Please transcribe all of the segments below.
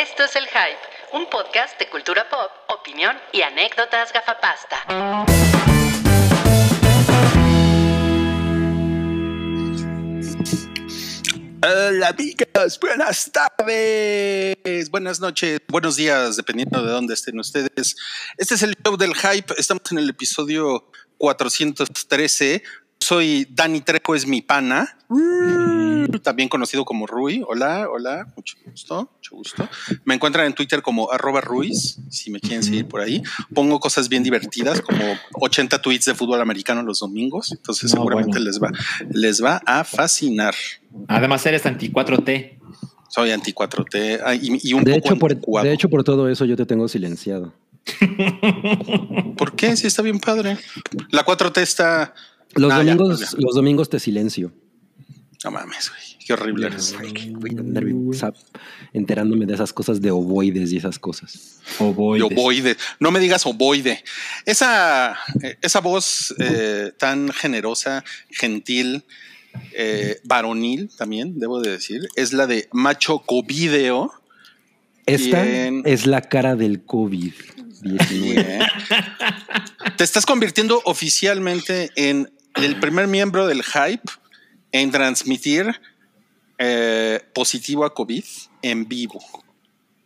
Esto es El Hype, un podcast de cultura pop, opinión y anécdotas gafapasta. Hola amigas, buenas tardes, buenas noches, buenos días, dependiendo de dónde estén ustedes. Este es el show del hype, estamos en el episodio 413. Soy Dani Trejo, es mi pana, también conocido como Rui. Hola, hola, mucho gusto, mucho gusto. Me encuentran en Twitter como arroba Ruiz, si me quieren seguir por ahí. Pongo cosas bien divertidas, como 80 tweets de fútbol americano los domingos, entonces No, seguramente bueno. les va, les va a fascinar. Además eres anti 4T. Soy anti 4T ah, y, y un De poco hecho, por, de hecho, por todo eso yo te tengo silenciado. ¿Por qué? Sí, está bien padre. La 4T está. Los, Ah, domingos, ya. los domingos te silencio. No mames, güey. Qué horrible eres. Enterándome de esas cosas de ovoides y esas cosas. O voy. De ovoide. No me digas ovoide. Esa, eh, esa voz eh, tan generosa, gentil, eh, varonil también, debo de decir, es la de Macho Covideo. Esta es la cara del COVID-19. Bien. Te estás convirtiendo oficialmente en el primer miembro del hype en transmitir eh, positivo a COVID en vivo.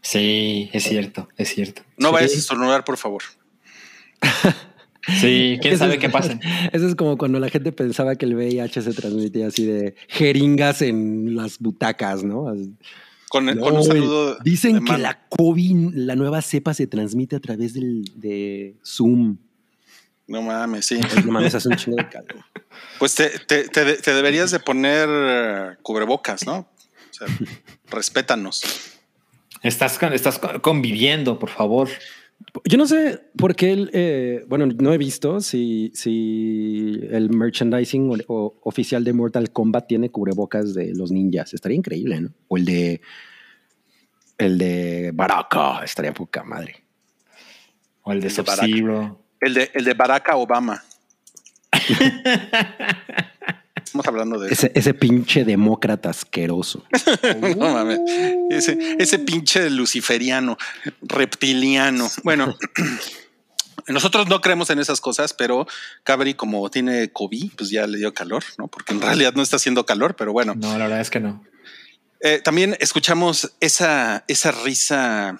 Sí, es cierto, es cierto. No Sí. vayas a estornudar, por favor. Sí, quién sabe es- qué pasa. Eso es como cuando la gente pensaba que el VIH se transmitía así de jeringas en las butacas, ¿no? Así- Con, No, con un saludo. Dicen que la COVID, la nueva cepa se transmite a través del, de Zoom. No mames, sí. No mames, hace un chingo de calor. Pues te, te- te de- te deberías de poner eh, cubrebocas, ¿no? O sea, respétanos. Estás, estás con- conviviendo, por favor. Yo no sé por qué, el, eh, bueno, no he visto si, si el merchandising o, o oficial de Mortal Kombat tiene cubrebocas de los ninjas. Estaría increíble, ¿no? O el de el de Baraka, estaría poca madre. O el de de. Sub-Zero. El de, el de Barack Obama. Estamos hablando de. Ese, ese pinche demócrata asqueroso. No mames. Ese, ese pinche luciferiano, reptiliano. Bueno, nosotros no creemos en esas cosas, pero Cabri, como tiene COVID, pues ya le dio calor, ¿no? Porque en realidad no está haciendo calor, pero bueno. No, la verdad es que no. Eh, también escuchamos esa, esa risa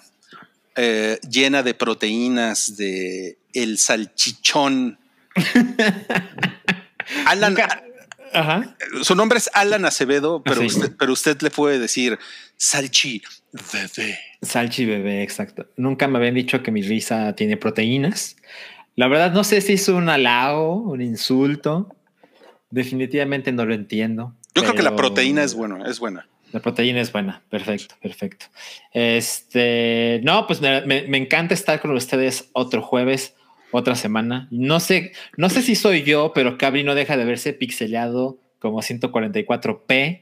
eh, llena de proteínas de el salchichón. Alan, Ajá. su nombre es Alan Acevedo, pero, sí. usted, pero usted le puede decir salchi bebé. Salchi bebé, exacto. Nunca me habían dicho que mi risa tiene proteínas. La verdad, no sé si es un halago, un insulto. Definitivamente no lo entiendo. Yo creo que la proteína es buena, es buena. La proteína es buena. Perfecto, perfecto. Este, no, pues me, me- me encanta estar con ustedes otro jueves, otra semana. No sé, no sé si soy yo, pero Cabri no deja de verse pixelado como 144p. A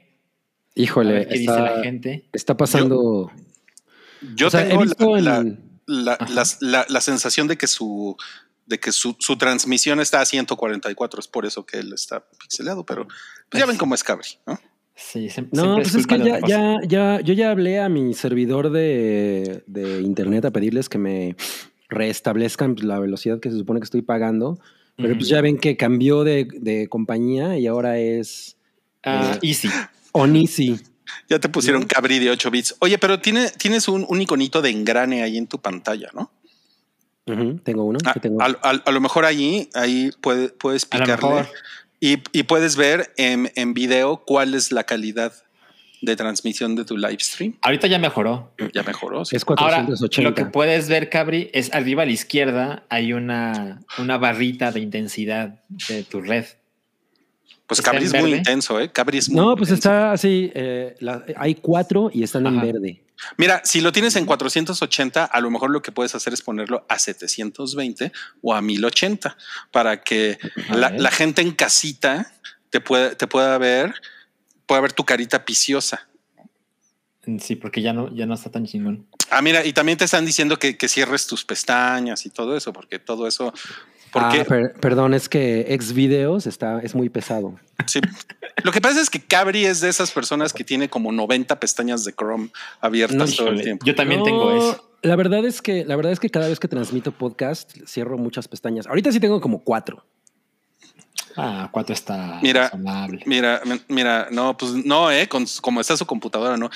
Híjole, qué dice la gente. está pasando. Yo o sea, he tengo visto la, en- la- la- la- la- la sensación de que su de que su, su transmisión está a 144, es por eso que él está pixelado, pero pues ya ven cómo es Cabri, ¿no? Sí, siem- No, siempre pues es que ya, ya, ya, yo ya hablé a mi servidor de, de internet a pedirles que me restablezcan pues, la velocidad que se supone que estoy pagando. Pero pues ya ven que cambió de, de compañía y ahora es Ah, eh, easy. Onisi. Ya te pusieron ¿No? Cabri de 8 bits. Oye, pero tiene, tienes un, un iconito de engrane ahí en tu pantalla, ¿no? Tengo uno. A, que tengo. a- a- a lo mejor ahí, ahí puede- puedes A lo picarle mejor. Y, y puedes ver en, en video cuál es la calidad de transmisión de tu live stream. Ahorita ya mejoró. Ya mejoró. sí. es Ahora, 480. lo que puedes ver, Cabri, es arriba a la izquierda hay una, una barrita de intensidad de tu red. Pues ¿Está Cabri es muy intenso, ¿eh? Cabri es muy no, pues intenso. está así. eh, la- hay cuatro y están en verde. Mira, si lo tienes en 480, a lo mejor lo que puedes hacer es ponerlo a 720 o a 1080 para que la, gente en casita te pueda, te pueda ver, pueda ver tu carita piciosa. Sí, porque ya no, ya no está tan chingón. Ah, mira, y también te están diciendo que, que cierres tus pestañas y todo eso, porque todo eso Porque, Ah, per- perdón, es que ex videos está, es muy pesado. sí. Lo que pasa es que Cabri es de esas personas que tiene como 90 pestañas de Chrome abiertas No, todo el tiempo. Yo también No, tengo eso. La verdad es que, la verdad es que cada vez que transmito podcast, cierro muchas pestañas. Ahorita sí tengo como cuatro. Ah, cuatro está Mira, razonable. Mira, mira, no, pues no, eh, con, como está su computadora, no.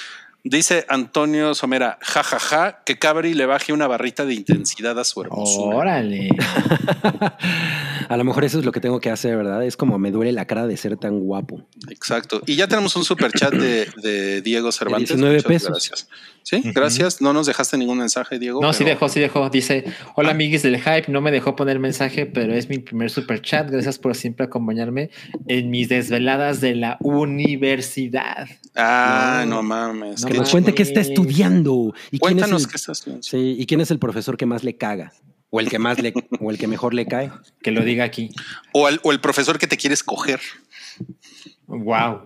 Dice Antonio Somera, jajaja, que Cabri le baje una barrita de intensidad a su hermosura. Órale. A lo mejor eso es lo que tengo que hacer, ¿verdad? Es como me duele la cara de ser tan guapo. Exacto. Y ya tenemos un super chat de, de Diego Cervantes. 19 Muchas pesos. Gracias. Sí, gracias. No nos dejaste ningún mensaje, Diego. No, sí dejó, sí dejó. Dice, hola amiguis del hype, no me dejó poner mensaje, pero es mi primer super chat. Gracias por siempre acompañarme en mis desveladas de la universidad. Ah, No. no, mames. No Que qué nos cuente qué está estudiando y quién es, Cuéntanos el, qué estás haciendo. sí, y quién es el profesor que más le caga o el que más le o el que mejor le cae. Que lo diga aquí. O, el, o el profesor que te quieres coger. Wow.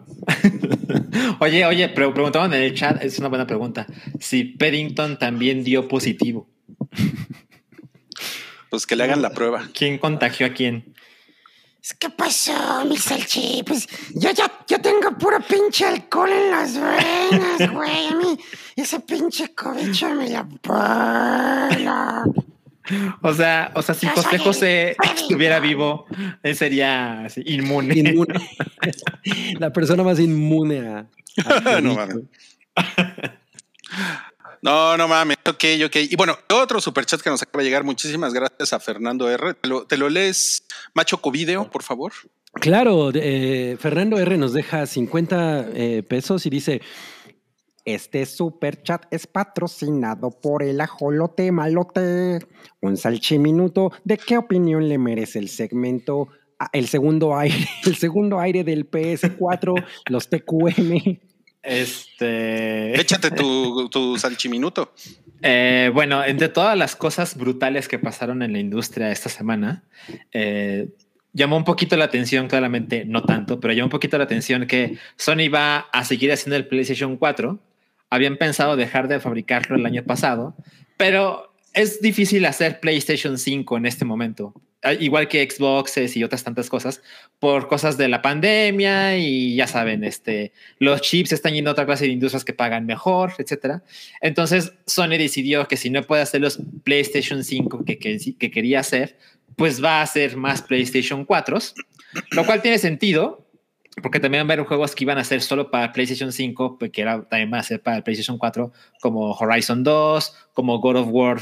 oye, oye, pre- preguntaban en el chat, es una buena pregunta. Si Paddington también dio positivo. Pues que le hagan la prueba. ¿Quién contagió a quién? ¿Qué pasó, mi salchi? Pues yo ya yo tengo puro pinche alcohol en las venas, güey. A mí ese pinche cobicho me la pela. O sea, o sea, si José José estuviera vivo, él sería así, inmune. Inmune. la persona más inmune a, a- No mames. No, no mames. Ok, ok. Y bueno, otro superchat que nos acaba de llegar. Muchísimas gracias a Fernando R. ¿Te lo, te lo lees, Macho Covideo, por favor? Claro, eh, Fernando R nos deja 50 eh, pesos y dice, Este super chat es patrocinado por el ajolote malote. Un salchiminuto. ¿De qué opinión le merece el segmento? ah, el segundo aire, el segundo aire del PS4, los TQM. Este. Échate tu, tu salchiminuto. Eh, bueno, entre todas las cosas brutales que pasaron en la industria esta semana, eh, llamó un poquito la atención, claramente no tanto, pero llamó un poquito la atención que Sony va a seguir haciendo el PlayStation 4. Habían pensado dejar de fabricarlo el año pasado, pero es difícil hacer PlayStation 5 en este momento, Ah, igual que Xboxes y otras tantas cosas, por cosas de la pandemia y ya saben, este, los chips están yendo a otra clase de industrias que pagan mejor, etcétera. Entonces Sony decidió que si no puede hacer los PlayStation 5 que, que, que quería hacer, pues va a hacer más PlayStation 4, lo cual tiene sentido, porque también van a haber juegos que iban a ser solo para PlayStation 5, pues, que era, también van a ser para PlayStation 4, como Horizon 2, como God of War,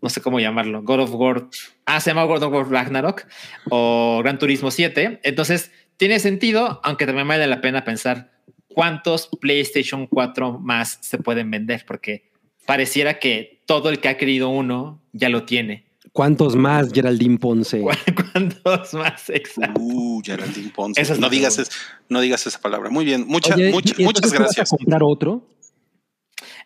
no sé cómo llamarlo, God of War, ah, se llama God of War Ragnarok, o Gran Turismo 7. Entonces, tiene sentido, aunque también vale la pena pensar cuántos PlayStation 4 más se pueden vender, porque pareciera que todo el que ha querido uno ya lo tiene. ¿Cuántos más, Geraldine Ponce? ¿Cuántos más? Exacto. Uh, Geraldine Ponce. Esa es no, digas es- no digas esa palabra. Muy bien. Mucha- Oye, mucha- ¿y muchas tú vas gracias. a comprar otro?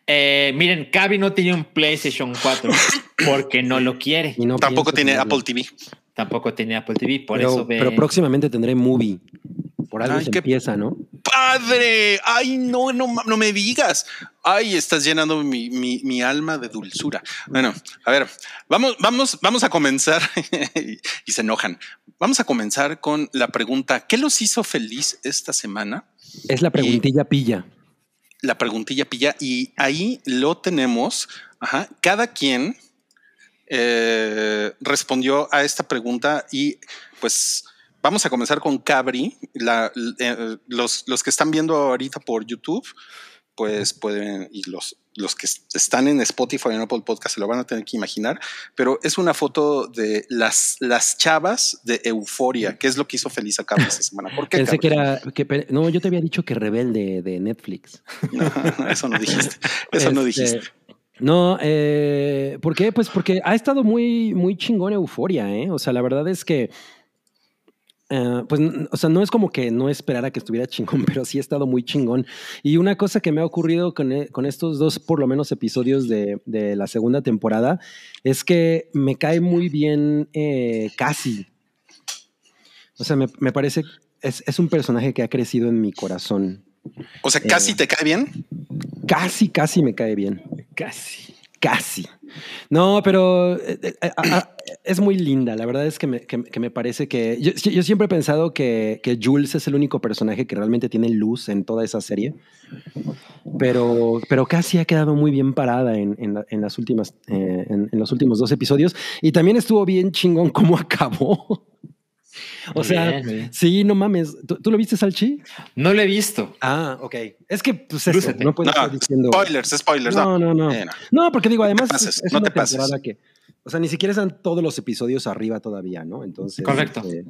Eh, miren, Cavi no tiene un PlayStation 4 porque no lo quiere. Y no Tampoco tiene tenerlo. Apple TV. Tampoco tiene Apple TV, por pero, eso ve. pero próximamente tendré movie. Por algo Ay, se qué- empieza, ¿no? ¡Padre! ¡Ay, no, no, no me digas! ¡Ay, estás llenando mi, mi- mi alma de dulzura! Bueno, a ver, vamos, vamos, vamos a comenzar y se enojan. Vamos a comenzar con la pregunta: ¿Qué los hizo feliz esta semana? Es la preguntilla pilla. La preguntilla pilla, y ahí lo tenemos. Ajá, cada quien eh, respondió a esta pregunta y pues vamos a comenzar con Cabri. La- eh, los, los que están viendo ahorita por YouTube, pues pueden, y los, los que están en Spotify en Apple Podcast se lo van a tener que imaginar, pero es una foto de las, las chavas de Euforia, que es lo que hizo feliz a Cabri esta semana. ¿Por qué? Pensé Cabri? que era. Que, no, yo te había dicho que rebelde de Netflix. No, eso no dijiste. Eso no Este, dijiste. No, eh, ¿por qué? Pues porque ha estado muy, muy chingón Euforia, ¿eh? O sea, la verdad es que. Eh, pues, o sea, no es como que no esperara que estuviera chingón, pero sí ha estado muy chingón. Y una cosa que me ha ocurrido con, e- con estos dos, por lo menos, episodios de, de la segunda temporada, es que me cae muy bien eh, Casi. O sea, me, me parece, es, es un personaje que ha crecido en mi corazón. O sea, casi te cae bien. Casi, casi me cae bien. Casi. Casi. No, pero eh, eh, eh, a- a- es muy linda. La verdad es que me, que- me parece que. Yo, siempre he pensado que, que Jules es el único personaje que realmente tiene luz en toda esa serie. Pero, pero casi ha quedado muy bien parada en, en la- en las últimas, en los últimos dos episodios. Y también estuvo bien chingón cómo acabó. O sea, bien, sí, no mames. ¿Tú, tú lo viste, Salchi? No lo he visto. Ah, ok. Es que, pues, eso, no puedo No, estar diciendo. spoilers, spoilers. No, no, no. Eh, no. No, porque digo, además te pases, es, es no una te pases. temporada que, o sea, ni siquiera están todos los episodios arriba todavía, ¿no? Entonces, Correcto. este,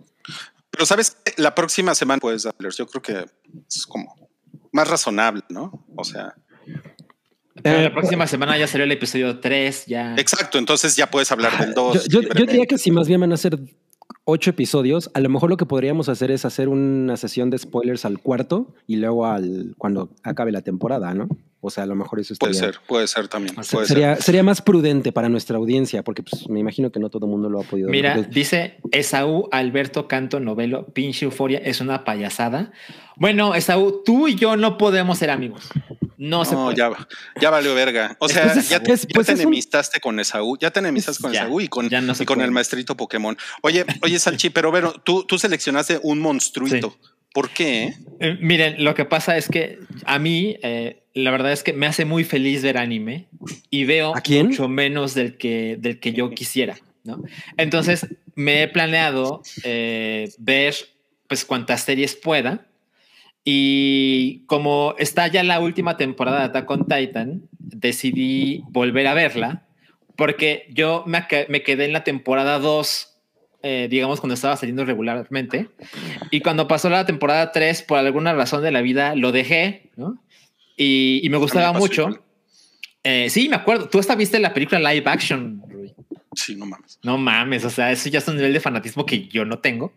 Pero sabes, qué? la próxima semana puedes darles. Yo creo que es como más razonable, ¿no? O sea, Pero eh, la próxima semana ya salió el episodio 3, ya. exacto. Entonces ya puedes hablar del 2. yo, yo- yo diría que si más bien van a ser ocho episodios, a lo mejor lo que podríamos hacer es hacer una sesión de spoilers al cuarto y luego al cuando acabe la temporada, ¿no? O sea, a lo mejor eso Puede estaría- ser, puede ser también. se- Puede ser. sería, sería más prudente para nuestra audiencia, porque pues, me imagino que no todo el mundo lo ha podido ver. Mira, Porque- dice Esaú Alberto Canto Novelo, pinche euforia, es una payasada. Bueno, Esaú, tú y yo no podemos ser amigos. No, se puede. ya, ya valió verga. O sea, Entonces, ya, es- ya pues te es un- enemistaste con Esaú, ya te enemistaste con Ya, Esaú y con, no y con el maestrito Pokémon. Oye, oye, Salchi, pero bueno, tú, tú seleccionaste un monstruito. ¿Por qué? eh? Eh, miren, lo que pasa es que a mí, eh, la verdad es que me hace muy feliz ver anime y veo ¿A quién? mucho menos del que, del que yo quisiera, ¿no? Entonces me he planeado eh, ver pues cuantas series pueda y como está ya la última temporada de Attack on Titan, decidí volver a verla porque yo me, me quedé en la temporada 2, eh, digamos cuando estaba saliendo regularmente, y cuando pasó la temporada 3, por alguna razón de la vida, lo dejé, ¿no? Y, y me gustaba mucho. Eh, sí, me acuerdo. Tú hasta viste la película live action, Rui. Sí, no mames. No mames, o sea, eso ya es un nivel de fanatismo que yo no tengo.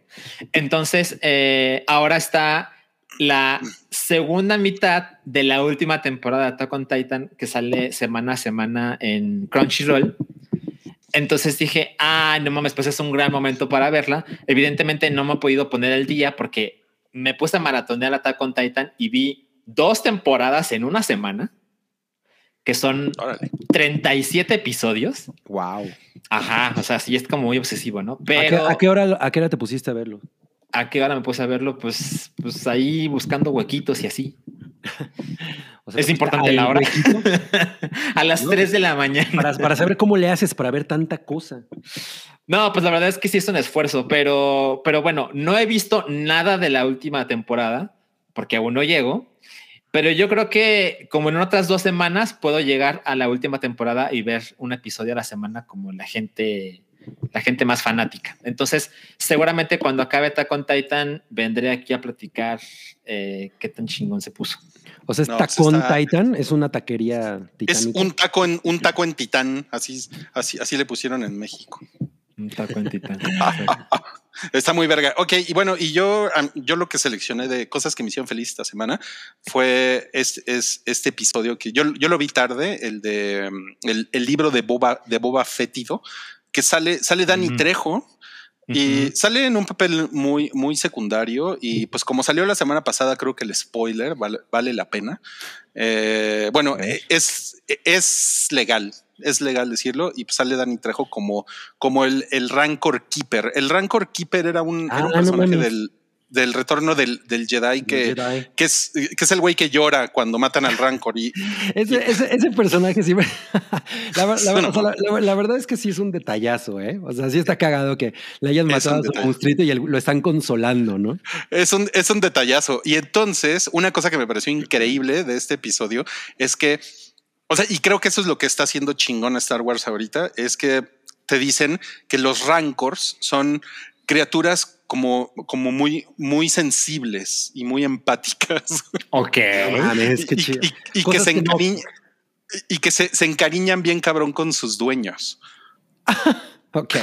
Entonces, eh, ahora está la segunda mitad de la última temporada de Attack on Titan que sale semana a semana en Crunchyroll. Entonces dije, ah, no mames, pues es un gran momento para verla. Evidentemente no me he podido poner el día porque me puse a maratonear Attack on Titan y vi dos temporadas en una semana, que son Órale. 37 episodios. wow. Ajá, o sea, sí es como muy obsesivo, ¿no? ¿A qué, Pero a qué hora, ¿A qué hora te pusiste a verlo? ¿A qué hora me puse a verlo? Pues, pues ahí buscando huequitos y así. O sea, Es ¿te importante la hora. huequito? a las 3 de la mañana. Para, para saber cómo le haces para ver tanta cosa. No, pues la verdad es que sí es un esfuerzo, pero, pero bueno, no he visto nada de la última temporada porque aún no llego. Pero yo creo que como en otras dos semanas puedo llegar a la última temporada y ver un episodio a la semana como la gente, la gente más fanática. Entonces, seguramente cuando acabe Attack on Titan vendré aquí a platicar eh, qué tan chingón se puso. O sea, es No, pues Tacón está- Titan, es una taquería Es titánica. un taco en un taco en Titán, así, así, así le pusieron en México. Un taco en Titan. Está muy verga. Ok, y bueno, y yo, yo lo que seleccioné de cosas que me hicieron feliz esta semana fue este, es, este episodio que yo, yo lo vi tarde, el de mm, el, el libro de Boba, de Boba Fétido, que sale, sale Dani. Trejo. Y sale en un papel muy, muy secundario. Y pues, como salió la semana pasada, creo que el spoiler vale, vale la pena. Eh, bueno, eh, es, es legal, es legal decirlo. Y pues sale Danny Trejo como, como el, el Rancor Keeper. El Rancor Keeper era un, era un Ah, no personaje del, del retorno del, del Jedi que, Jedi. que es, que es el güey que llora cuando matan al Rancor. Y Ese, ese, ese personaje sí. la, la o sea, verdad es que sí es un detallazo, ¿eh? O sea, sí está cagado que le hayan Es matado a su monstruito y el- lo están consolando, ¿no? Es un, es un detallazo. Y entonces, una cosa que me pareció increíble de este episodio es que, o sea, y creo que eso es lo que está haciendo chingón a Star Wars ahorita, es que te dicen que los rancors son criaturas como, como muy, muy sensibles y muy empáticas. Ok. No mames, qué y, chido. y- y que, Cosas se, que no- encariñ- y que se, se encariñan bien cabrón con sus dueños. Ok.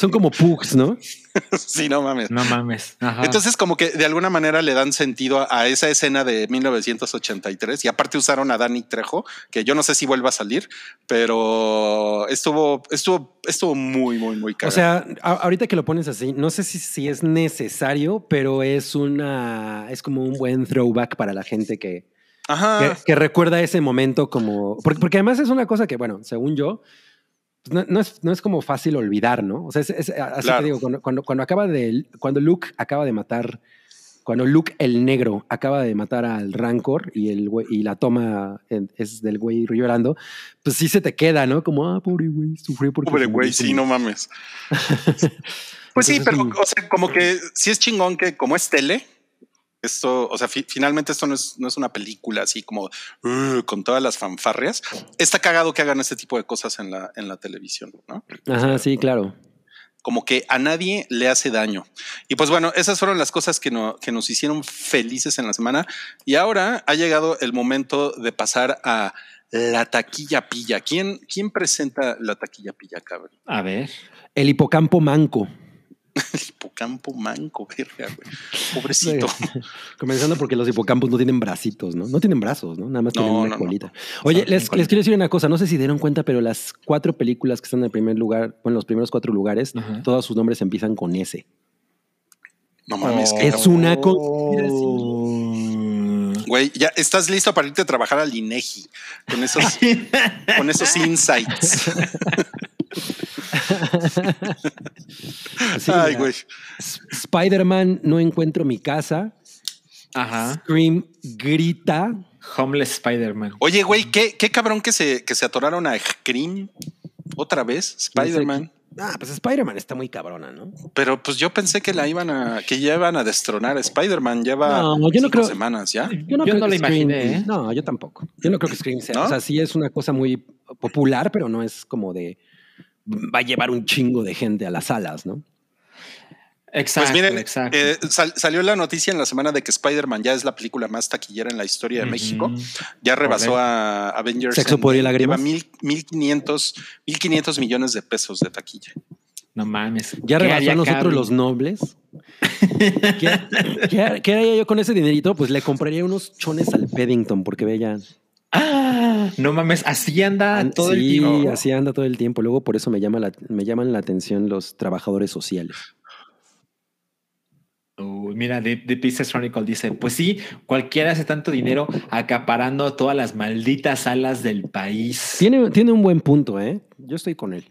Son como pugs, ¿no? sí, no mames. No mames. Ajá. Entonces, como que de alguna manera le dan sentido a, a esa escena de 1983 y aparte usaron a Danny Trejo, que yo no sé si vuelva a salir, pero estuvo, estuvo, estuvo muy, muy, muy caro. O sea, a- ahorita que lo pones así, no sé si, si es necesario, pero es una, es como un buen throwback para la gente que, Ajá. que, que recuerda ese momento como, porque, porque además es una cosa que, bueno, según yo, pues, no, no es, no es como fácil olvidar, ¿no? O sea, es, es- así Claro. te digo, cuando, cuando, cuando acaba de, cuando Luke acaba de matar, cuando Luke el negro acaba de matar al Rancor y, el güey- y la toma en- es del güey llorando, pues sí se te queda, ¿no? Como, ah, pobre güey, sufrió porque... Pobre güey, sí, no mames. Pues sí, pero, sí. o sea, como que sí es chingón que como es tele, esto, o sea, fi- finalmente esto no es, no es una película así como "Uh", con todas las fanfarrias. Está cagado que hagan este tipo de cosas en la, en la televisión, ¿no? Ajá, sí, claro. Como que a nadie le hace daño. Y pues bueno, esas fueron las cosas que, no, que nos hicieron felices en la semana. Y ahora ha llegado el momento de pasar a la taquilla pilla. ¿Quién, quién presenta la taquilla pilla, cabrón? A ver. El hipocampo manco. El hipocampo manco, verga, güey. Pobrecito. Comenzando porque los hipocampos no tienen bracitos, ¿no? No tienen brazos, ¿no? Nada más No, tienen una no, no. colita. Oye, les, les quiero decir una cosa. No sé si dieron cuenta, pero las cuatro películas que están en el primer lugar, bueno, los primeros cuatro lugares, todos sus nombres empiezan con S. No mames, Oh. qué Es una conspiración. Güey, ya estás listo para irte a trabajar al INEGI con esos, con esos insights. Ay, güey. Spider-Man, no encuentro mi casa. Ajá. Scream grita. Homeless Spider-Man. Oye, güey, qué, qué cabrón que se, que se atoraron a Scream otra vez, Spider-Man. Ah, pues Spider-Man está muy cabrona, ¿no? Pero pues yo pensé que la iban a, que ya iban a destronar a Spider-Man. Lleva No, yo no cinco creo- semanas ya. Yo no, Yo creo no que lo Scream- imaginé, ¿eh? No, yo tampoco. Yo no creo que Scream sea. ¿No? O sea, sí es una cosa muy popular, pero no es como de. Va a llevar un chingo de gente a las salas, ¿no? Exacto, Pues miren, exacto. eh, sal- salió la noticia en la semana de que Spider-Man ya es la película más taquillera en la historia de. México. Ya rebasó a Avengers. Sexo, poder y. Lleva mil, mil quinientos, mil quinientos millones de pesos de taquilla. No mames. Ya ¿Qué rebasó a nosotros los nobles. ¿Qué, qué- qué haría yo con ese dinerito? Pues le compraría unos chones al Paddington, porque ve ya. Ah, no mames, así anda todo el sí, tiempo. así anda todo el tiempo. Luego por eso me, llama la- me llaman la atención los trabajadores sociales. Uy, mira, The, The Pieces Chronicle dice, pues sí, cualquiera hace tanto dinero acaparando todas las malditas salas del país. Tiene, tiene un buen punto, ¿eh? Yo estoy con él.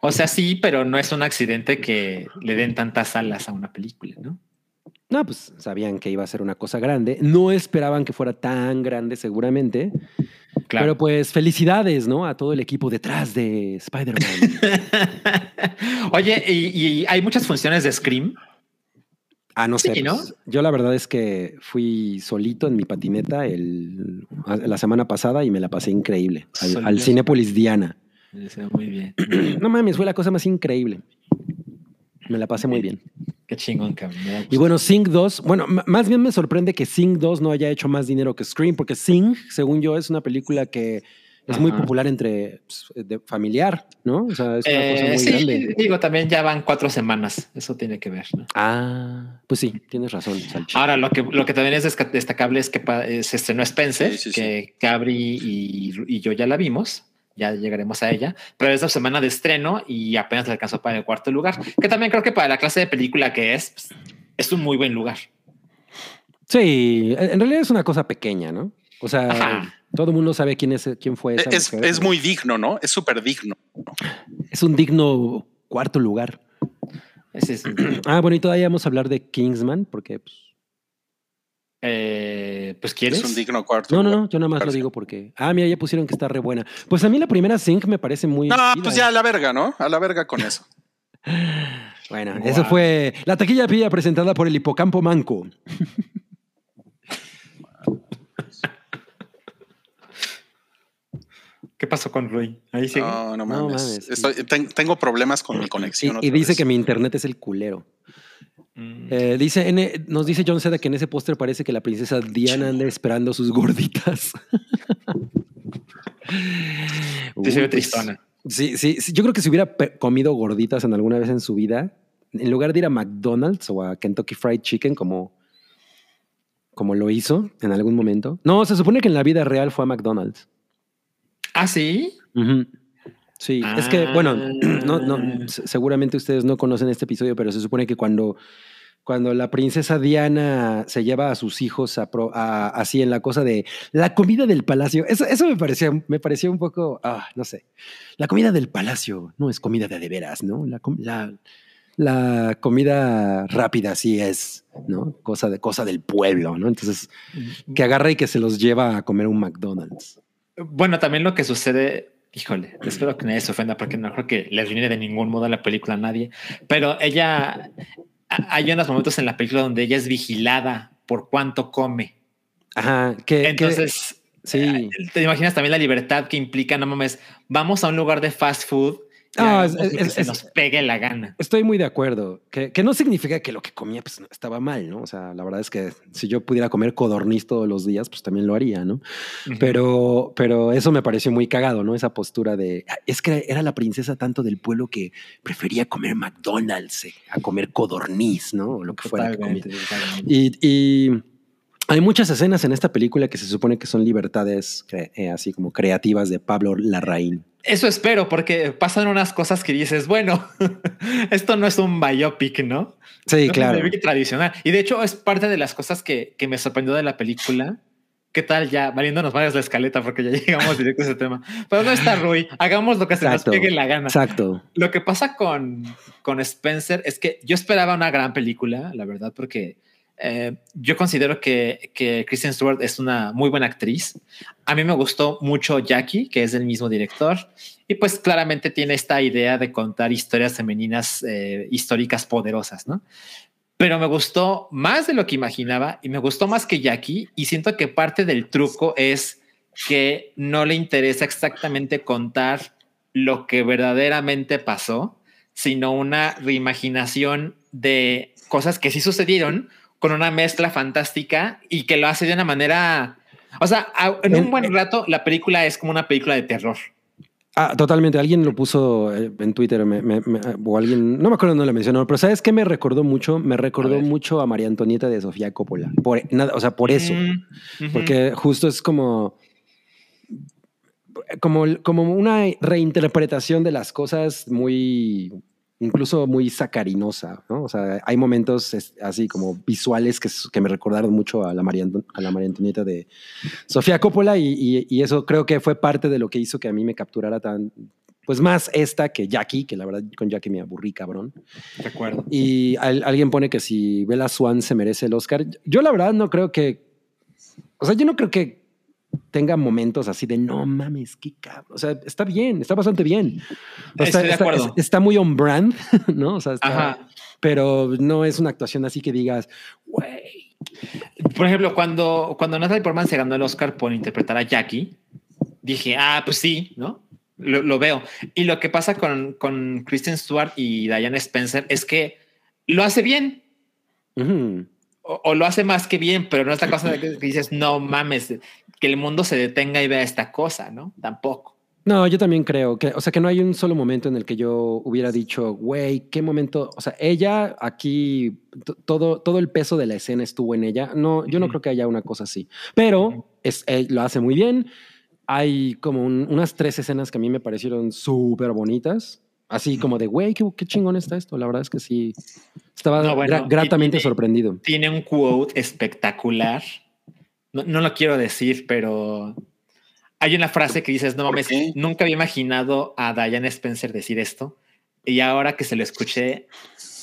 O sea, sí, pero no es un accidente que le den tantas salas a una película, ¿no? No, pues sabían que iba a ser una cosa grande. No esperaban que fuera tan grande, seguramente. Claro. Pero pues felicidades, ¿no? A todo el equipo detrás de Spider-Man. Oye, y, y hay muchas funciones de Scream. ah, no sé. Sí, ¿no? pues, yo la verdad es que fui solito en mi patineta el, la semana pasada y me la pasé increíble. Al, al. Cinépolis Diana. Muy bien. No mames, fue la cosa más increíble. Me la pasé muy bien. Qué chingón, cabrón. Y bueno, Sing 2, bueno, más bien me sorprende que Sing 2 no haya hecho más dinero que Scream, porque Sing, según yo, es una película que es muy Ajá. popular entre pues, de familiar, ¿no? O sea, es una Eh, cosa muy sí, grande. digo, también ya van cuatro semanas. Eso tiene que ver, ¿no? Ah, pues sí, tienes razón, Salchi. Ahora, lo que, lo que también es destacable es que eh, se estrenó Spencer, Sí, sí, que Cabri y, y yo ya la vimos. Ya llegaremos a ella, pero es la semana de estreno y apenas le alcanzó para el cuarto lugar, que también creo que para la clase de película que es, pues, es un muy buen lugar. Sí, en realidad es una cosa pequeña, ¿no? O sea, Ajá. todo el mundo sabe quién es, quién fue esa Es, mujer. es muy digno, ¿no? Es súper digno. Es un digno cuarto lugar. Ese es, Ah, bueno, y todavía vamos a hablar de Kingsman, porque pues, eh, pues quieres. Es un digno cuarto. No, no, yo nada más lo digo porque. Ah, mira, ya pusieron que está re buena. Pues a mí la primera Sync me parece muy. No, chida. pues ya a la verga, ¿no? A la verga con eso. Bueno, eso fue la taquilla pilla presentada por el hipocampo manco. ¿Qué pasó con Rui? Ahí sigue. No, no No mames. mames. Estoy- ten- tengo problemas con mi conexión. y dice vez. que mi internet es el culero. Mm. Eh, dice, en- nos dice John Seda que en ese póster parece que la princesa Diana anda esperando sus gorditas. Sí, se ve pues, tristona. Sí, sí, sí, yo creo que si hubiera comido gorditas en alguna vez en su vida, en lugar de ir a McDonald's o a Kentucky Fried Chicken como, como lo hizo en algún momento. No, se supone que en la vida real fue a McDonald's. Ah, sí. Ujú. Sí, es que, bueno, Ah. no, no, se- seguramente ustedes no conocen este episodio, pero se supone que cuando, cuando la princesa Diana se lleva a sus hijos a pro- a- así en la cosa de la comida del palacio. Eso, eso me parecía, me parecía un poco, ah, no sé. La comida del palacio no es comida de de veras, ¿no? La, com- la, la comida rápida sí es, ¿no? Cosa de cosa del pueblo, ¿no? Entonces, que agarra y que se los lleva a comer un McDonald's. Bueno, también lo que sucede, híjole, espero que nadie se ofenda porque no creo que le arruine de ningún modo la película a nadie, pero ella, a- hay unos momentos en la película donde ella es vigilada por cuánto come. Ajá, que, que- Entonces, sí. eh, te imaginas también la libertad que implica, no mames, vamos a un lugar de fast food Ah, es- que es- se nos pegue la gana. Estoy muy de acuerdo. Que, que no significa que lo que comía pues, estaba mal, ¿no? O sea, la verdad es que si yo pudiera comer codorniz todos los días, pues también lo haría, ¿no? Pero, pero eso me pareció muy cagado, ¿no? Esa postura de "Ah, es que era la princesa tanto del pueblo que prefería comer McDonald's eh, a comer codorniz, ¿no? O lo que fuera que comía. Y, y hay muchas escenas en esta película que se supone que son libertades eh, así como creativas de Pablo Larraín. Eso espero, porque pasan unas cosas que dices, bueno, esto no es un biopic, ¿no? Sí, No claro. Es un biopic tradicional. Y de hecho es parte de las cosas que, que me sorprendió de la película. ¿Qué tal ya? Valiéndonos varias la escaleta porque ya llegamos directo a ese tema. Pero no está Rui. Hagamos lo que se nos pegue la gana. Exacto. Lo que pasa con, con Spencer es que yo esperaba una gran película, la verdad, porque eh, yo considero que, que Kristen Stewart es una muy buena actriz. A mí me gustó mucho Jackie, que es del mismo director, y pues claramente tiene esta idea de contar historias femeninas eh, históricas poderosas, ¿no? Pero me gustó más de lo que imaginaba y me gustó más que Jackie y siento que parte del truco es que no le interesa exactamente contar lo que verdaderamente pasó, sino una reimaginación de cosas que sí sucedieron con una mezcla fantástica y que lo hace de una manera, o sea, en un buen rato la película es como una película de terror. Ah, totalmente. Alguien lo puso eh, en Twitter me- me- me- o alguien, no me acuerdo dónde lo mencionó, pero ¿sabes qué me recordó mucho? Me recordó mucho a María Antonieta de Sofía Coppola. Por, nada, o sea, por eso. Mm. Porque justo es como, como, como una reinterpretación de las cosas muy, incluso muy sacarinosa, ¿no? O sea, hay momentos es- así como visuales que, que me recordaron mucho a la María, a la María Antonieta de Sofía Coppola y, y- y eso creo que fue parte de lo que hizo que a mí me capturara tan, pues más esta que Jackie, que la verdad con Jackie me aburrí, cabrón. de acuerdo. Y al- alguien pone que si Bella Swan se merece el Oscar. Yo la verdad no creo que, o sea, yo no creo que tenga momentos así de no mames, qué cabrón. O sea, está bien, está bastante bien. O sea, Estoy de está, está muy on brand, ¿no? O sea, está- Ajá. pero no es una actuación así que digas, güey. Por ejemplo, cuando, cuando Natalie Portman se ganó el Oscar por interpretar a Jackie, dije, ah, pues sí, ¿no? Lo, lo veo. Y lo que pasa con, con Kristen Stewart y Diane Spencer es que lo hace bien o, o lo hace más que bien, pero no es la cosa de que dices, no mames, que el mundo se detenga y vea esta cosa, ¿no? Tampoco. No, yo también creo que, o sea, que no hay un solo momento en el que yo hubiera dicho, güey, qué momento, o sea, ella aquí, todo, todo el peso de la escena estuvo en ella. No, yo no creo que haya una cosa así, pero es, eh, lo hace muy bien. Hay como un- unas tres escenas que a mí me parecieron súper bonitas, así como de, güey, qué, qué chingón está esto. La verdad es que sí, estaba No, bueno, gra- gratamente y- sorprendido. Tiene un quote espectacular. No, no lo quiero decir, pero hay una frase que dices, no ¿Por mames, qué? nunca había imaginado a Diane Spencer decir esto. Y ahora que se lo escuché,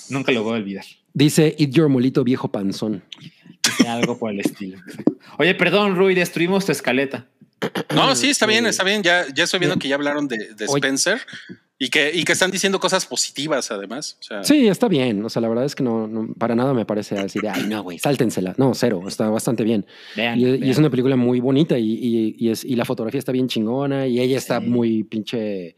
nunca lo voy a olvidar. Dice, eat your molito viejo panzón. Dice algo por el estilo. Oye, perdón, Rui, destruimos tu escaleta. No, sí, está bien, está bien. Ya, ya estoy viendo que ya hablaron de. Spencer y que, y que están diciendo cosas positivas además. O sea, Sí, está bien. O sea, la verdad es que no, no- para nada me parece así de, ay, no, güey, sáltensela. No, cero, está bastante bien. Vean, Y, es una película muy bonita y, y- y es, y la fotografía está bien chingona y ella está Sí. muy pinche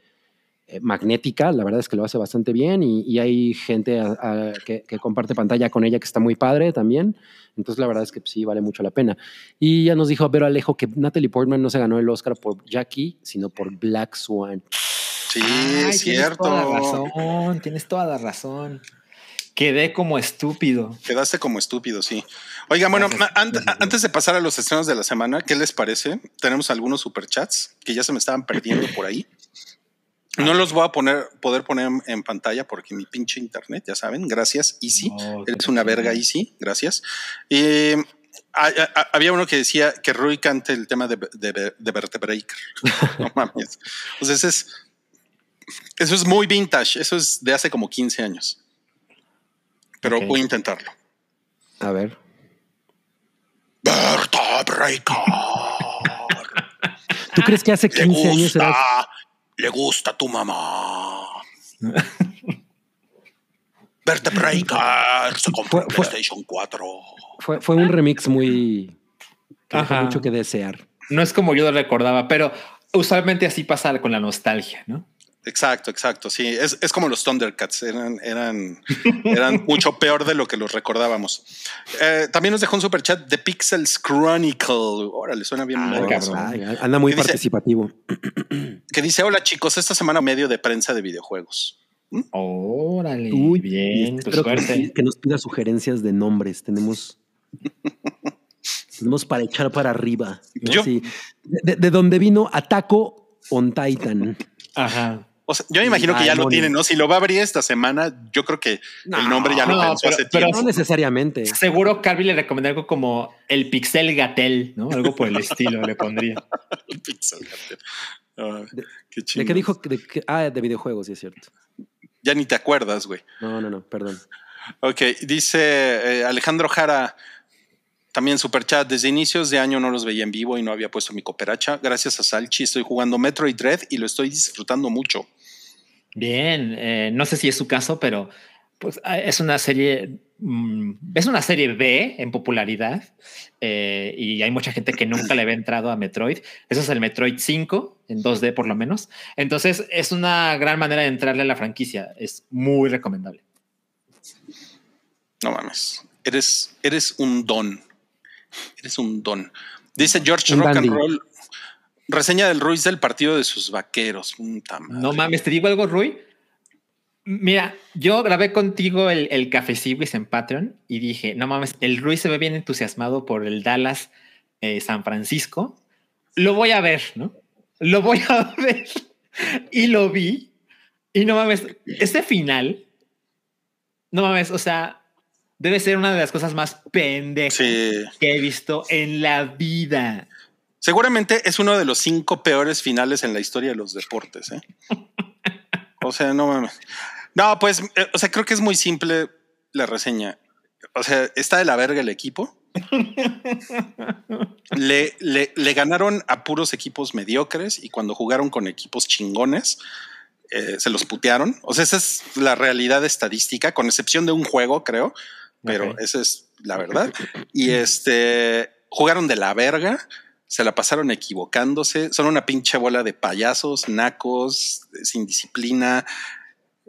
eh, magnética. La verdad es que lo hace bastante bien y, y hay gente a- a- que, que comparte pantalla con ella que está muy padre también. Entonces, la verdad es que sí vale mucho la pena. Y ya nos dijo Vero Alejo que Natalie Portman no se ganó el Oscar por Jackie, sino por Black Swan. sí, Ay, es Tienes toda la cierto. razón, tienes toda la razón. Quedé como estúpido. Quedaste como estúpido, sí. Oigan, bueno, an- antes de pasar a los estrenos de la semana, ¿qué les parece? Tenemos algunos superchats que ya se me estaban perdiendo por ahí. No los voy a poner, poder poner en, pantalla porque mi pinche internet, ya saben, gracias, Easy. No, Eres una verga, Easy, gracias. Eh, a- a- a- había uno que decía que Rui cante el tema de, de, no mames. Pues ese es, eso es muy vintage, eso es de hace como 15 años. Pero voy a intentarlo. A ver. Vertebreaker. ¿Tú crees que hace Le 15 años le gusta a tu mamá. Vertebreaker se compró Fue- PlayStation 4. Fue, fue un remix muy. que dejó Ajá. mucho que desear. No es como yo lo recordaba, pero usualmente así pasa con la nostalgia, ¿no? Exacto, exacto. Sí, es, es como los Thundercats. Eran, eran, eran mucho peor de lo que los recordábamos. Eh, también nos dejó un super chat de Pixels Chronicle. Órale, suena bien. Ah, bueno. cabrón. Ay, anda muy participativo. Que dice: Hola chicos, esta semana medio de prensa de videojuegos. Órale, Uy, bien, tu espero que, suerte. que nos pida sugerencias de nombres. Tenemos. tenemos para echar para arriba. ¿no? Yo- Sí. De, de donde vino Ataco on Titan. Ajá. O sea, yo me imagino que ya lo tienen, ¿no? Si lo va a abrir esta semana, yo creo que el nombre ya lo No, pensó pero- hace pero- tiempo. No necesariamente. Seguro Carby le recomendé algo como el Pixel Gatel, ¿no? Algo por el estilo le pondría. Pixel Gatel. Ah, qué ¿De qué dijo? De qué- ah, de videojuegos, sí es cierto. Ya ni te acuerdas, güey. No, no, no, perdón. Ok, dice eh, Alejandro Jara, también super chat. Desde inicios de año no los veía en vivo y no había puesto mi cooperacha. Gracias a Salchi estoy jugando Metroid Dread y lo estoy disfrutando mucho. Bien, eh, no sé si es su caso, pero pues ah, es una serie, mm, es una serie B en popularidad eh, y hay mucha gente que nunca le había entrado a Metroid. Eso es el Metroid 5 en 2D por lo menos. Entonces es una gran manera de entrarle a la franquicia. Es muy recomendable. No mames, eres, eres un don. Eres un don. Dice George Un Rock and. Roll. Reseña del Ruiz del partido de sus vaqueros. No mames, te digo algo, Rui. Mira, yo grabé contigo el, el Café Cibis en Patreon y dije, no mames, el Rui se ve bien entusiasmado por el Dallas eh, San Francisco. Lo voy a ver, ¿no? Lo voy a ver. Y lo vi. Y no mames, este final, no mames, o sea, debe ser una de las cosas más pendejas Sí. que he visto en la vida. Seguramente es uno de los cinco peores finales en la historia de los deportes. ¿eh? O sea, no mames. No, pues, eh, o sea, creo que es muy simple la reseña. O sea, está de la verga el equipo. Le, le- le ganaron a puros equipos mediocres y cuando jugaron con equipos chingones, eh, se los putearon. O sea, esa es la realidad estadística, con excepción de un juego, creo, pero esa es la verdad. Y este jugaron de la verga, se la pasaron equivocándose, son una pinche bola de payasos, nacos, sin disciplina.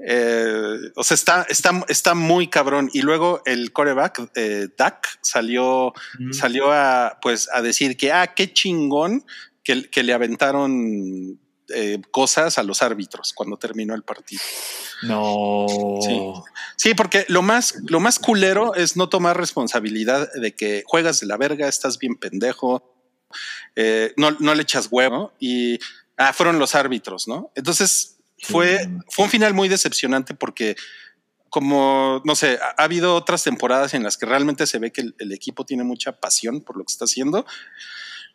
Eh, o sea, está, está, está muy cabrón. Y luego el coreback, eh, Dak, salió, Mm. salió a, pues, a decir que, ah, qué chingón que, que le aventaron eh, cosas a los árbitros cuando terminó el partido. No. Sí. Sí, porque lo más, lo más culero es no tomar responsabilidad de que juegas de la verga, estás bien pendejo, eh, no, no le echas huevo y ah, fueron los árbitros, ¿no? Entonces fue, fue un final muy decepcionante porque como, no sé, ha, ha habido otras temporadas en las que realmente se ve que el, el equipo tiene mucha pasión por lo que está haciendo.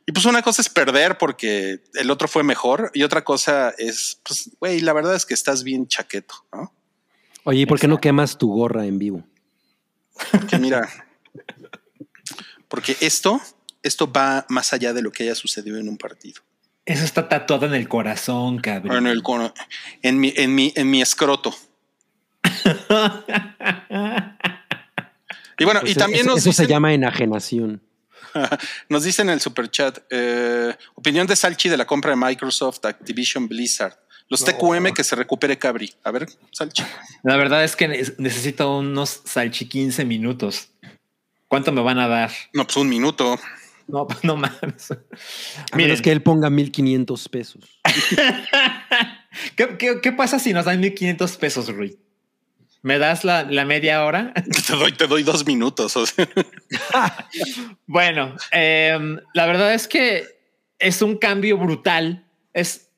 Y pues una cosa es perder porque el otro fue mejor y otra cosa es, pues, güey, la verdad es que estás bien chaqueto, ¿no? Oye, ¿y por qué no quemas tu gorra en vivo? Porque mira, porque esto, esto va más allá de lo que haya sucedido en un partido. Eso está tatuado en el corazón, cabrón. En, el cono- en mi, en mi, en mi escroto. Y bueno, Pues y eso- también eso, nos eso se dicen, llama enajenación. nos dicen en el super chat, eh, opinión de Salchi de la compra de Microsoft, Activision, Blizzard. Los TQM que se recupere Cabri. A ver, Salchi. La verdad es que ne- necesito unos salchi 15 minutos. ¿Cuánto me van a dar? No, pues un minuto. No, no mames. A Miren, menos que él ponga 1500 pesos. ¿qué, qué, qué pasa si nos dan 1500 pesos, Rui? ¿Me das la, la media hora? Te doy, te doy dos minutos. o sea. Bueno, em, la verdad es que es un cambio brutal. Es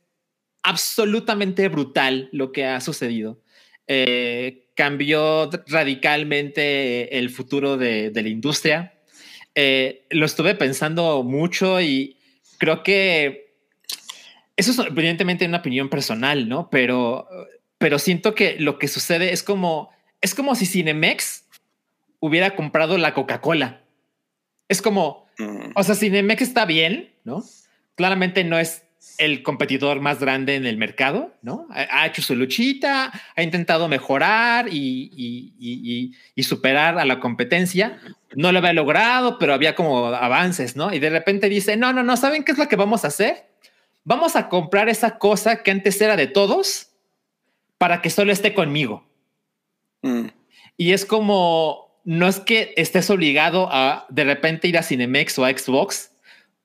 absolutamente brutal lo que ha sucedido. Eh, cambió radicalmente el futuro de, de la industria. Eh, lo estuve pensando mucho y creo que eso es evidentemente una opinión personal, ¿no? Pero, pero siento que lo que sucede es como, es como si Cinemex hubiera comprado la Coca-Cola. Es como, Mm. o sea, Cinemex está bien, ¿no? Claramente no es el competidor más grande en el mercado, ¿no? Ha, hecho su luchita, ha intentado mejorar y- y- y superar a la competencia. No lo había logrado, pero había como avances, ¿no? Y de repente dice, no, no, no, ¿saben qué es lo que vamos a hacer? Vamos a comprar esa cosa que antes era de todos para que solo esté conmigo. Mm. Y es como, no es que estés obligado a de repente ir a Cinemex o a Xbox,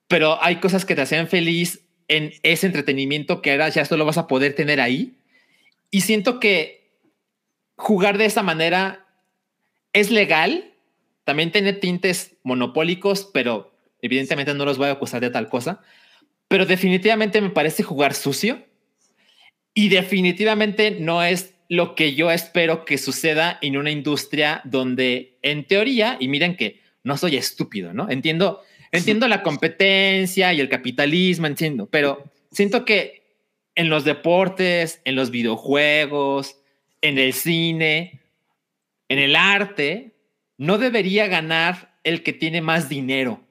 pero hay cosas que te hacían feliz en ese entretenimiento que ahora ya solo vas a poder tener ahí. Y siento que jugar de esa manera es legal, también tiene tintes monopólicos, pero evidentemente no los voy a acusar de tal cosa. Pero definitivamente me parece jugar sucio y definitivamente no es lo que yo espero que suceda en una industria donde, en teoría, y miren que no soy estúpido, ¿no? Entiendo, entiendo la competencia y el capitalismo, entiendo, pero siento que en los deportes, en los videojuegos, en el cine, en el arte, no debería ganar el que tiene más dinero.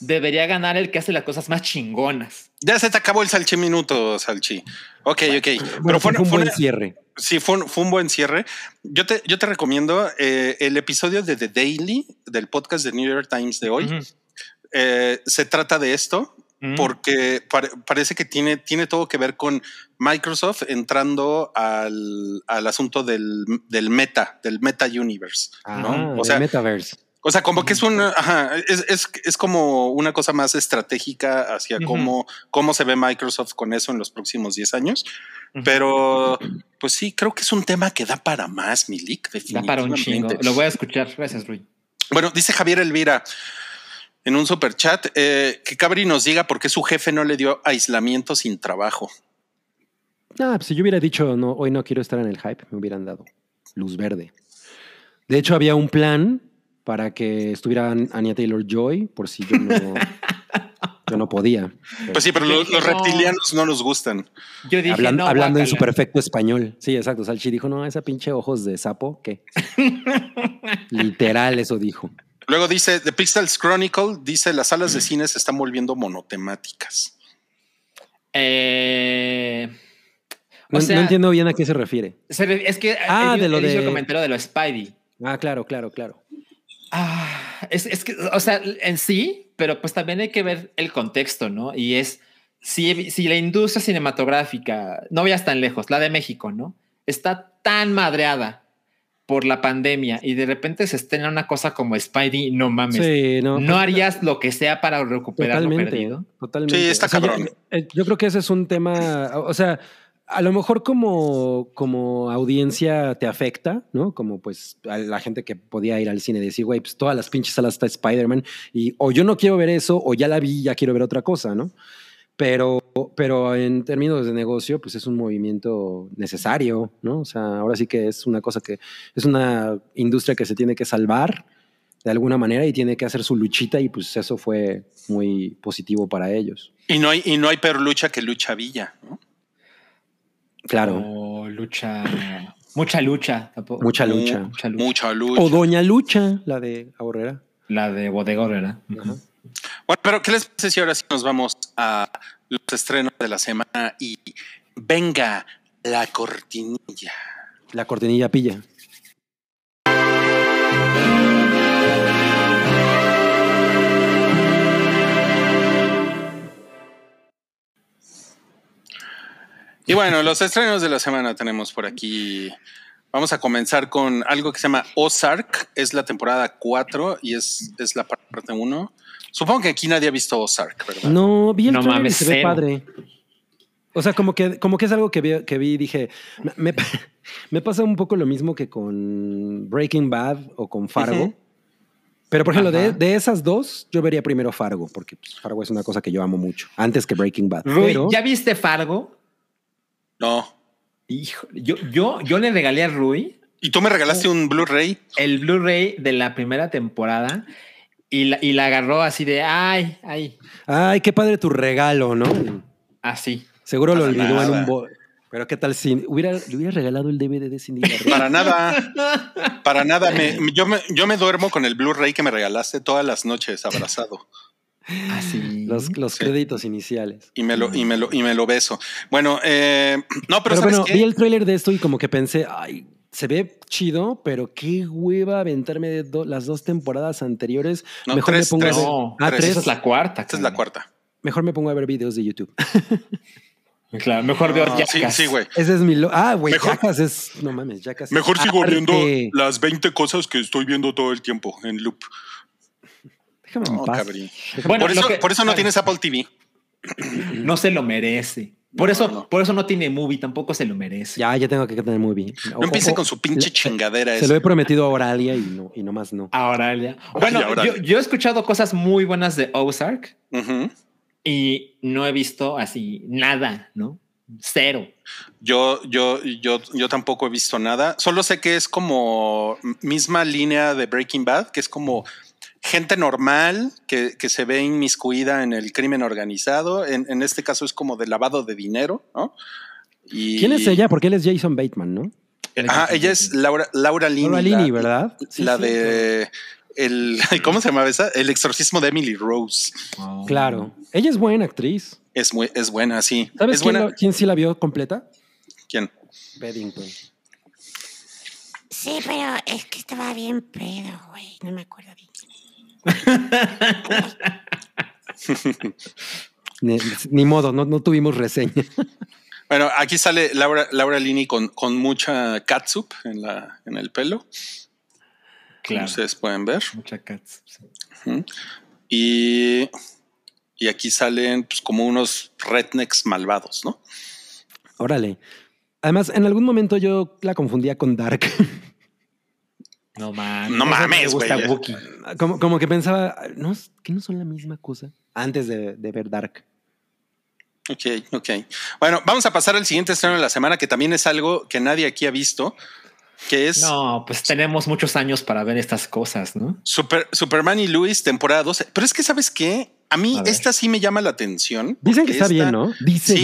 Debería ganar el que hace las cosas más chingonas. Ya se te acabó el salchi minuto, salchi. Ok, ok. Bueno, Pero fue, fue, un buen cierre. Sí, fue un, fue un buen cierre. Yo te, yo te recomiendo eh, el episodio de The Daily del podcast de New York Times de hoy. Eh, se trata de esto Porque pare- parece que tiene, tiene todo que ver con Microsoft entrando al, al asunto del, del meta, del meta universe. ¿no? O sea, Metaverse. o sea, como que es un, ajá, es, es, es como una cosa más estratégica hacia cómo, cómo se ve Microsoft con eso en los próximos 10 años. Ujú. Pero, pues sí, creo que es un tema que da para más, Milik, Da para un chingo. Lo voy a escuchar. Gracias, Rui. Bueno, dice Javier Elvira en un super chat que Cabri nos diga por qué su jefe no le dio aislamiento sin trabajo. Ah, pues si yo hubiera dicho no, hoy no quiero estar en el hype, me hubieran dado luz verde. De hecho, había un plan para que estuviera An- Anya Taylor Joy, por si yo no, yo no podía. Pues sí, pero los, reptilianos no nos gustan. Yo dije, Hablan- no, hablando en su perfecto español. Sí, exacto. Salchi dijo, no, esa pinche ojos de sapo, ¿qué? Literal, eso dijo. Luego dice The Pixels Chronicle, dice las salas de cine se están volviendo monotemáticas. Eh, No, o sea, no entiendo bien a qué se refiere. se re- es que Ah, el, de lo el de- comentario de lo Spidey. Ah, claro, claro, claro. Ah, es, es que, o sea, en sí, pero pues también hay que ver el contexto, ¿no? Y es si, si la industria cinematográfica, no vayas tan lejos, la de México, ¿no? Está tan madreada por la pandemia y de repente se estrena una cosa como Spidey, no mames. Sí, no. no harías lo que sea para recuperar lo Totalmente, perdido. totalmente. Sí, está yo- cabrón. eh, Yo, creo que ese es un tema, o sea, a lo mejor como, como audiencia te afecta, ¿no? Como pues a la gente que podía ir al cine y decir, güey, pues todas las pinches salas está Spider-Man y o yo no quiero ver eso o ya la vi y ya quiero ver otra cosa, ¿no? Pero, pero en términos de negocio, pues es un movimiento necesario, ¿no? O sea, ahora sí que es una cosa que es una industria que se tiene que salvar de alguna manera y tiene que hacer su luchita y pues eso fue muy positivo para ellos. Y no hay, y no hay peor lucha que lucha Villa. ¿no? Claro. O lucha, mucha lucha. tampoco. Mucha lucha. Mucha lucha. Mucha lucha. O Doña Lucha, la de Ahorrera. La de. Ajá. Bueno, pero ¿qué les parece si ahora sí nos vamos a los estrenos de la semana y venga la cortinilla? La cortinilla pilla. Y bueno, los estrenos de la semana tenemos por aquí. Vamos a comenzar con algo que se llama Ozark. Es la temporada 4 y es, es la parte 1. Supongo que aquí nadie ha visto Ozark, ¿verdad? No, vi el No trailer y mames, se ve padre. O sea, como que, como que es algo que vi, que vi y dije, me, me pasa un poco lo mismo que con Breaking Bad o con Fargo. Ujú. Pero, por ejemplo, de, esas dos, yo vería primero Fargo, porque pues, Fargo es una cosa que yo amo mucho, antes que Breaking Bad. Rui, Pero, ¿ya viste Fargo? No. Hijo, yo, yo, yo le regalé a Rui Y tú me regalaste un Blu-ray. el Blu-ray de la primera temporada y la, y la agarró así de ay, ay, Ay, qué padre tu regalo, ¿no? así. Seguro lo olvidó en un bo- Pero qué tal si hubiera, le hubiera regalado el DVD de Cindy? Para nada. Para nada. Me- yo, me, yo me duermo con el Blu-ray que me regalaste todas las noches abrazado. Así. Los, los Sí. créditos iniciales. Y me lo, y me lo, y me lo beso. Bueno, eh, no, pero, Pero, ¿sabes bueno, qué? vi el tráiler de esto y como que pensé, ay, se ve chido, pero qué hueva aventarme de do- las dos temporadas anteriores. No, Mejor tres, me pongo tres. a ver. No, Ah, tres. tres. esa es la cuarta. Esta es la cuarta. Mejor me pongo a ver videos de YouTube. Claro, mejor veo No, sí, Jackass. sí, güey. Ese es mi. lo- ah, güey, Mejor- Jackass es. No mames, Jackass. es Mejor sigo arte. viendo las 20 cosas que estoy viendo todo el tiempo en loop. Déjame en No, paz. cabrón. Déjame- Bueno, por, eso, que- por eso no tienes Apple TV. No se lo merece. Por No, eso, no. por eso no tiene movie, tampoco se lo merece. Ya, ya tengo que tener bien. No empiece con su pinche chingadera Se esa. lo he prometido a Oralia y no, y nomás no. Ahora ya. Bueno, yo, he escuchado cosas muy buenas de Ozark y no he visto así nada, ¿no? Cero. Yo, yo, yo, yo tampoco he visto nada. Solo sé que es como misma línea de Breaking Bad, que es como gente normal que, que se ve inmiscuida en el crimen organizado. En, en este caso es como de lavado de dinero, ¿no? Y, ¿Quién es ella? Porque él es Jason Bateman, ¿no? Ajá, ella es Laura, Laura Linney. Laura la- Linney, ¿verdad? Sí, la sí. de el, ¿cómo se llamaba esa? El exorcismo de Emily Rose. Claro. Ella es buena actriz. Es muy, es buena, sí. ¿Sabes es quién, buena. la- quién sí la vio completa? ¿Quién? Paddington. Sí, pero es que estaba bien pedo, güey. No me acuerdo bien. Ni, ni modo, no, no tuvimos reseña. Bueno, aquí sale Laura, Laura Linney con, con mucha catsup en, la, en el pelo. Como Claro. ustedes pueden ver. Mucha cats. sí. Y aquí salen pues, como unos rednecks malvados, ¿no? Órale. Además, en algún momento yo la confundía con Dark. No mames. No mames, gusta güey. Como, como que pensaba, ¿no, es- que no son la misma cosa antes de, de ver Dark. Ok, ok. Bueno, vamos a pasar al siguiente estreno de la semana, que también es algo que nadie aquí ha visto, que es No, pues tenemos muchos años para ver estas cosas, ¿no? Super- Superman y Luis, temporada 12. Pero es que, ¿sabes qué? A mí A esta sí me llama la atención. Dicen que está bien, ¿no? Dicen. Sí,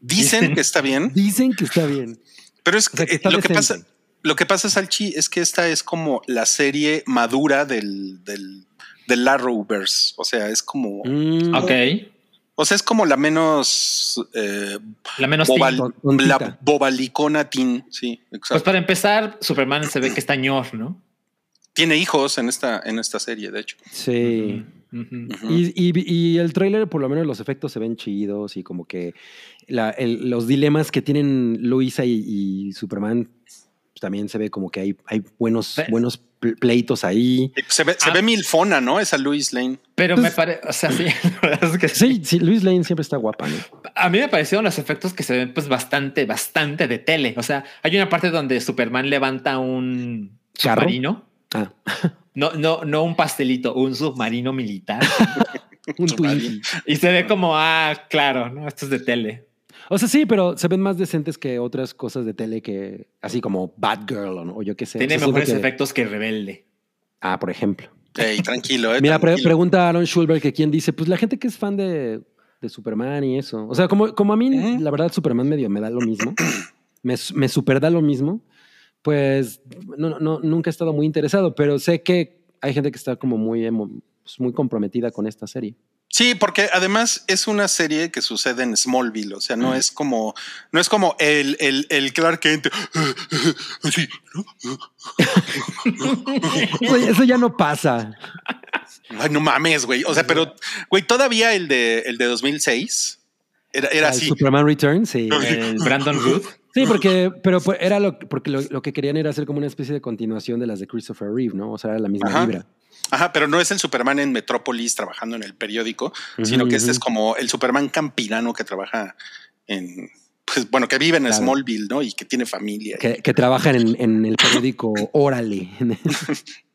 dicen Dicen. que está bien, Dicen que está bien. pero es O sea, que, lo que pasa, lo que pasa, Salchi, es que esta es como la serie madura del, del, del Arrowverse. O sea, es como, Mm, Ok. o sea, es como la menos eh, La menos bobal- la bobalicona teen. Sí, Pues exacto. para empezar, Superman se ve que está ñor, ¿no? Tiene hijos en esta, en esta serie, de hecho. Sí. Ujú. Y, y- y el tráiler, por lo menos los efectos se ven chidos y como que la- el- los dilemas que tienen Luisa y, y Superman pues, también se ve como que hay, hay buenos, buenos pl- pleitos ahí. Se ve, se Ah. ve milfona, ¿no? Esa Louis Lane. Pero Pues- me parece, o sea, sí, la verdad es que Sí, sí, Luis Lane siempre está guapa, ¿no? A mí me parecieron los efectos que se ven pues bastante, bastante de tele. O sea, hay una parte donde Superman levanta un ¿Carro? submarino. Ah, No, no, no un pastelito, un submarino militar. un y se ve como, ah, claro, no, esto es de tele. O sea, sí, pero se ven más decentes que otras cosas de tele que, así como Batgirl o, no, o yo qué sé. Tiene O sea, mejores que- efectos que Rebelde. Ah, por ejemplo. Ey, tranquilo, eh. Mira, pre- tranquilo. pregunta a Aaron Schulberg que quien dice, pues la gente que es fan de, de Superman y eso. O sea, como, como a mí, Ujú. la verdad, Superman medio me da lo mismo. me, me super da lo mismo. Pues no, no, nunca he estado muy interesado, pero sé que hay gente que está como muy, pues, muy comprometida con esta serie. Sí, porque además es una serie que sucede en Smallville, o sea, no es como, no es como el, el, el Clark Kent. así. Eso, eso ya no pasa. Ay, no mames, güey. O sea, pero, güey, todavía el de, el de 2006 era, era El así. Superman Returns, sí. El Brandon Root. Sí, porque, pero era lo, porque lo, lo que querían era hacer como una especie de continuación de las de Christopher Reeve, ¿no? O sea, era la misma Ajá. vibra. Ajá, pero no es el Superman en Metrópolis trabajando en el periódico, sino que este es como el Superman campirano que trabaja en, pues bueno, que vive en Claro. Smallville, ¿no? Y que tiene familia. Que, que trabajan en, en el periódico Órale.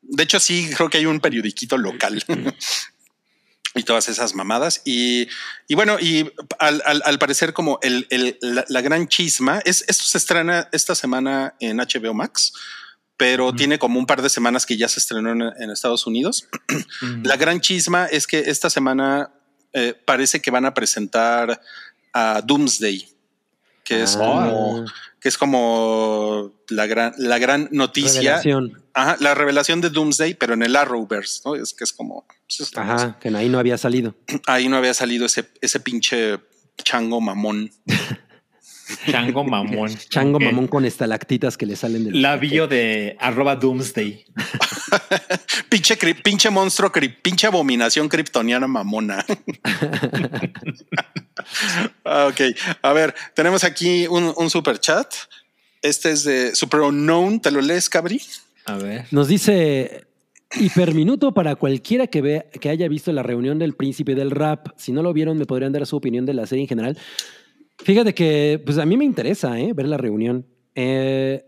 De hecho, sí, creo que hay un periodiquito local. y todas esas mamadas. Y, y bueno, y al, al- al parecer como el, el- la, la gran chisma, es, esto se estrena esta semana en HBO Max, pero tiene como un par de semanas que ya se estrenó en, en Estados Unidos. La gran chisma es que esta semana eh, parece que van a presentar a Doomsday, que es Ah. como que es como la gran, la gran noticia, Revelación. Ajá, la revelación de Doomsday, pero en el Arrowverse, ¿no? Es que es como pues, Ajá, que ahí no había salido. ahí no había salido ese, ese pinche chango mamón. Chango mamón. Chango mamón con estalactitas que le salen del. La bio de arroba Doomsday. pinche, cri- pinche monstruo, cri- pinche abominación kryptoniana mamona. Ok, a ver, tenemos aquí un, un super chat. Este es de Super Unknown. ¿Te lo lees, Cabri? A ver. Nos dice hiperminuto para cualquiera que vea que haya visto la reunión del príncipe del rap. Si no lo vieron, me podrían dar su opinión de la serie en general. Fíjate que, pues a mí me interesa ¿eh? ver la reunión. Eh,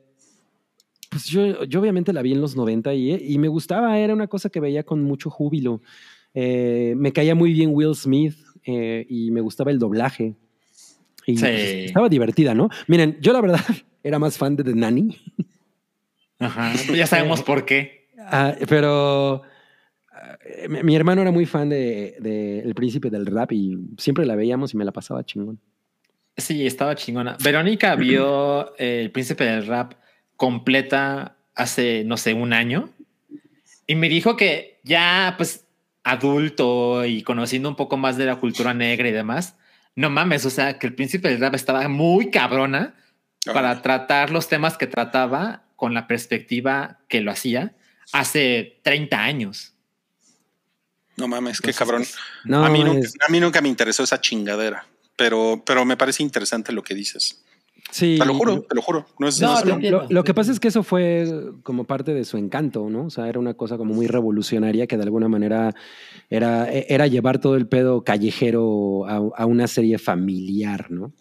pues yo, yo obviamente la vi en los 90 y, y me gustaba, era una cosa que veía con mucho júbilo. Eh, me caía muy bien Will Smith eh, y me gustaba el doblaje. Y Sí. pues, estaba divertida, ¿no? Miren, yo la verdad era más fan de The Nanny. Ajá. Ya sabemos por qué. Ah, pero ah, mi, mi hermano era muy fan de, de El Príncipe del Rap y siempre la veíamos y me la pasaba chingón. Sí, estaba chingona. Verónica vio eh, El Príncipe del Rap completa hace, no sé, un año. Y me dijo que ya, pues, adulto y conociendo un poco más de la cultura negra y demás, no mames, o sea, que El Príncipe del Rap estaba muy cabrona para tratar los temas que trataba con la perspectiva que lo hacía hace 30 años. No mames, qué Entonces, cabrón. pues, No, a, mí nunca, es- a mí nunca me interesó esa chingadera, pero, pero me parece interesante lo que dices. sí, Te lo juro, te lo juro. No es No, es. Lo, lo que pasa es que eso fue como parte de su encanto, ¿no? O sea, era una cosa como muy revolucionaria que de alguna manera era, era llevar todo el pedo callejero a, a una serie familiar, ¿no?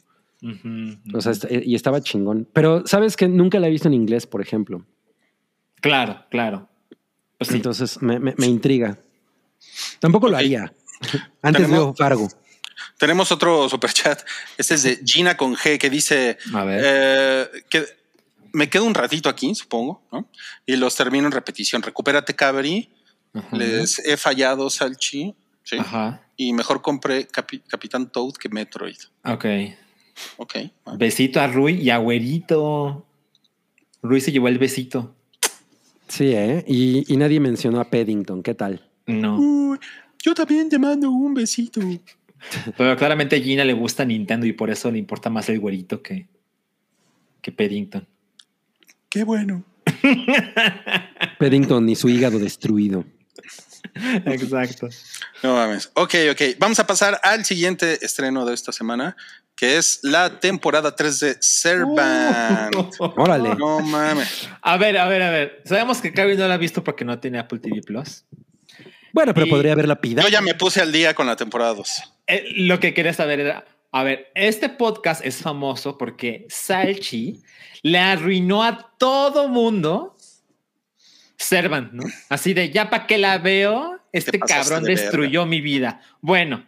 O sea, y estaba chingón. Pero sabes que nunca la he visto en inglés, por ejemplo. claro, claro. Pues sí. Entonces me, me- me intriga. Tampoco lo haría. Antes veo Fargo. Tenemos otro super chat. Este es de Gina con G que dice A ver. eh, que me quedo un ratito aquí, supongo, ¿no? Y los termino en repetición. Recupérate, Cabri. Ajá. Les he fallado, Salchi. ¿sí? Ajá. Y mejor compré Capi- Capitán Toad que Metroid. Ok. Ok. Besito a Rui y a Güerito. Rui se llevó el besito. Sí, ¿eh? Y, y nadie mencionó a Paddington. ¿Qué tal? No. Uy, yo también te mando un besito. Pero claramente a Gina le gusta Nintendo y por eso le importa más el güerito que, que Paddington. Qué bueno. Paddington y su hígado destruido. Exacto. No mames. Ok, ok. Vamos a pasar al siguiente estreno de esta semana, que es la temporada 3 de Servant. Órale. No mames. A ver, a ver, a ver. Sabemos que Cabri no la ha visto porque no tiene Apple TV Plus. Bueno, pero Y- podría haberla pida. Yo ya me puse al día con la temporada 2. Eh, lo que quería saber era, a ver, este podcast es famoso porque Salchi le arruinó a todo mundo Servant, ¿no? Así de, ya para qué la veo, este cabrón de destruyó mi vida. Bueno,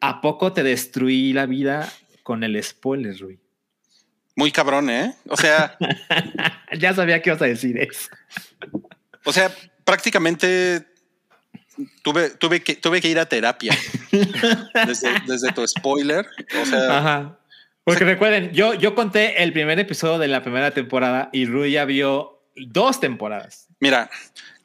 ¿a poco te destruí la vida con el spoiler, Rui? Muy cabrón, ¿eh? O sea, ya sabía que ibas a decir eso. o sea, prácticamente tuve, tuve, que, tuve que ir a terapia desde, desde tu spoiler. O sea, Ajá. Porque recuerden, yo, yo conté el primer episodio de la primera temporada y Rui ya vio dos temporadas. mira,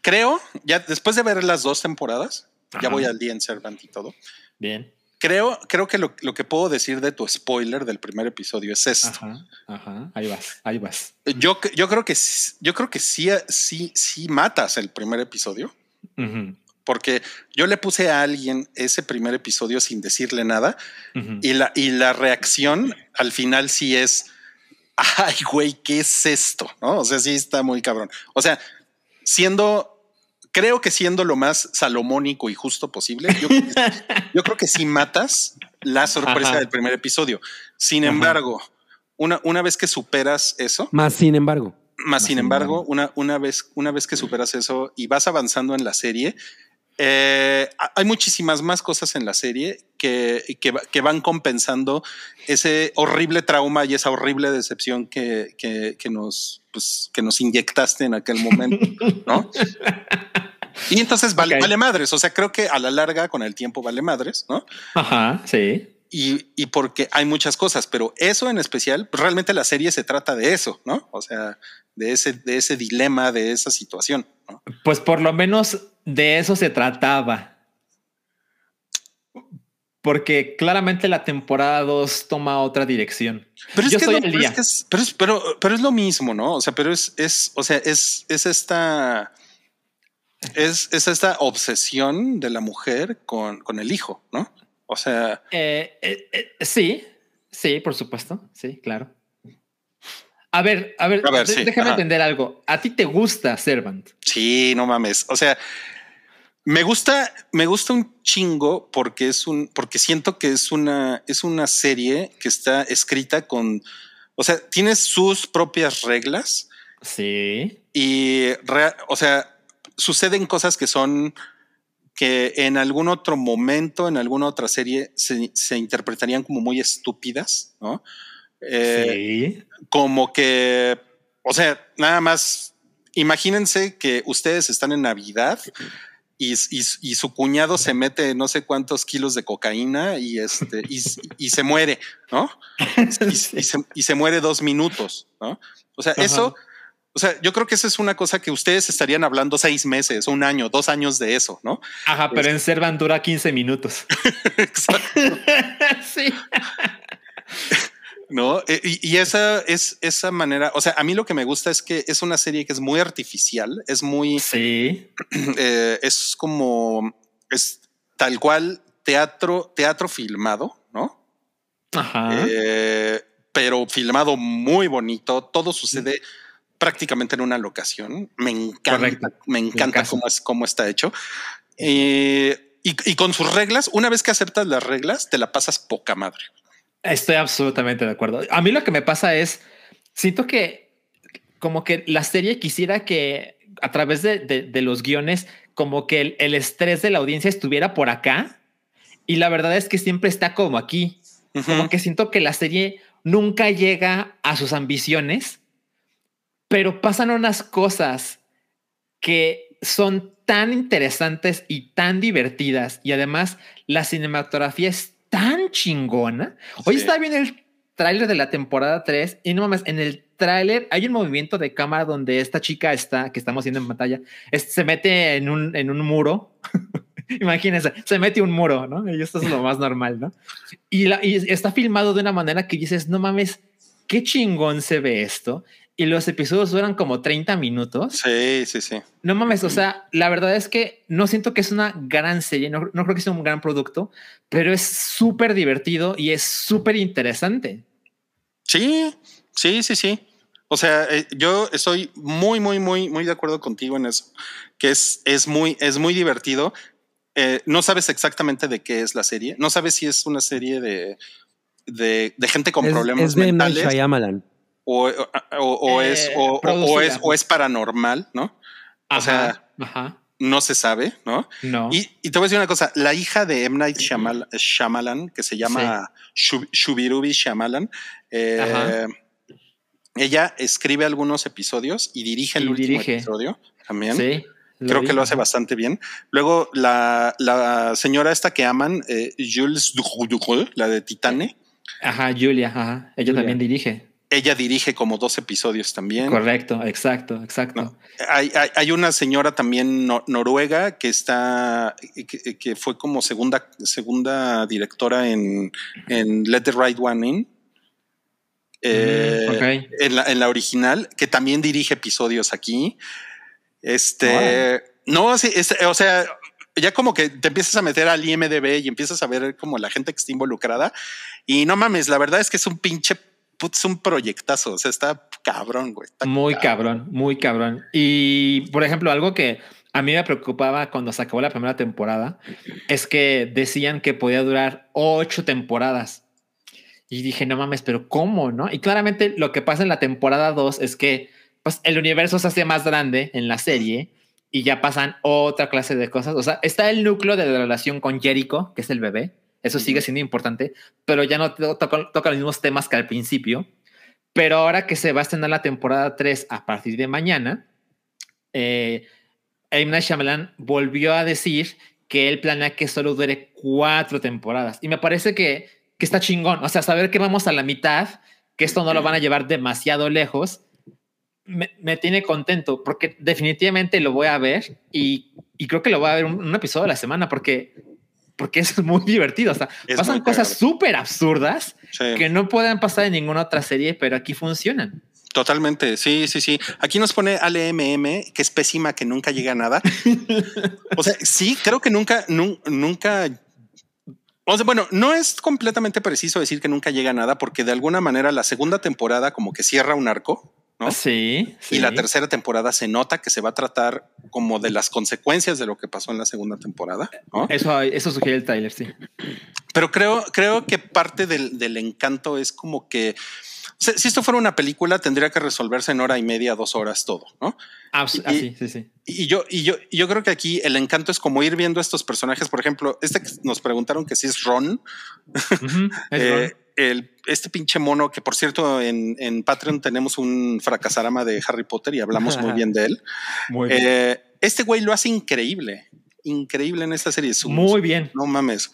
creo, ya después de ver las dos temporadas, ya Ajá. voy al día en Servant y todo. Bien. Creo, creo que lo, lo que puedo decir de tu spoiler del primer episodio es esto. Ajá, ajá. Ahí vas, ahí vas. Yo, yo creo que yo creo que sí, sí, sí matas el primer episodio, Ujú, porque yo le puse a alguien ese primer episodio sin decirle nada y la, y la reacción al final sí es, ay, güey, ¿qué es esto? ¿No? O sea, sí está muy cabrón. O sea, siendo, creo que siendo lo más salomónico y justo posible, yo, creo que- yo creo que sí matas la sorpresa Ajá. del primer episodio. Sin Ajá. embargo, una, una vez que superas eso, Más sin embargo. más sin sin embargo, embargo. una, una, vez, una vez que superas eso y vas avanzando en la serie, eh, ha- hay muchísimas más cosas en la serie que, que, va- que van compensando ese horrible trauma y esa horrible decepción que, que, nos, pues, que nos inyectaste en aquel momento, ¿no? Y entonces vale, Ok. vale madres. O sea, creo que a la larga, con el tiempo, vale madres, ¿no? Ajá, sí. Y, y porque hay muchas cosas, pero eso en especial, pues realmente la serie se trata de eso, ¿no? O sea, de ese, de ese dilema, de esa situación, ¿no? Pues por lo menos de eso se trataba. Porque claramente la temporada 2 toma otra dirección. Pero es Yo que, estoy no- al pero, día. es que es, pero, es- pero, pero es lo mismo, ¿no? O sea, pero es, es, o sea, es, es esta, es, es esta obsesión de la mujer con, con el hijo, ¿no? O sea, Eh, eh, eh, sí, sí, por supuesto. Sí, claro. A ver, a ver, A ver, de- sí, déjame ajá. entender algo. ¿A ti te gusta Servant? sí, no mames. O sea, me gusta, me gusta un chingo porque es un, porque siento que es una, es una serie que está escrita con, o sea, tiene sus propias reglas Sí. y, o sea, suceden cosas que son que en algún otro momento, en alguna otra serie, se, se interpretarían como muy estúpidas, ¿no? Eh, sí. Como que, o sea, nada más, imagínense que ustedes están en Navidad y, y- y su cuñado se mete no sé cuántos kilos de cocaína y, este, y, y se muere, ¿no? Se, y se muere dos minutos, ¿no? O sea, Ajá. eso, o sea, yo creo que esa es una cosa que ustedes estarían hablando seis meses, un año, dos años de eso, ¿no? Ajá, pero en Servant dura 15 minutos. sí. ¿No? E- Y, y esa es esa manera, o sea, a mí lo que me gusta es que es una serie que es muy artificial, es muy, Sí. eh, es como, es tal cual teatro, teatro filmado, ¿no? Ajá. Eh, pero filmado muy bonito, todo sucede prácticamente en una locación. Me encanta, Correcto. me encanta cómo, es, cómo está hecho. Eh, y, y con sus reglas, una vez que aceptas las reglas, te la pasas poca madre. Estoy absolutamente de acuerdo. A mí lo que me pasa es, siento que como que la serie quisiera que a través de, de- de los guiones, como que el, el estrés de la audiencia estuviera por acá. Y la verdad es que siempre está como aquí. Como Ujú. que siento que la serie nunca llega a sus ambiciones, pero pasan unas cosas que son tan interesantes y tan divertidas y además la cinematografía es tan chingona. Hoy Sí. estaba viendo el tráiler de la temporada 3 y no mames, en el tráiler hay un movimiento de cámara donde esta chica está, que estamos viendo en pantalla, es- se mete en un, en un muro. Imagínense, se mete un muro, ¿no? Y esto es lo más normal, ¿no? Y, la- y está filmado de una manera que dices, no mames, qué chingón se ve esto. Y los episodios duran como 30 minutos. Sí, sí, sí. No mames, o sea, la verdad es que no siento que es una gran serie, no, no creo que sea un gran producto, pero es súper divertido y es súper interesante. Sí, sí, sí, sí. O sea, eh, yo estoy muy, muy, muy, muy de acuerdo contigo en eso, que es, es muy, es muy divertido. Eh, no sabes exactamente de qué es la serie. No sabes si es una serie de, de, de gente con es, problemas es de. Night mentales Shyamalan. O, o- o Eh, es, o, es, o es paranormal, ¿no? O sea, ajá, no se sabe, ¿no? no. Y, y te voy a decir una cosa, la hija de M. Night Shyamal- Shyamalan, que se llama Shub- Shubirubi Shyamalan, eh, ella escribe algunos episodios y dirige el Y último dirige. episodio también. sí, Creo que lo hace bastante bien. Luego la, la señora esta que aman, eh, Jules Ducournau, la de Titane, Ajá, Julia, ajá. Ella Julia. también dirige. Ella dirige como dos episodios también. Correcto, exacto, exacto. No. Hay, hay, hay una señora también no- noruega que está, que, que fue como segunda, segunda directora en, en Let the Right One In. Eh, Mm, ok. en, la, en la original, que también dirige episodios aquí. Este, no, sí, es- o sea, ya como que te empiezas a meter al IMDB y empiezas a ver como la gente que está involucrada. Y no mames, la verdad es que es un pinche, put, es un proyectazo. O sea, está cabrón, güey. está Muy cabrón, muy cabrón. Y por ejemplo, algo que a mí me preocupaba cuando se acabó la primera temporada es que decían que podía durar ocho temporadas. Y dije, no mames, pero ¿cómo? No? Y claramente lo que pasa en la temporada 2 es que pues, el universo se hace más grande en la serie y ya pasan otra clase de cosas. O sea, está el núcleo de la relación con Jericho, que es el bebé. Eso sigue siendo importante, pero ya no to- toca, toca los mismos temas que al principio. Pero ahora que se va a estrenar la temporada 3 a partir de mañana, eh. Night Shyamalan volvió a decir que él planea que solo dure cuatro temporadas. Y me parece que, que está chingón. O sea, saber que vamos a la mitad, que esto no lo van a llevar demasiado lejos, me, me tiene contento porque definitivamente lo voy a ver y, y creo que lo voy a ver un, un episodio a la semana porque, porque es muy divertido. O sea, Es pasan cosas súper absurdas Sí. que no pueden pasar en ninguna otra serie, pero aquí funcionan. Totalmente, sí, sí, sí. Aquí nos pone Ale MM, que es pésima, que nunca llega a nada. o sea, sí, creo que nunca, nun- nunca. O sea, bueno, no es completamente preciso decir que nunca llega a nada, porque de alguna manera la segunda temporada como que cierra un arco, ¿no? Sí, sí. Y la tercera temporada se nota que se va a tratar como de las consecuencias de lo que pasó en la segunda temporada, ¿no? Eso, eso sugiere el trailer, sí. Pero creo, creo que parte del, del encanto es como que si esto fuera una película, tendría que resolverse en hora y media, dos horas todo, ¿no? Ah, sí, ah, Y- sí, sí, sí. Y yo, y yo, yo creo que aquí el encanto es como ir viendo estos personajes. Por ejemplo, este que nos preguntaron que si es Ron, es eh, Ron. el, este pinche mono que por cierto en, en Patreon tenemos un fracasarama de Harry Potter y hablamos muy bien de él. Muy bien. Eh, este güey lo hace increíble, increíble en esta serie. Su- Muy bien. No mames.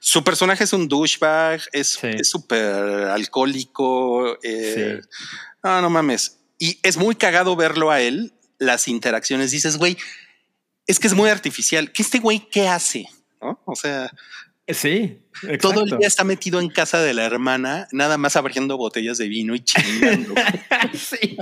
Su personaje es un douchebag, es Sí. súper alcohólico. eh, Sí. No, no mames. Y es muy cagado verlo a él, las interacciones. Dices, güey, es que es muy artificial. ¿Qué este güey qué hace? ¿No? O sea, Sí, todo el día está metido en casa de la hermana, nada más abriendo botellas de vino y chingando. sí,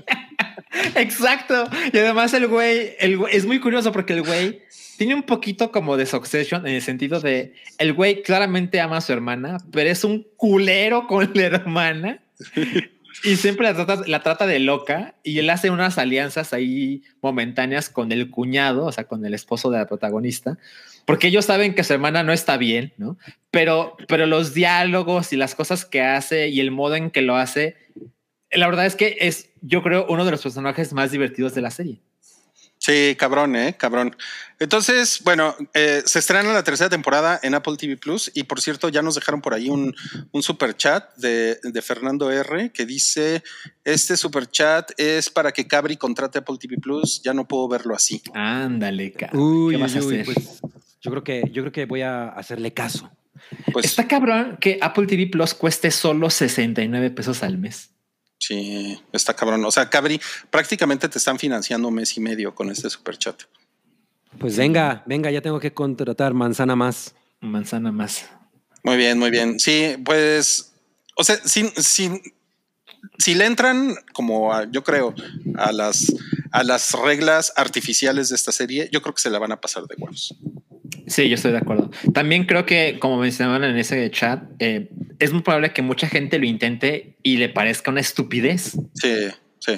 exacto. Y además el güey, el güey- es muy curioso porque el güey tiene un poquito como de succession en el sentido de el güey claramente ama a su hermana, pero es un culero con la hermana y siempre la trata, la trata de loca y él hace unas alianzas ahí momentáneas con el cuñado, o sea, con el esposo de la protagonista, porque ellos saben que su hermana no está bien, ¿no? Pero, pero los diálogos y las cosas que hace y el modo en que lo hace, la verdad es que es, yo creo, uno de los personajes más divertidos de la serie. Sí, cabrón, eh, cabrón. Entonces, bueno, eh, se estrena la tercera temporada en Apple TV Plus. Y por cierto, ya nos dejaron por ahí un, un super chat de, de Fernando R que dice: Este super chat es para que Cabri contrate Apple TV Plus. Ya no puedo verlo así. Ándale, cabrón. Uy, ¿Qué vas a uy, uy, hacer? pues, yo creo que yo creo que voy a hacerle caso. Pues Está cabrón que Apple TV Plus cueste solo 69 pesos al mes. Sí, está cabrón. O sea, Cabri, prácticamente te están financiando un mes y medio con este super chat. Pues venga, venga, ya tengo que contratar manzana más. Manzana más. Muy bien, muy bien. Sí, pues, o sea, sin, sin, si le entran como a- yo creo a las a las reglas artificiales de esta serie, yo creo que se la van a pasar de huevos. Sí, yo estoy de acuerdo. También creo que, como mencionaban en ese chat, eh, es muy probable que mucha gente lo intente y le parezca una estupidez. Sí, sí.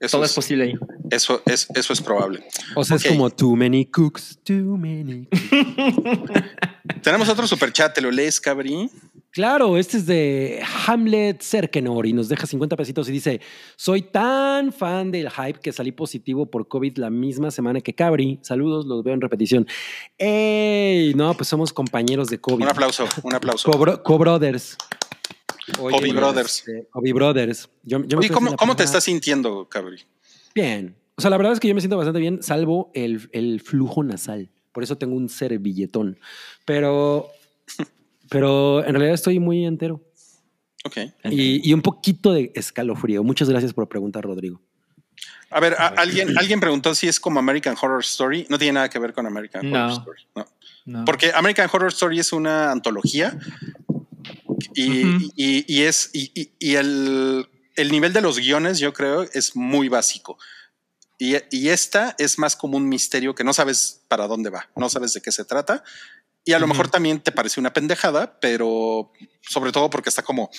Eso Todo es, es posible ahí. eso es, eso es probable. O sea, es como too many cooks, too many. Tenemos otro super chat, ¿te lo lees, Cabri? Claro, este es de Hamlet Serkenor y nos deja 50 pesitos y dice, soy tan fan del hype que salí positivo por COVID la misma semana que Cabri. Saludos, los veo en repetición. ¡Ey! No, pues somos compañeros de COVID. Un aplauso, un aplauso. Co-bro- Co-brothers. Oye, Kobe Brothers. este, Kobe Brothers. Yo, yo me Oye, quedé sin ¿cómo, cómo te estás sintiendo, Cabri? Bien. O sea, la verdad es que yo me siento bastante bien, salvo el, el flujo nasal. Por eso tengo un servilletón. Pero, pero en realidad estoy muy entero. Ok. Y, y un poquito de escalofrío. Muchas gracias por preguntar, Rodrigo. A ver, a- alguien, alguien preguntó si es como American Horror Story. No tiene nada que ver con American No. Horror Story. No. No. Porque American Horror Story es una antología y, Ujú. y- y es y, y- y el, el nivel de los guiones, yo creo, es muy básico. Y, y esta es más como un misterio que no sabes para dónde va, no sabes de qué se trata. Y a lo Ujú. mejor también te parece una pendejada, pero sobre todo porque está como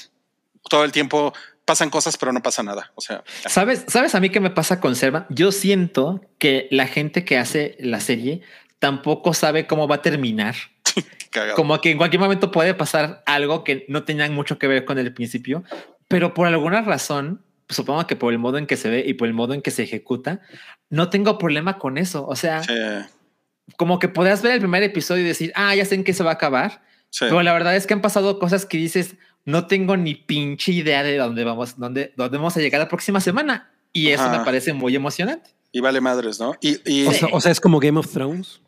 todo el tiempo pasan cosas, pero no pasa nada. O sea, ¿Sabes, ¿Sabes a mí qué me pasa con Serva? Yo siento que la gente que hace la serie tampoco sabe cómo va a terminar. Como que en cualquier momento puede pasar algo que no tenía mucho que ver con el principio, pero por alguna razón supongo que por el modo en que se ve y por el modo en que se ejecuta, no tengo problema con eso. O sea, Sí, como que podrás ver el primer episodio y decir, ah, ya sé en qué se va a acabar. sí. Pero la verdad es que han pasado cosas que dices, no tengo ni pinche idea de dónde vamos, dónde, dónde vamos a llegar la próxima semana. Y eso Ajá. me parece muy emocionante. Y vale madres, ¿no? Y, y O sea, o sea, es como Game of Thrones.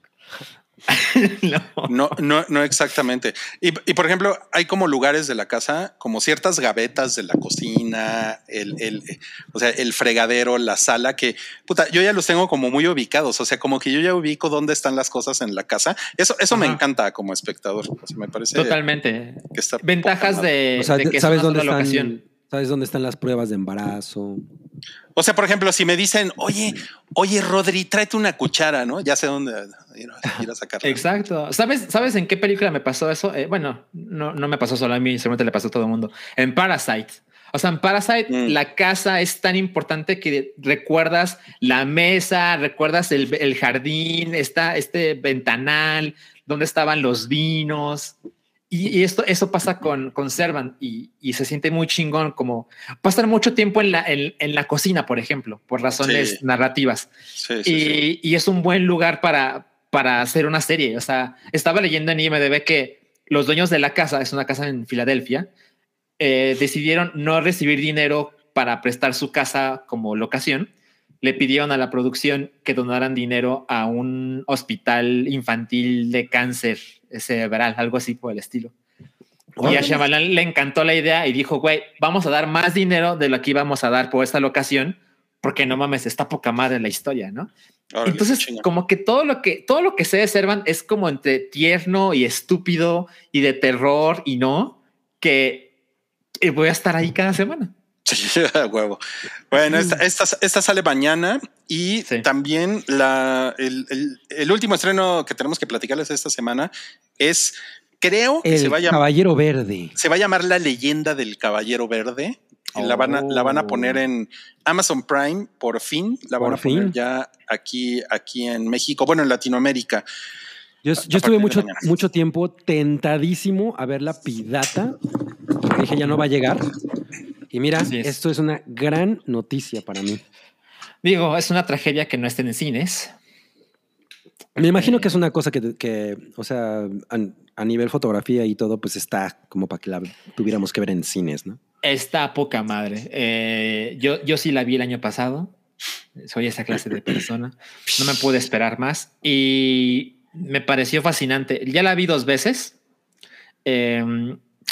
No. no, no, no exactamente. Y, y, por ejemplo, hay como lugares de la casa, como ciertas gavetas de la cocina, el, el, o sea, el fregadero, la sala, que puta, yo ya los tengo como muy ubicados. O sea, como que yo ya ubico dónde están las cosas en la casa. Eso, eso me encanta como espectador. O sea, me parece Totalmente. que está Ventajas de, O sea, de que es ¿sabes dónde sola están? locación. ¿Sabes dónde están las pruebas de embarazo? O sea, por ejemplo, si me dicen, oye, oye, Rodri, tráete una cuchara, ¿no? Ya sé dónde ir a, ir a sacarla. Exacto. ¿Sabes, ¿Sabes en qué película me pasó eso? Eh, bueno, no, no me pasó solo a mí, seguramente le pasó a todo el mundo. En Parasite. O sea, en Parasite Mm. la casa es tan importante que recuerdas la mesa, recuerdas el, el jardín, está este ventanal, donde estaban los vinos. Y, y esto, eso pasa con, con Servant y, y se siente muy chingón como pasar mucho tiempo en la, en, en la cocina, por ejemplo, por razones Sí. narrativas. Sí, sí, sí. Y, y es un buen lugar para, para hacer una serie. O sea, estaba leyendo en IMDB que los dueños de la casa, es una casa en Filadelfia, eh, decidieron no recibir dinero para prestar su casa como locación. Le pidieron a la producción que donaran dinero a un hospital infantil de cáncer cerebral, algo así por el estilo. Y a. Shyamalan le encantó la idea y dijo, güey, vamos a dar más dinero de lo que íbamos a dar por esta locación, porque no mames, está poca madre la historia, ¿no? Órale, Entonces, como que todo lo que todo lo que sé de Servan es como entre tierno y estúpido y de terror y no, que eh, voy a estar ahí cada semana. Sí, huevo. Bueno, esta, esta, esta sale mañana y Sí. también la, el, el- el último estreno que tenemos que platicarles esta semana es, creo que se va, a llamar, Caballero Verde. se va a llamar La leyenda del Caballero Verde. La, van a, la van a poner en Amazon Prime por fin. La van Por a poner fin. ya aquí, aquí en México, bueno, en Latinoamérica. Yo, yo estuve mucho, mañana. mucho tiempo tentadísimo a ver la pirata. Dije, ya no va a llegar. Y mira, es. esto es una gran noticia para mí. Digo, es una tragedia que no estén en cines. Me imagino que es una cosa que, que, o sea, a, a nivel fotografía y todo, pues está como para que la tuviéramos que ver en cines, ¿no? Está poca madre. Eh, yo, yo sí la vi el año pasado. Soy esa clase de persona. No me pude esperar más y me pareció fascinante. Ya la vi dos veces. Eh,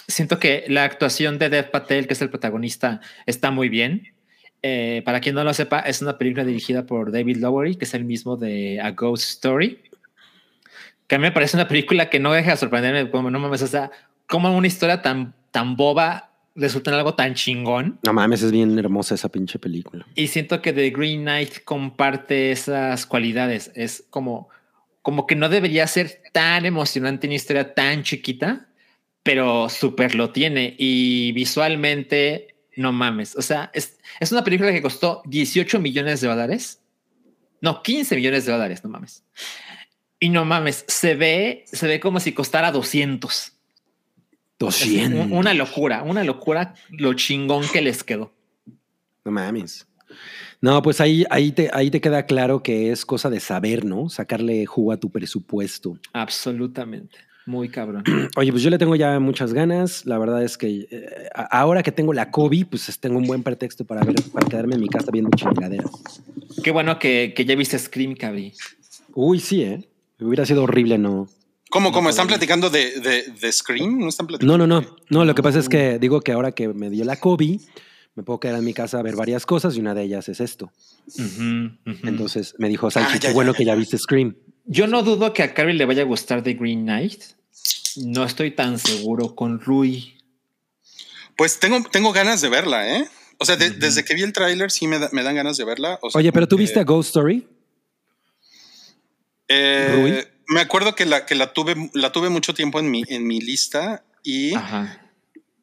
siento que la actuación de Dev Patel, que es el protagonista, está muy bien. Eh, para quien no lo sepa, es una película dirigida por David Lowery, que es el mismo de A Ghost Story. Que a mí me parece una película que no deja de sorprenderme. Como no mames, o sea, como una historia tan, tan boba resulta en algo tan chingón. No mames, es bien hermosa esa pinche película. Y siento que The Green Knight comparte esas cualidades. Es como, como que no debería ser tan emocionante una historia tan chiquita, pero súper lo tiene. Y visualmente, no mames. O sea, es, es una película que costó 18 millones de dólares. No, 15 millones de dólares, no mames. Y no mames, se ve, se ve como si costara 200. Es 200. un- una locura, una locura lo chingón que les quedó. No mames. No, pues ahí, ahí, te, ahí te queda claro que es cosa de saber, ¿no? Sacarle jugo a tu presupuesto. Absolutamente. Muy cabrón. Oye, pues yo le tengo ya muchas ganas. La verdad es que eh, ahora que tengo la COVID, pues tengo un buen pretexto para ver, para quedarme en mi casa viendo chingaderas. Qué bueno que, que ya viste Scream, cabrí. Uy, sí, ¿eh? Hubiera sido horrible, ¿no? ¿Cómo, cómo? ¿Están platicando de, de, de Scream? ¿No están platicando? No, no, no. No, lo que pasa es que digo que ahora que me dio la COVID, me puedo quedar en mi casa a ver varias cosas y una de ellas es esto. Entonces me dijo, Ah, ya, qué bueno ya, que ya. viste Scream. Yo no dudo que a Carrie le vaya a gustar The Green Knight. No estoy tan seguro con Rui. Pues tengo, tengo ganas de verla, ¿eh? O sea, de- desde que vi el tráiler sí me, da- me dan ganas de verla. O sea, Oye, pero tú que, viste a Ghost Story? eh, Rui? Me acuerdo que la, que la tuve, la tuve mucho tiempo en mi, en mi lista y Ajá.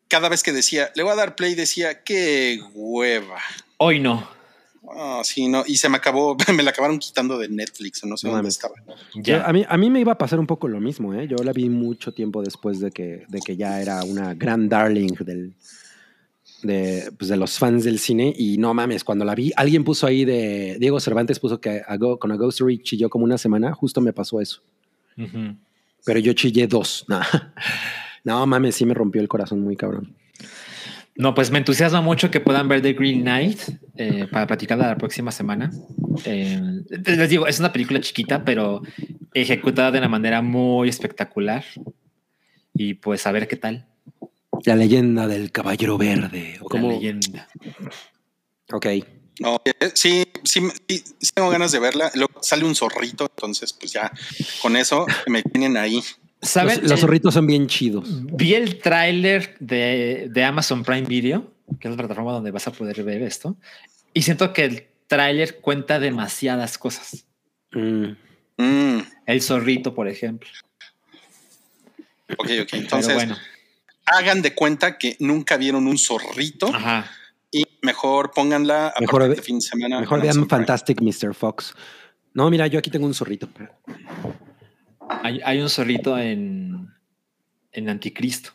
cada vez que decía, le voy a dar play, decía, qué hueva. Hoy no. Ah, sí, no. Y se me acabó, me la acabaron quitando de Netflix, no sé No dónde estaba. Ya. A, mí, a mí me iba a pasar un poco lo mismo, ¿eh? Yo la vi mucho tiempo después de que, de que ya era una gran darling del, de, pues, de los fans del cine y no mames, cuando la vi, alguien puso ahí de Diego Cervantes puso que a Go- con A Ghost Story chilló como una semana, justo me pasó eso. Pero yo chillé dos. No, no mames, sí me rompió el corazón muy cabrón. No, pues me entusiasma mucho que puedan ver The Green Knight eh, para platicar la próxima semana. Eh, les digo, es una película chiquita, pero ejecutada de una manera muy espectacular. Y pues a ver qué tal. La leyenda del caballero verde. O La como, leyenda. ok. No, eh, sí, sí, sí, sí tengo ganas de verla. Luego sale un zorrito, entonces pues ya con eso me tienen ahí. ¿Saben? Los, los zorritos son bien chidos. Vi el tráiler de, de Amazon Prime Video, que es la plataforma donde vas a poder ver esto, y siento que el tráiler cuenta demasiadas cosas. Mm. Mm, El zorrito, por ejemplo. ok, ok. Entonces, bueno, hagan de cuenta que nunca vieron un zorrito ajá. y mejor pónganla a Mejor de fin de semana. Mejor vean Amazon Prime. Fantastic Mr. Fox. No, mira, yo aquí tengo un zorrito. Hay, hay un zorrito en, en Anticristo.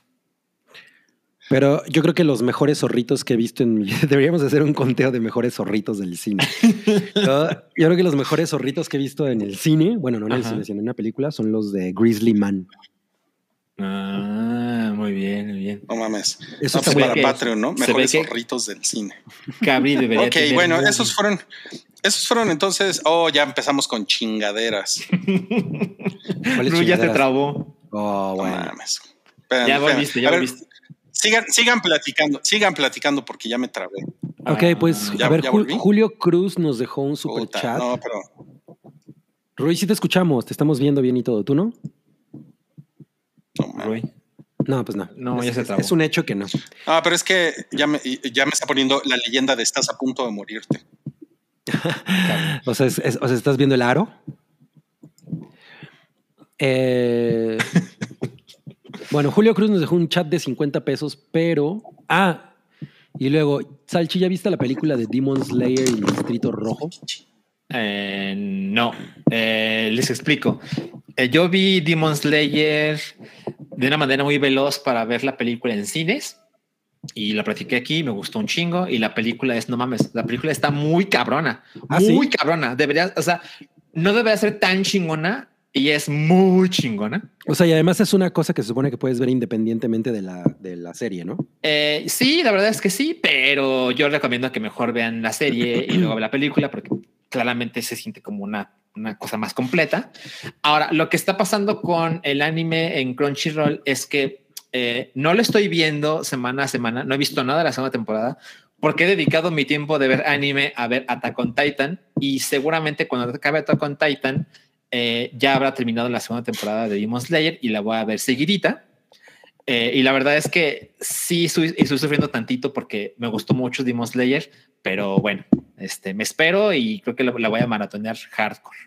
Pero yo creo que los mejores zorritos que he visto en mi deberíamos hacer un conteo de mejores zorritos del cine. yo, yo creo que los mejores zorritos que he visto en el cine, bueno, no en el Ajá. cine, sino en una película, son los de Grizzly Man. Ah, muy bien, muy bien. No mames. Eso No, pues para Patreon, ¿no? Mejores zorritos del cine. Cabri debería Ok, tener bueno, esos fueron, esos fueron entonces. Oh, ya empezamos con chingaderas. ¿Cuáles Ru, ya te trabó. Oh, No bueno. mames. Espérame, Ya espérame. volviste, ya volviste. Sigan, sigan platicando, sigan platicando porque ya me trabé. Ok, pues Ya- a ver. Julio Cruz nos dejó un super Puta, chat. No, pero Rui, sí te escuchamos, te estamos viendo bien y todo. ¿Tú no? No. Rui. No, pues no. No, es, ya se trabó. es un hecho que no. Ah, pero es que ya me, ya me está poniendo la leyenda de estás a punto de morirte. O sea, es- es- o sea, ¿estás viendo el aro? Eh, bueno, Julio Cruz nos dejó un chat de 50 pesos, pero... Ah, y luego, Salchi, ¿ya viste la película de Demon Slayer y Distrito Rojo? Eh, no, Eh, les explico. Eh, yo vi Demon Slayer de una manera muy veloz para ver la película en cines y la practiqué aquí, me gustó un chingo y la película es, no mames, la película está muy cabrona, ¿Ah, muy sí? cabrona. Debería, o sea, no debería ser tan chingona y es muy chingona. O sea, y además es una cosa que se supone que puedes ver independientemente de la, de la serie, ¿no? Eh, sí, la verdad es que sí, pero yo recomiendo que mejor vean la serie y luego la película porque claramente se siente como una, una cosa más completa. Ahora, lo que está pasando con el anime en Crunchyroll es que eh, no lo estoy viendo semana a semana, no he visto nada de la segunda temporada porque he dedicado mi tiempo de ver anime a ver Attack on Titan y seguramente cuando acabe Attack on Titan eh, ya habrá terminado la segunda temporada de Demon Slayer y la voy a ver seguidita. Eh, y la verdad es que sí estoy, estoy sufriendo tantito porque me gustó mucho Demon Slayer, pero bueno, este, me espero y creo que la, la voy a maratonear hardcore.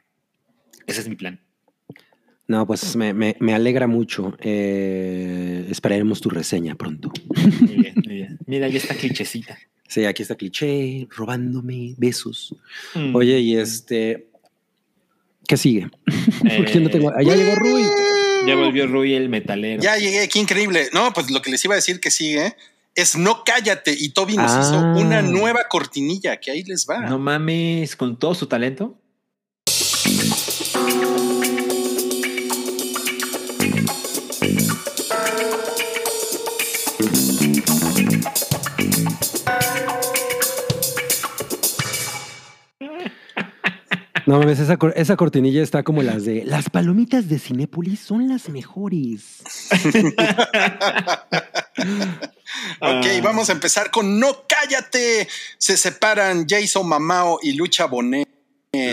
Ese es mi plan. No, pues me, me- me alegra mucho. Eh, esperaremos tu reseña pronto. Muy bien, muy bien. Mira, ya está clichecita. Sí, aquí está cliché, robándome besos. Mm. Oye, y este. ¿Qué sigue? Porque yo no Eh, tengo. Allá llegó Rui. Ya volvió Rui el metalero. Ya llegué, qué increíble. No, pues lo que les iba a decir que sigue es no cállate. Y Toby nos Ah. hizo una nueva cortinilla que ahí les va. No mames, con todo su talento. No mames, esa, cor- esa cortinilla está como las de las palomitas de Cinépolis son las mejores. Ok, Ah. vamos a empezar con No cállate. Se separan Jason Mamao y Lucha Bonet.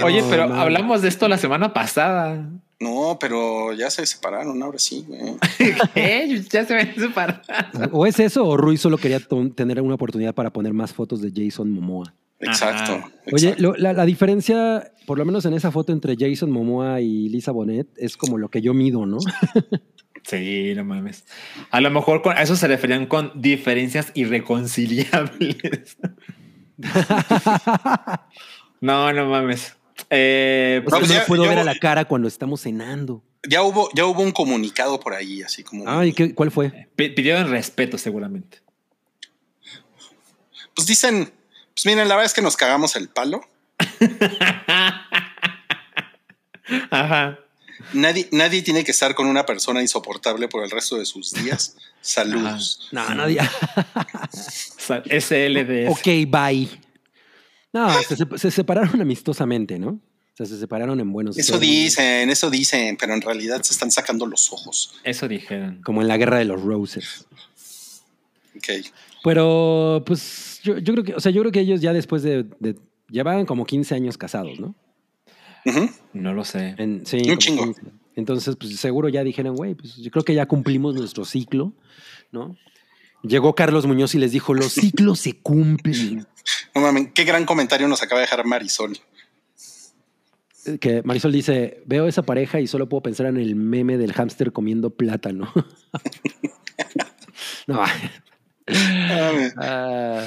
Oye, No, pero hablamos de esto la semana pasada. No, pero ya se separaron, ahora sí, güey. ¿Qué? Ya se ven separados. O es eso, o Rui solo quería to- tener una oportunidad para poner más fotos de Jason Momoa. Exacto. Ajá. Oye, exacto. lo- la, la diferencia, por lo menos en esa foto entre Jason Momoa y Lisa Bonet, es como lo que yo mido, ¿no? Sí, no mames. A lo mejor con a eso se referían con diferencias irreconciliables. no, no mames. Eh, O sea, pues no ya- puedo ya ver a hubo- la cara cuando estamos cenando. Ya hubo, ya hubo un comunicado por ahí, así como. Ay, ¿qué- ¿cuál fue? pi- pidieron respeto seguramente. pues dicen, pues miren, la verdad es que nos cagamos el palo. Ajá. Nadie, nadie tiene que estar con una persona insoportable por el resto de sus días. Saludos. No, nadie. SLDS. ok, bye. No, se, sep- se separaron amistosamente, ¿no? O sea, se separaron en buenos Eso términos, dicen, eso dicen, pero en realidad se están sacando los ojos. Eso dijeron. Como en la guerra de los roses. Ok. Pero, pues, yo, yo creo que, o sea, yo creo que ellos ya después de, de- llevaban como 15 años casados, ¿no? No lo sé. En- sí, Un chingo. 15. Entonces, pues seguro ya dijeron, güey, pues yo creo que ya cumplimos nuestro ciclo, ¿no? Llegó Carlos Muñoz y les dijo, los ciclos se cumplen. No mames, qué gran comentario nos acaba de dejar Marisol. Que Marisol dice, veo esa pareja y solo puedo pensar en el meme del hámster comiendo plátano. no. Ah,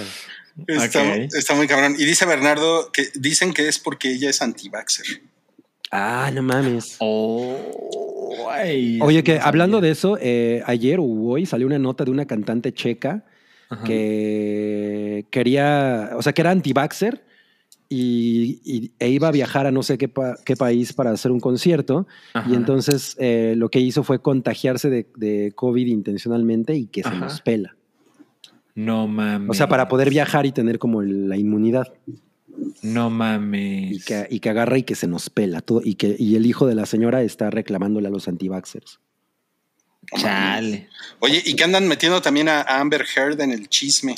Está, muy cabrón. Y dice Bernardo que dicen que es porque ella es anti-vaxxer. ah, no mames. Oh, ay, Oye, que hablando de eso, eh, ayer o hoy salió una nota de una cantante checa Ajá. que quería, o sea, que era anti-vaxxer y, y- e iba a viajar a no sé qué, pa- qué país para hacer un concierto. Ajá. Y entonces eh, lo que hizo fue contagiarse de, de COVID intencionalmente y que se nos pela. No mames. O sea, para poder viajar y tener como la inmunidad. No mames. Y que, y que agarra y que se nos pela. Todo, y, que, y el hijo de la señora está reclamándole a los anti-vaxxers. Chale. Oye, y que andan metiendo también a a Amber Heard en el chisme.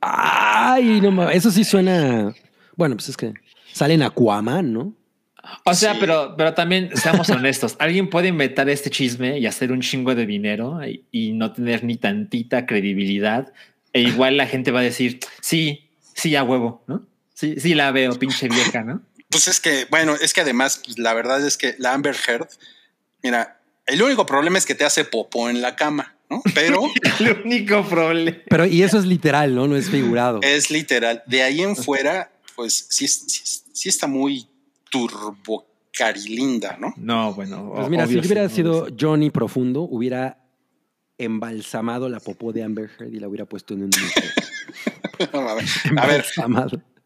Ay, no mames. Eso sí suena. Bueno, pues es que sale en Aquaman, ¿no? O sea, Sí. pero, pero también seamos honestos. Alguien puede inventar este chisme y hacer un chingo de dinero y, y no tener ni tantita credibilidad. E igual la gente va a decir, sí, sí, a huevo, ¿no? Sí, sí la veo, pinche vieja, ¿no? Pues es que, bueno, es que además, pues, la verdad es que la Amber Heard, mira, el único problema es que te hace popó en la cama, ¿no? Pero El único problema. Pero, y eso es literal, ¿no? No es figurado. es literal. De ahí en fuera, pues sí, sí está muy turbocarilinda, ¿no? No, bueno. Pues mira, obvio si hubiera sí, sido Johnny Profundo, hubiera embalsamado la popó de Amber Heard y la hubiera puesto en un. A ver.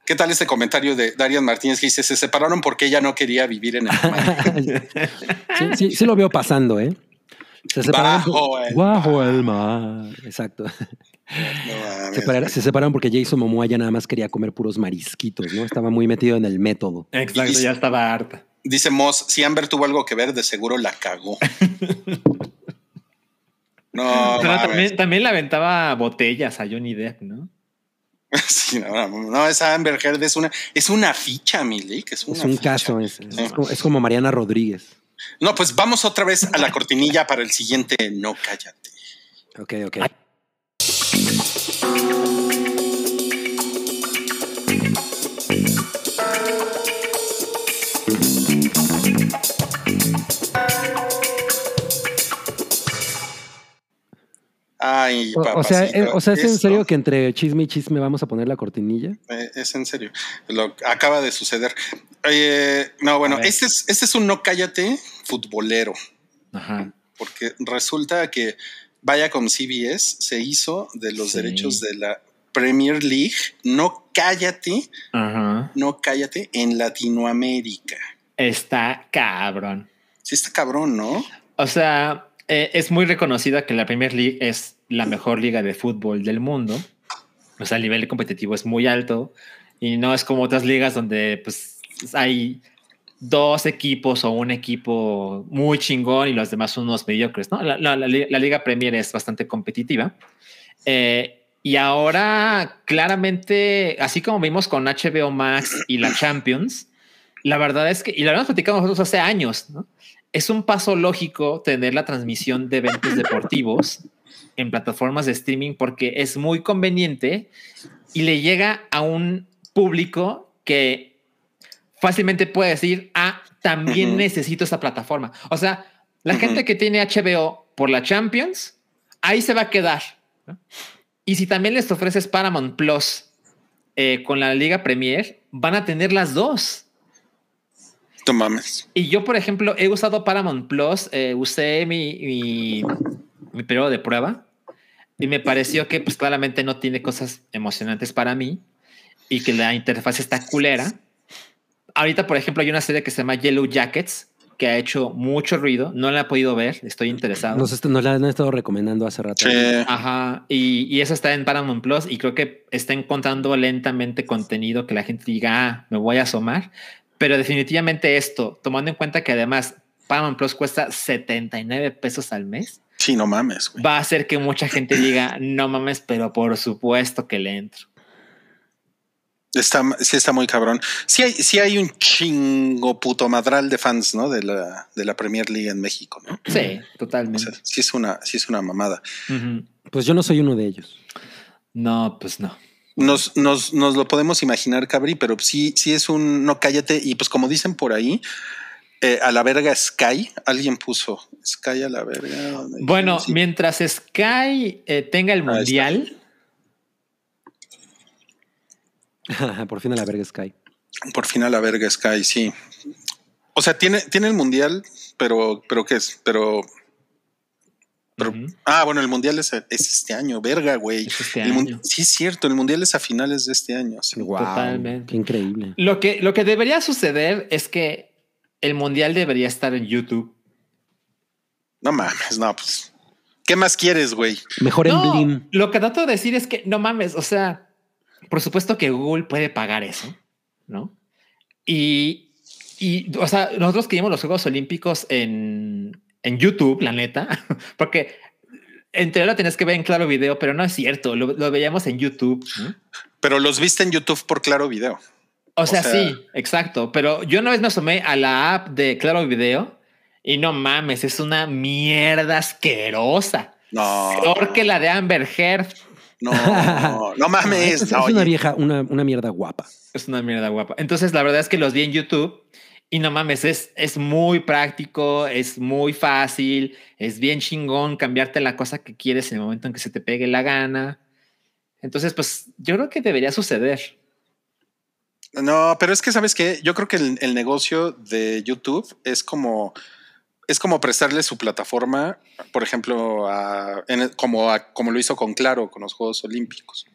¿qué tal este comentario de Darian Martínez que dice, se separaron porque ella no quería vivir en el mar? sí, sí, sí lo veo pasando, ¿eh? Se separaron Bajo el Bajo el mar. Exacto. No se separaron porque Jason Momoa ya nada más quería comer puros marisquitos, ¿no? Estaba muy metido en el método. Exacto, ya estaba harta. Dice Moss, si Amber tuvo algo que ver, de seguro la cagó. No, Pero también, también le aventaba botellas a Johnny Depp, ¿no? Sí, no, no, no, esa Amber Heard es una, es una ficha, Milik, es, una Es un ficha. caso, es, es como, es como Mariana Rodríguez. No, pues vamos otra vez a la cortinilla para el siguiente No Cállate. Ok, ok. Ay, O, sea, o sea, ¿es en serio que entre chisme y chisme vamos a poner la cortinilla? eh, es en serio. Lo acaba de suceder. Eh, no, bueno, este es, este es un No Cállate futbolero. Ajá. porque resulta que vaya con CBS se hizo de los Sí. derechos de la Premier League. No cállate, Ajá. no cállate en Latinoamérica. Está cabrón. Sí está cabrón, ¿no? O sea, eh, es muy reconocida que la Premier League es la mejor liga de fútbol del mundo. O sea, el nivel competitivo es muy alto y no es como otras ligas donde pues hay dos equipos o un equipo muy chingón y los demás unos mediocres, ¿no? La, la- la li- la Liga Premier es bastante competitiva. Eh, y ahora, claramente, así como vimos con HBO Max y la Champions, la verdad es que, y lo habíamos platicado nosotros hace años. Es un paso lógico tener la transmisión de eventos deportivos en plataformas de streaming porque es muy conveniente y le llega a un público que fácilmente puede decir, ah, también necesito esa plataforma. O sea, la gente que tiene HBO por la Champions, ahí se va a quedar. ¿no? Y si también les ofreces Paramount Plus eh, con la Liga Premier, van a tener las dos. No mames. Y yo, por ejemplo, he usado Paramount Plus, eh, usé mi, mi, mi periodo de prueba y me pareció que pues claramente no tiene cosas emocionantes para mí y que la interfaz está culera. Ahorita, por ejemplo, hay una serie que se llama Yellow Jackets que ha hecho mucho ruido. No la he podido ver, estoy interesado. Nos, est- nos la han estado recomendando hace rato. Sí. Ajá, y, y eso está en Paramount Plus y creo que está encontrando lentamente contenido que la gente diga, ah, me voy a asomar. Pero definitivamente esto, tomando en cuenta que además Paramount Plus cuesta 79 pesos al mes, Sí, no mames, güey. va a hacer que mucha gente diga, no mames, pero por supuesto que le entro. Está, sí está muy cabrón. Sí hay, sí hay un chingo puto madral de fans, ¿no? De la, de la Premier League en México, ¿no? Sí, O totalmente. sea, sí es una, sí es una mamada. Pues yo no soy uno de ellos. No, pues no. Nos, nos, nos lo podemos imaginar, Cabri, pero sí, sí es un no cállate. Y pues como dicen por ahí, eh, a la verga Sky, alguien puso Sky a la verga. ¿dónde Bueno? Sí. mientras Sky eh, tenga el mundial, Por fin a la verga Sky. Por fin a la verga Sky, sí. O sea, tiene, tiene el mundial, pero, pero ¿qué es? Pero, ah, bueno, el mundial es, es este año, verga, güey. Es este año. Sí, es cierto, el mundial es a finales de este año. sí. Wow, Totalmente. Qué increíble. Lo que, lo que debería suceder es que el mundial debería estar en YouTube. No mames, no, pues. ¿Qué más quieres, güey? Mejor en No, Blim. lo que trato de decir es que no mames, o sea, por supuesto que Google puede pagar eso, ¿no? Y, y o sea, nosotros que vimos los Juegos Olímpicos en, en YouTube, la neta, porque en teoría lo tenías que ver en claro video, pero no es cierto, lo, lo veíamos en YouTube. ¿no? Pero los viste en YouTube por claro video. O sea, sea- sí, exacto. Pero yo una vez me asomé a la app de Claro Video y no mames, es una mierda asquerosa. No. Peor que la de Amber Heard. No, no, no mames. es, una vieja, una, una mierda guapa. Es una mierda guapa. Entonces, la verdad es que los vi en YouTube y no mames, es, es muy práctico, es muy fácil, es bien chingón cambiarte la cosa que quieres en el momento en que se te pegue la gana. Entonces, pues yo creo que debería suceder. No, pero es que sabes que yo creo que el, el negocio de YouTube es como es como prestarle su plataforma, por ejemplo, a, en el- como, a- como lo hizo con Claro con los Juegos Olímpicos.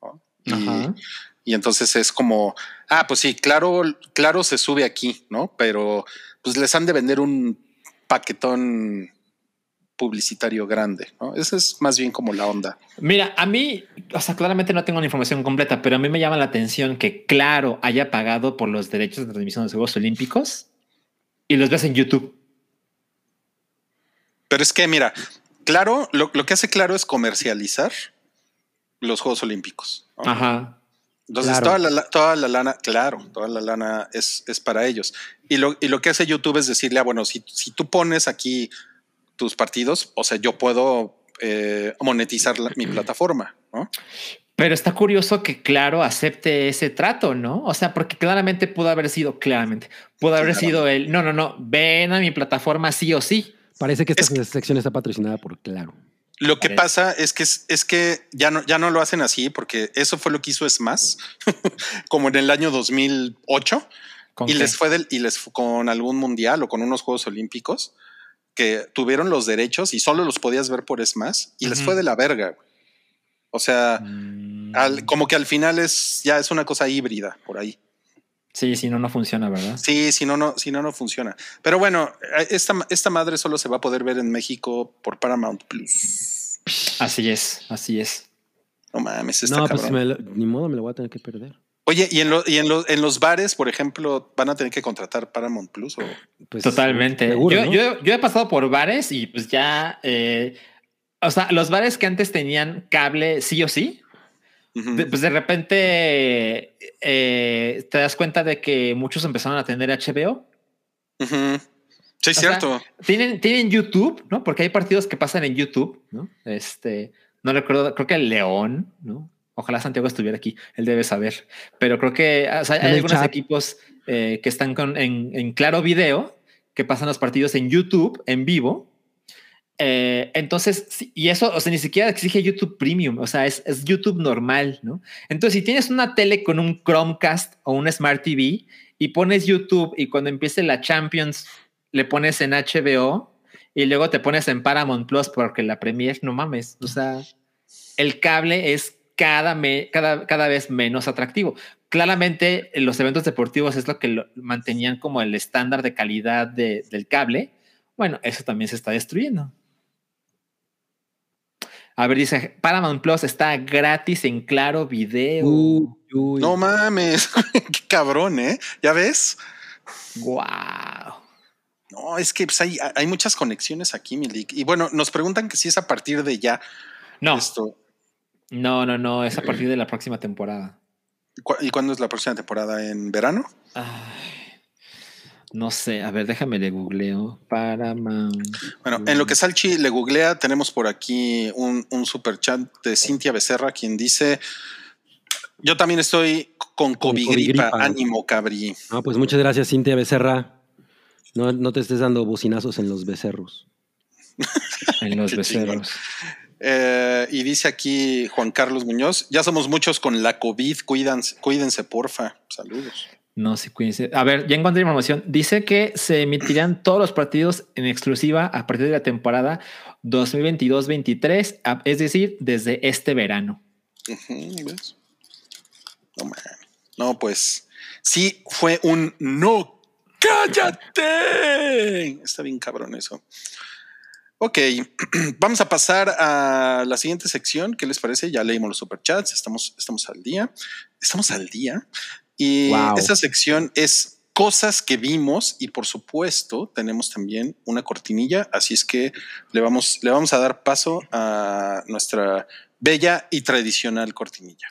¿no? Y, y entonces es como, ah, pues sí, claro, claro se sube aquí, ¿no? Pero pues les han de vender un paquetón publicitario grande, ¿no? Esa es más bien como la onda. Mira, a mí, o sea, claramente no tengo la información completa, pero a mí me llama la atención que Claro haya pagado por los derechos de transmisión de los Juegos Olímpicos y los ves en YouTube. Pero es que, mira, claro, lo, lo que hace claro es comercializar los Juegos Olímpicos. ¿no? Ajá. Entonces, Claro. toda, la, toda la lana, claro, toda la lana es, es para ellos. Y lo, y lo que hace YouTube es decirle, ah, bueno, si, si tú pones aquí tus partidos, o sea, yo puedo eh, monetizar la- mi plataforma, ¿no? Pero está curioso que Claro acepte ese trato, ¿no? O sea, porque claramente pudo haber sido, claramente, pudo haber Claro. sido el, no, no, no, ven a mi plataforma sí o sí. Parece que esta Es sección está patrocinada por Claro. Lo que pasa es que, es, es que ya, no, ya no lo hacen así, porque eso fue lo que hizo Smash, como en el año 2008. ¿Con y qué? les fue del, y les con algún mundial o con unos Juegos Olímpicos que tuvieron los derechos y solo los podías ver por Smash y les fue de la verga. güey. O sea, Mm, al- como que al final es ya es una cosa híbrida por ahí. Sí, sí, no, no funciona, ¿verdad? Sí, si no, no, si no, no funciona. Pero bueno, esta, esta madre solo se va a poder ver en México por Paramount Plus. Así es, así es. No mames, está no, pues cabrón. me lo- ni modo, me lo voy a tener que perder. Oye, y en, lo- y en, lo- en los bares, por ejemplo, van a tener que contratar Paramount Plus o Pues, Totalmente. seguro, yo, ¿no? yo, yo he pasado por bares y pues ya, eh, o sea, los bares que antes tenían cable sí o sí, De- pues de repente eh, te das cuenta de que muchos empezaron a tener HBO. Sí, sea, cierto. Tienen, tienen YouTube, ¿no? Porque hay partidos que pasan en YouTube, ¿no? Este, no recuerdo, creo que el León, ¿no? Ojalá Santiago estuviera aquí, él debe saber. Pero creo que o sea, En hay algunos chat. equipos eh, que están con, en, en claro video, que pasan los partidos en YouTube, en vivo. Eh, entonces, y eso, o sea, ni siquiera exige YouTube Premium, o sea, es, YouTube normal, ¿no? Entonces, si tienes una tele con un Chromecast o un Smart TV y pones YouTube y cuando empiece la Champions le pones en HBO y luego te pones en Paramount Plus porque la Premier, no mames, o sea, el cable es cada, me- cada, vez menos atractivo. Claramente, en los eventos deportivos es lo que mantenían como el estándar de calidad de- del cable. Bueno, eso también se está destruyendo. A ver, dice Paramount Plus está gratis en claro video. Uy, uy. No mames, qué cabrón, ¿eh? ¿Ya ves? wow. No, es que pues, hay, hay muchas conexiones aquí, Milik. Y bueno, nos preguntan que si es a partir de ya No, esto. no, no, no. Es a partir de la próxima temporada. ¿Cu- ¿Y cuándo es la próxima temporada? ¿En verano? Ay, no sé. A ver, déjame le googleo. Paramount. Bueno, en lo que Salchi le googlea, tenemos por aquí un, un super chat de Cintia Becerra, quien dice: Yo también estoy con covigripa, covigripa. ánimo, cabri. Ah, pues muchas gracias, Cintia Becerra. No, no te estés dando bocinazos en los becerros. En los becerros. Eh, y dice aquí Juan Carlos Muñoz: Ya somos muchos con la COVID, cuídense, cuídense porfa. Saludos. No sé, cuídense. A ver, ya encontré información. Dice que se emitirán todos los partidos en exclusiva a partir de la temporada 2022-23, a- es decir, desde este verano. No, pues sí fue un no. ¡Cállate! Está bien cabrón eso. Ok, vamos a pasar a la siguiente sección. ¿Qué les parece? Ya leímos los superchats, estamos, estamos al día. Estamos al día. Y Wow. esta sección es cosas que vimos y por supuesto tenemos también una cortinilla, así es que le vamos, le vamos a dar paso a nuestra bella y tradicional cortinilla.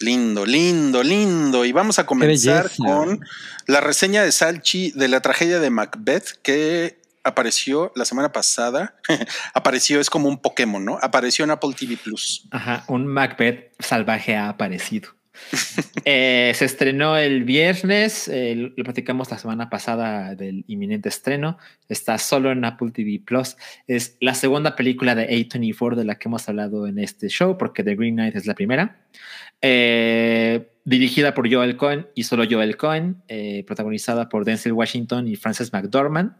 Lindo, lindo, lindo. Y vamos a comenzar con la reseña de Salchi de la tragedia de Macbeth que apareció la semana pasada. apareció, es como un Pokémon, ¿no? Apareció en Apple TV Plus. Ajá, un Macbeth salvaje ha aparecido. Eh, se estrenó el viernes, lo platicamos la semana pasada del inminente estreno. Está solo en Apple TV Plus. Es la segunda película de A24 de la que hemos hablado en este show, porque The Green Knight es la primera. Eh, dirigida por Joel Cohen y solo Joel Cohen, eh, protagonizada por Denzel Washington y Frances McDormand.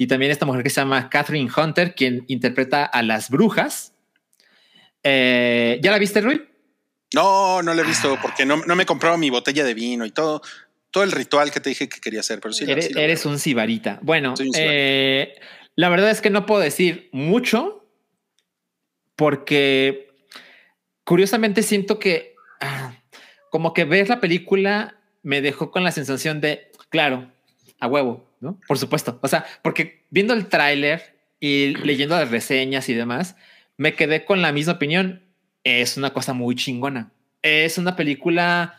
Y también esta mujer que se llama Catherine Hunter, quien interpreta a las brujas. Eh, ¿Ya la viste, Rui? No, no lo he visto porque no, no me compraba mi botella de vino y todo, todo el ritual que te dije que quería hacer, pero sí. la- eres, sí la- eres un sibarita. Bueno, un eh, la verdad es que no puedo decir mucho porque curiosamente siento que ah, como que ver la película me dejó con la sensación de, claro, a huevo, ¿no? Por supuesto. O sea, porque viendo el tráiler y leyendo las reseñas y demás, me quedé con la misma opinión. Es una cosa muy chingona. Es una película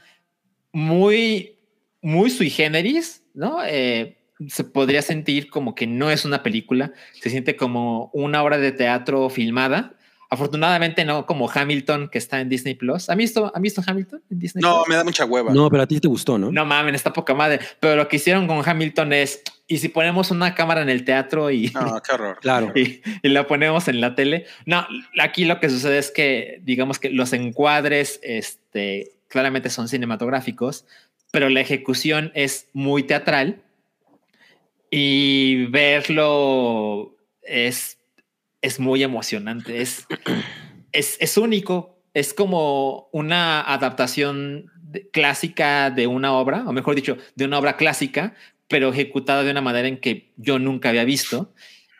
muy, muy sui generis, ¿no? Eh, se podría sentir como que no es una película, se siente como una obra de teatro filmada. Afortunadamente no como Hamilton que está en Disney Plus. ¿Han visto, ¿han visto Hamilton en Disney No, Plus? me da mucha hueva. No, pero a ti te gustó, ¿no? No mames, está poca madre. Pero lo que hicieron con Hamilton es, y si ponemos una cámara en el teatro y, No, qué horror. Claro. y, y la ponemos en la tele. No, aquí lo que sucede es que, digamos que los encuadres, este, claramente son cinematográficos, pero la ejecución es muy teatral y verlo es, es muy emocionante. Es, es, es único. Es como una adaptación de- clásica de una obra, o mejor dicho, de una obra clásica, pero ejecutada de una manera en que yo nunca había visto.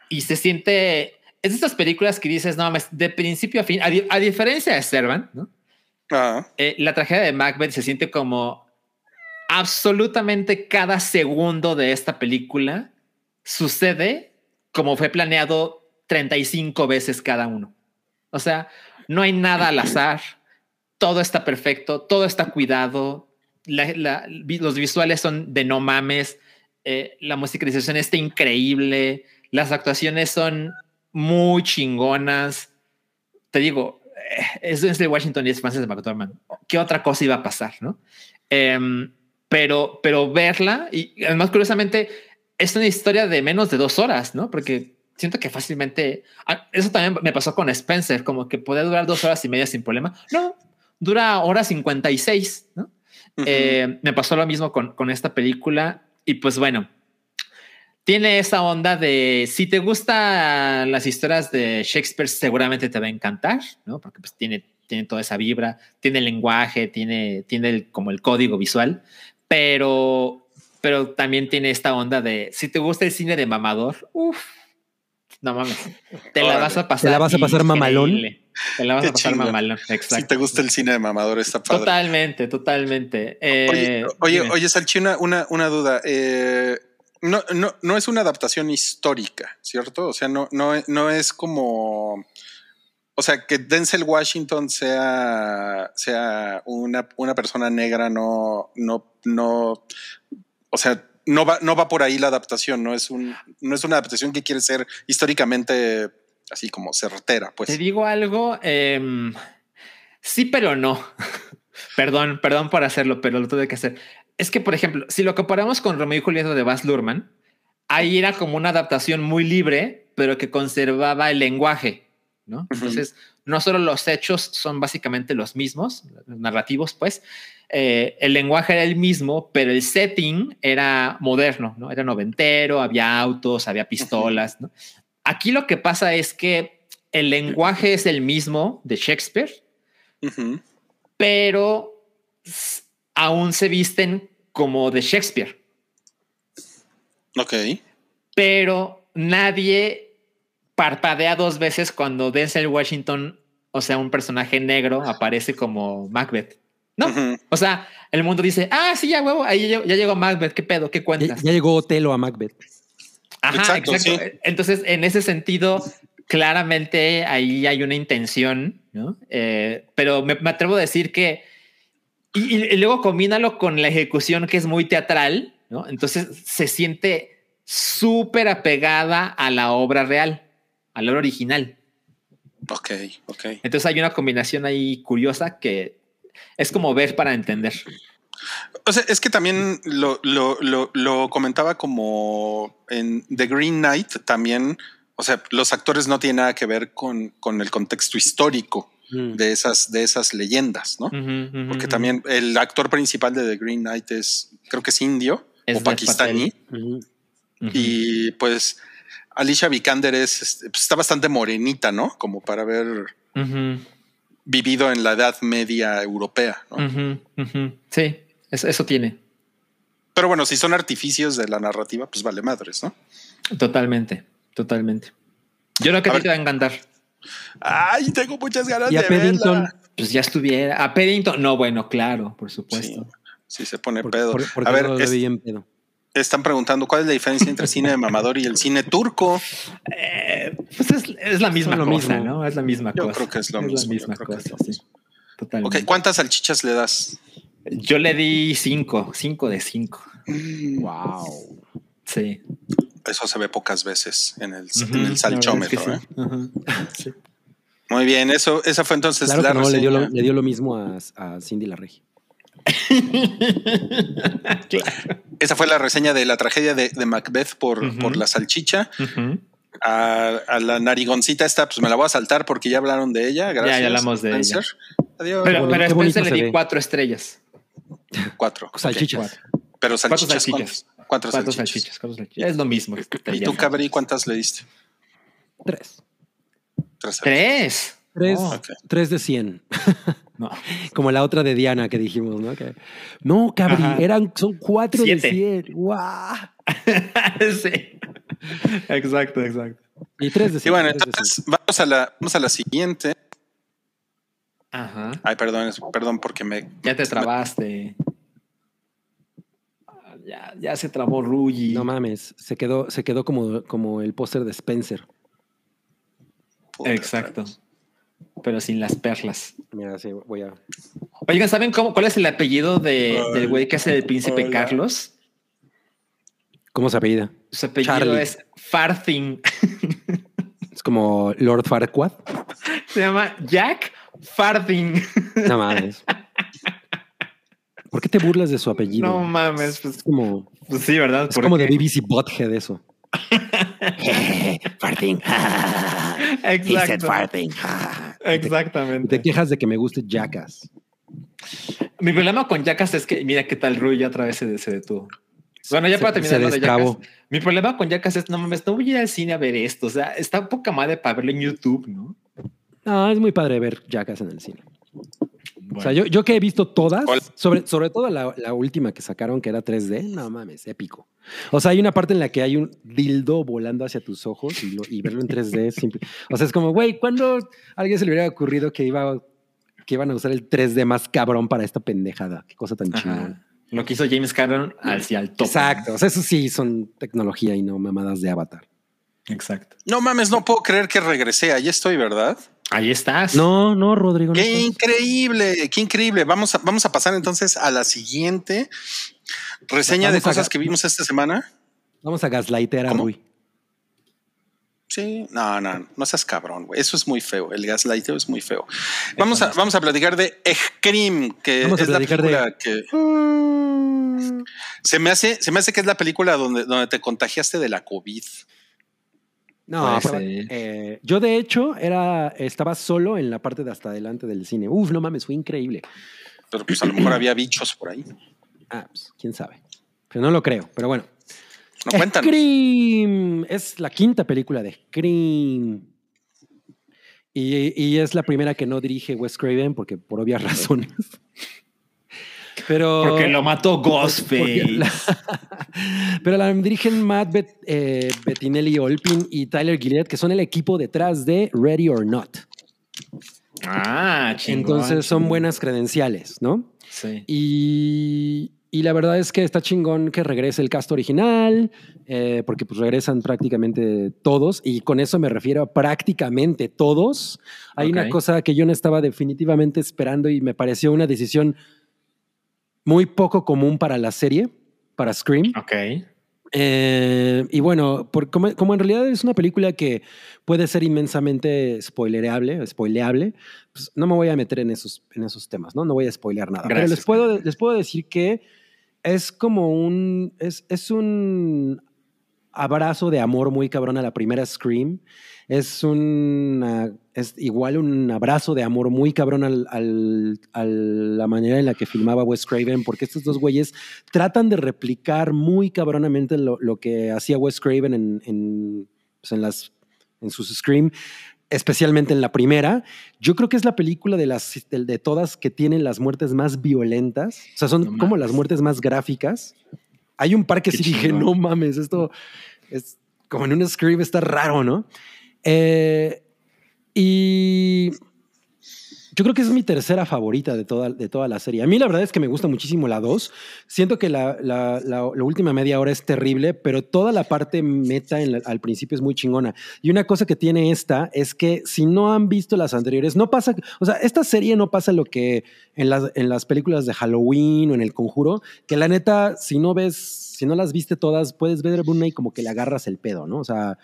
Y se siente. Es de estas películas que dices, no mames, de principio a fin, a, di- a diferencia de Servant, ¿no? Ah, Eh, la tragedia de Macbeth se siente como absolutamente cada segundo de esta película sucede como fue planeado 35 veces cada uno. O sea, no hay nada al azar, todo está perfecto, todo está cuidado, los visuales son de no mames, eh, la musicalización está increíble, las actuaciones son muy chingonas. Te digo, eh, es Denzel Washington y es Frances McDormand. ¿Qué otra cosa iba a pasar, no? Em, pero, pero verla y además curiosamente es una historia de menos de dos horas, ¿no? Porque siento que fácilmente ah, eso también me pasó con Spencer, como que puede durar dos horas y media sin problema. No, dura hora 56, ¿no? Eh, me pasó lo mismo con, con esta película y pues bueno, tiene esa onda de si te gustan las historias de Shakespeare, seguramente te va a encantar, ¿no? Porque pues tiene, tiene toda esa vibra, tiene el lenguaje, tiene, tiene el- como el código visual, pero, pero también tiene esta onda de si te gusta el cine de mamador, uff, no mames, te la vas a pasar. ¿Te la vas a pasar mamalón? Te la vas Qué a pasar mamalón, exacto. Si te gusta el cine de mamador, está padre. Totalmente, totalmente. Eh, Oye, oye, oye, Salchi, una, una, una duda. Eh, no, no, no es una adaptación histórica, ¿cierto? O sea, no, no, no es como. O sea, que Denzel Washington sea, sea una, una persona negra, no, no, no. O sea, no va, no va por ahí la adaptación, no es un, no es una adaptación que quiere ser históricamente así como certera, pues. Te digo algo, em, sí, pero no. perdón, perdón por hacerlo, pero lo tuve que hacer. Es que, por ejemplo, si lo comparamos con Romeo y Julieta de Baz Luhrmann, ahí era como una adaptación muy libre, pero que conservaba el lenguaje, ¿no? Entonces, no solo los hechos son básicamente los mismos, narrativos, pues, eh, el lenguaje era el mismo, pero el setting era moderno, ¿no? Era noventero, había autos, había pistolas, ¿no? Aquí lo que pasa es que el lenguaje es el mismo de Shakespeare, pero aún se visten como de Shakespeare, Ok. pero nadie parpadea dos veces cuando Denzel Washington, o sea, un personaje negro, aparece como Macbeth. No, o sea, el mundo dice, ah, sí, ya huevo, ahí ya, ya llegó Macbeth, ¿qué pedo? ¿Qué cuentas? ya llegó Otelo a Macbeth. Ajá, Exacto, exacto. sí. Entonces, en ese sentido, claramente ahí hay una intención, ¿no? Eh, pero me, me atrevo a decir que, y, y- y luego combínalo con la ejecución que es muy teatral, ¿no? Entonces se siente súper apegada a la obra real, a la obra original. Ok, ok. Entonces hay una combinación ahí curiosa que es como ver para entender. O sea, es que también lo, lo, lo, lo comentaba como en The Green Knight también. O sea, los actores no tienen nada que ver con, con el contexto histórico Mm. de esas, de esas leyendas, ¿no? Porque también el actor principal de The Green Knight es, creo que es indio Es o pakistaní. Y pues Alicia Vikander es, este, pues, está bastante morenita, ¿no? Como para Ujú. Vivido en la Edad Media europea, ¿no? Sí, eso, eso tiene. Pero bueno, si son artificios de la narrativa, pues vale madres, ¿no? Totalmente, totalmente. Yo creo que A a ti ver. te va a encantar. Ay, tengo muchas ganas Y a de Paddington, verla. Pues ya estuviera. A Paddington, no, bueno, claro, por Sí, supuesto. sí se pone porque, pedo. por- porque a ver, no lo es- vi en pedo. Están preguntando cuál es la diferencia entre cine de mamador y el cine turco. Eh, pues es, es la misma lo cosa, mismo. ¿no? Es la misma Yo cosa. creo que es lo mismo, la yo misma que es cosa, lo sí. mismo. Totalmente. Ok, ¿cuántas salchichas le das? Yo le di cinco, cinco de cinco. Wow. Sí. Eso se ve pocas veces en el, en el salchómetro. es ¿eh? que sí. Ujú. Sí. Muy bien, eso, esa fue entonces Claro la que no, le dio, lo, reseña. le dio lo mismo a, a Cindy la Regia. Claro. Esa fue la reseña de la tragedia de, de Macbeth por, por la salchicha. A, a la narigoncita esta, pues me la voy a saltar porque ya hablaron de ella. Gracias. ya hablamos de Spencer. Adiós. Pero, Spencer le di cuatro estrellas. cuatro. Salchichas. Pero Cuatro salchichas. salchichas. ¿cuántas? Cuatro Cuatro salchichas. salchichas, cuatro salchichas. Es lo mismo. ¿Y tú, Cabri, cuántas le diste? Tres. Tres. Tres. Tres, Oh, tres de cien. no. Como la otra de Diana que dijimos, ¿no? Que, no, Cabri, Ajá. eran, son cuatro Siete. de cien. ¡Guau! sí. Exacto, exacto. Y tres de Y cien. bueno, entonces vamos a la, vamos a la siguiente. Ajá. Ay, perdón, perdón porque me. Ya te trabaste. Ah, Ya, ya se trabó Rugi. cien. No mames, se quedó, se quedó como, como el póster de Spencer. Puta, Exacto. Pero sin las perlas. Mira, sí, voy a. Oigan, ¿saben cómo, cuál es el apellido de, Ay, del güey que hace el príncipe hola. Carlos? ¿Cómo se apellida? Su apellido Charlie. es Farthing. Es como Lord Farquaad. se llama Jack Farthing. No mames. ¿Por qué te burlas de su apellido? No mames. Pues, es como, pues sí, ¿verdad? es como de Porque- BBC Butthead eso. Farting. He said Exacto. Farting. Te Exactamente. quejas de que me guste Jackass. Mi problema con Jackass es que mira qué tal Rui ya otra vez se, se detuvo. Bueno, ya Se- para terminar de. Jackass. Mi problema con Jackass es no mames, no voy a ir al cine a ver esto. O sea, está poca madre para verlo en YouTube, ¿no? No, es muy padre ver Jackass en el cine. Bueno, O sea, yo, yo que he visto todas, sobre, sobre todo la, la última que sacaron, que era 3D, no mames, épico. O sea, hay una parte en la que hay un dildo volando hacia tus ojos y, lo- y verlo en 3D es simple. O sea, es como, güey, ¿cuándo a alguien se le hubiera ocurrido que, iba, que iban a usar el 3D más cabrón para esta pendejada? Qué cosa tan chingona. Lo que hizo James Cameron hacia el top. Exacto. O sea, eso sí son tecnología y no mamadas de avatar. Exacto. No mames, no puedo creer que regresé. Ahí estoy, ¿verdad? Ahí estás. No, no, Rodrigo. Qué increíble, qué increíble. Vamos a, vamos a pasar entonces a la siguiente reseña de Vamos cosas que vimos esta semana. Vamos a gaslightear a. Rui. Sí, no, no, no seas cabrón, güey. Eso es muy feo. El gaslighteo es muy feo. Vamos a, vamos a platicar de Scream, que Vamos a es la de- película que se me hace, se me hace que es la película donde, donde te contagiaste de la COVID. No, pero, eh, yo de hecho era, estaba solo en la parte de hasta adelante del cine. Uf, no mames, fue increíble. Pero pues a lo mejor había bichos por ahí. Ah, pues, quién sabe. Pero no lo creo. Pero bueno. No cuentan. Scream es la quinta película de Scream. Y, y es la primera que no dirige Wes Craven porque por obvias razones. Pero Porque lo mató Ghostface. la- pero la dirigen Matt Bet- eh, Bettinelli Olpin y Tyler Gillett, que son el equipo detrás de Ready or Not. Ah, chingón. Entonces son buenas credenciales, ¿no? Sí. Y, y la verdad es que está chingón que regrese el cast original, eh, porque pues regresan prácticamente todos, y con eso me refiero a prácticamente todos. Hay una cosa que yo no estaba definitivamente esperando y me pareció una decisión muy poco común para la serie, para Scream. Ok. Eh, y bueno, por, como, como en realidad es una película que puede ser inmensamente spoilereable, spoileable, pues no me voy a meter en esos, en esos temas, ¿no? No voy a spoilear nada. Pero les puedo, les puedo decir que es como un, es, es un abrazo de amor muy cabrón a la primera Scream. Es una, es igual un abrazo de amor muy cabrón al, al- a la manera en la que filmaba Wes Craven, porque estos dos güeyes tratan de replicar muy cabronamente lo, lo que hacía Wes Craven en, en, pues, en las, en sus Scream, especialmente en la primera. Yo creo que es la película de, las, de, de todas que tienen las muertes más violentas, o sea, son No como las muertes más gráficas. Hay un par que Qué sí dije, no mames, esto es como en un Scream está raro, ¿no? Eh, y yo creo que es mi tercera favorita de toda, de toda la serie. A mí la verdad es que me gusta muchísimo la 2. Siento que la, la- la- la última media hora es terrible, pero toda la parte meta en al principio es muy chingona. Y una cosa que tiene esta es que si no han visto las anteriores, no pasa, o sea, esta serie no pasa lo que en las, en las películas de Halloween o en El Conjuro, que la neta, si no ves, si no las viste todas, puedes ver una y como que le agarras el pedo, ¿no? O sea,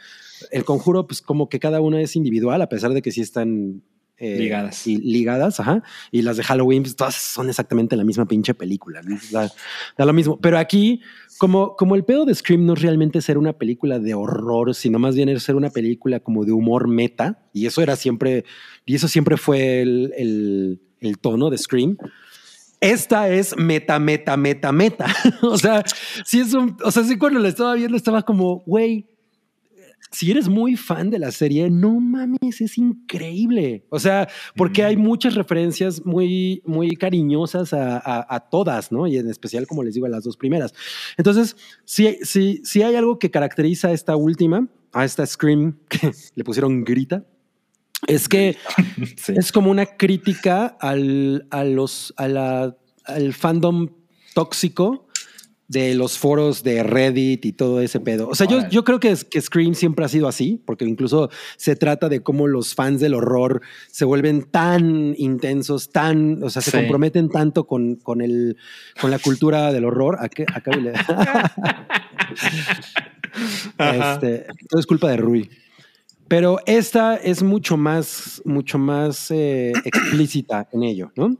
El Conjuro, pues como que cada una es individual, a pesar de que sí están eh, Ligadas. Y ligadas, ajá. Y las de Halloween, pues todas son exactamente la misma pinche película. ¿no? Da, da lo mismo. Pero aquí, como, como el pedo de Scream no es realmente ser una película de horror, sino más bien es ser una película como de humor meta. Y eso era siempre, y eso siempre fue el, el- el tono de Scream. Esta es meta, meta, meta, meta. o sea, sí es un, o sea, sí cuando la estaba viendo estaba como, güey, si eres muy fan de la serie, no mames, es increíble. O sea, porque hay muchas referencias muy, muy cariñosas a, a- a todas, ¿no? Y en especial, como les digo, a las dos primeras. Entonces, sí, sí, sí hay algo que caracteriza a esta última, a esta Scream, que le pusieron grita, es que Sí. es como una crítica al, a los, a la- al fandom tóxico de los foros de Reddit y todo ese pedo. O sea, yo, yo creo que, que Scream siempre ha sido así, porque incluso se trata de cómo los fans del horror se vuelven tan intensos, tan, o sea, se Sí. comprometen tanto con, con, el, con la cultura del horror. ¿A qué? Acá le- este, todo es culpa de Rui. Pero esta es mucho más, mucho más eh, explícita en ello, ¿no?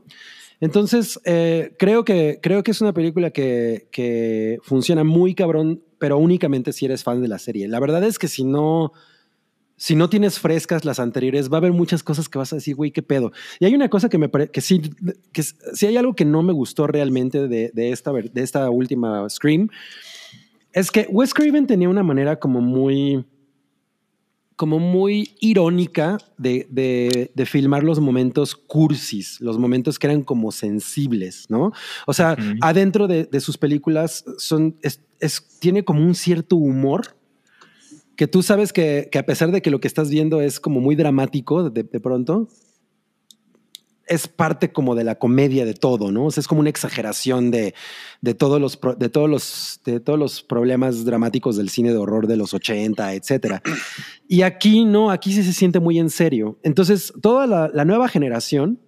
Entonces, eh, creo, que, creo que es una película que, que funciona muy cabrón, pero únicamente si eres fan de la serie. La verdad es que si no, si no tienes frescas las anteriores, va a haber muchas cosas que vas a decir, güey, qué pedo. Y hay una cosa que me parece que sí, que si hay algo que no me gustó realmente de, de esta, de esta última Scream, es que Wes Craven tenía una manera como muy, como muy irónica de, de- de filmar los momentos cursis, los momentos que eran como sensibles, ¿no? O sea, adentro de, de sus películas son, es- es- tiene como un cierto humor que tú sabes que, que a pesar de que lo que estás viendo es como muy dramático de pronto, es parte como de la comedia de todo, ¿no? Es como una exageración de, de todos los de todos los de todos los problemas dramáticos del cine de horror de los 80, etcétera. Y aquí no, aquí sí se siente muy en serio. Entonces, toda la, nueva generación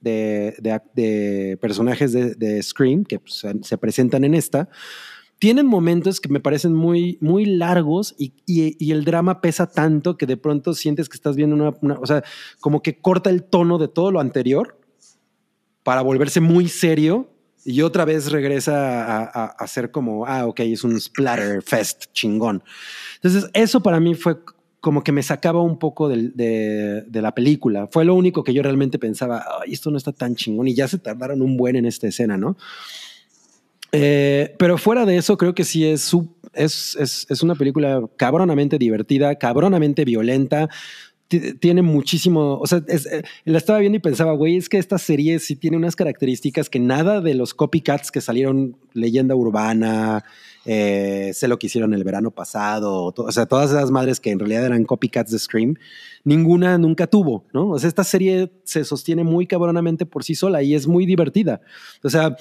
de, de personajes de, de Scream que pues, se presentan en esta tienen momentos que me parecen muy, muy largos y, y- y el drama pesa tanto que de pronto sientes que estás viendo una, una- o sea, como que corta el tono de todo lo anterior para volverse muy serio y otra vez regresa a, a, a ser como, ah, ok, es un splatter fest chingón. Entonces, eso para mí fue como que me sacaba un poco del- de, de la película. Fue lo único que yo realmente pensaba, ay, esto no está tan chingón y ya se tardaron un buen en esta escena, ¿no? Eh, pero fuera de eso, creo que sí es, es, es, es una película cabronamente divertida, cabronamente violenta. Ti- Tiene muchísimo, o sea, eh, la estaba viendo y pensaba, güey, es que esta serie sí tiene unas características que nada de los copycats que salieron, leyenda urbana, eh, sé lo que hicieron el verano pasado, o sea, todas esas madres que en realidad eran copycats de Scream, ninguna nunca tuvo, ¿no? O sea, esta serie se sostiene muy cabronamente por sí sola y es muy divertida. O sea,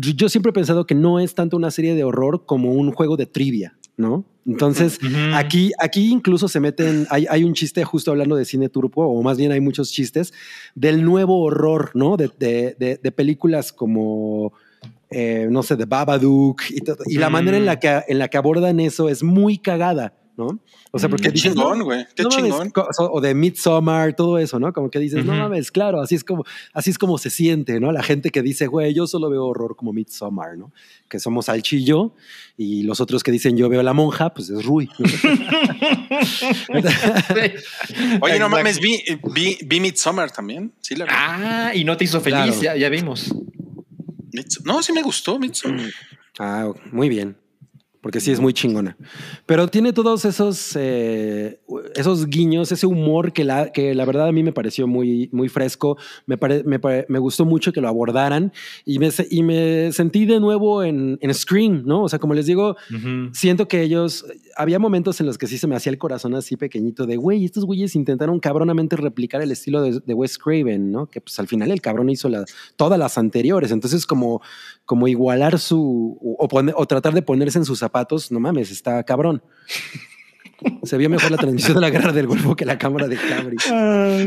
yo siempre he pensado que no es tanto una serie de horror como un juego de trivia, ¿no? Entonces, aquí, aquí incluso se meten, hay, hay un chiste justo hablando de cine turbo, o más bien hay muchos chistes del nuevo horror, ¿no? De, de- de- de películas como, eh, no sé, de Babadook y, todo- y la Mm. manera en la, que, en la que abordan eso es muy cagada, ¿no? O sea, porque Qué dices, no, chingón, güey. Qué no mames, chingón. co- o- de Midsommar, todo eso, ¿no? Como que dices, no Ujú. mames, claro, así es como, así es como se siente, ¿no? La gente que dice, güey, yo solo veo horror como Midsommar, ¿no? Que somos al chillo y los otros que dicen, yo veo la monja, pues es Rui. ¿no? Oye, no mames, vi, vi, vi Midsommar también. Sí, la vi. Ah, y no te hizo feliz, Claro. ya, ya vimos. No, sí me gustó Midsommar. ah, muy bien. Porque sí es muy chingona. Pero tiene todos esos, eh, esos guiños, ese humor que la, que la verdad a mí me pareció muy, muy fresco. Me, pare- me, pare- me gustó mucho que lo abordaran y me, y me sentí de nuevo en, en Scream, ¿no? O sea, como les digo, Ujú. siento que ellos, había momentos en los que sí se me hacía el corazón así pequeñito de, güey, estos güeyes intentaron cabronamente replicar el estilo de, de Wes Craven, ¿no? Que pues al final el cabrón hizo la- todas las anteriores, entonces como, como igualar su, o, poner- o tratar de ponerse en sus zapatos, no mames, está cabrón. Se vio mejor la transmisión de la guerra del Golfo que la cámara de Cabri.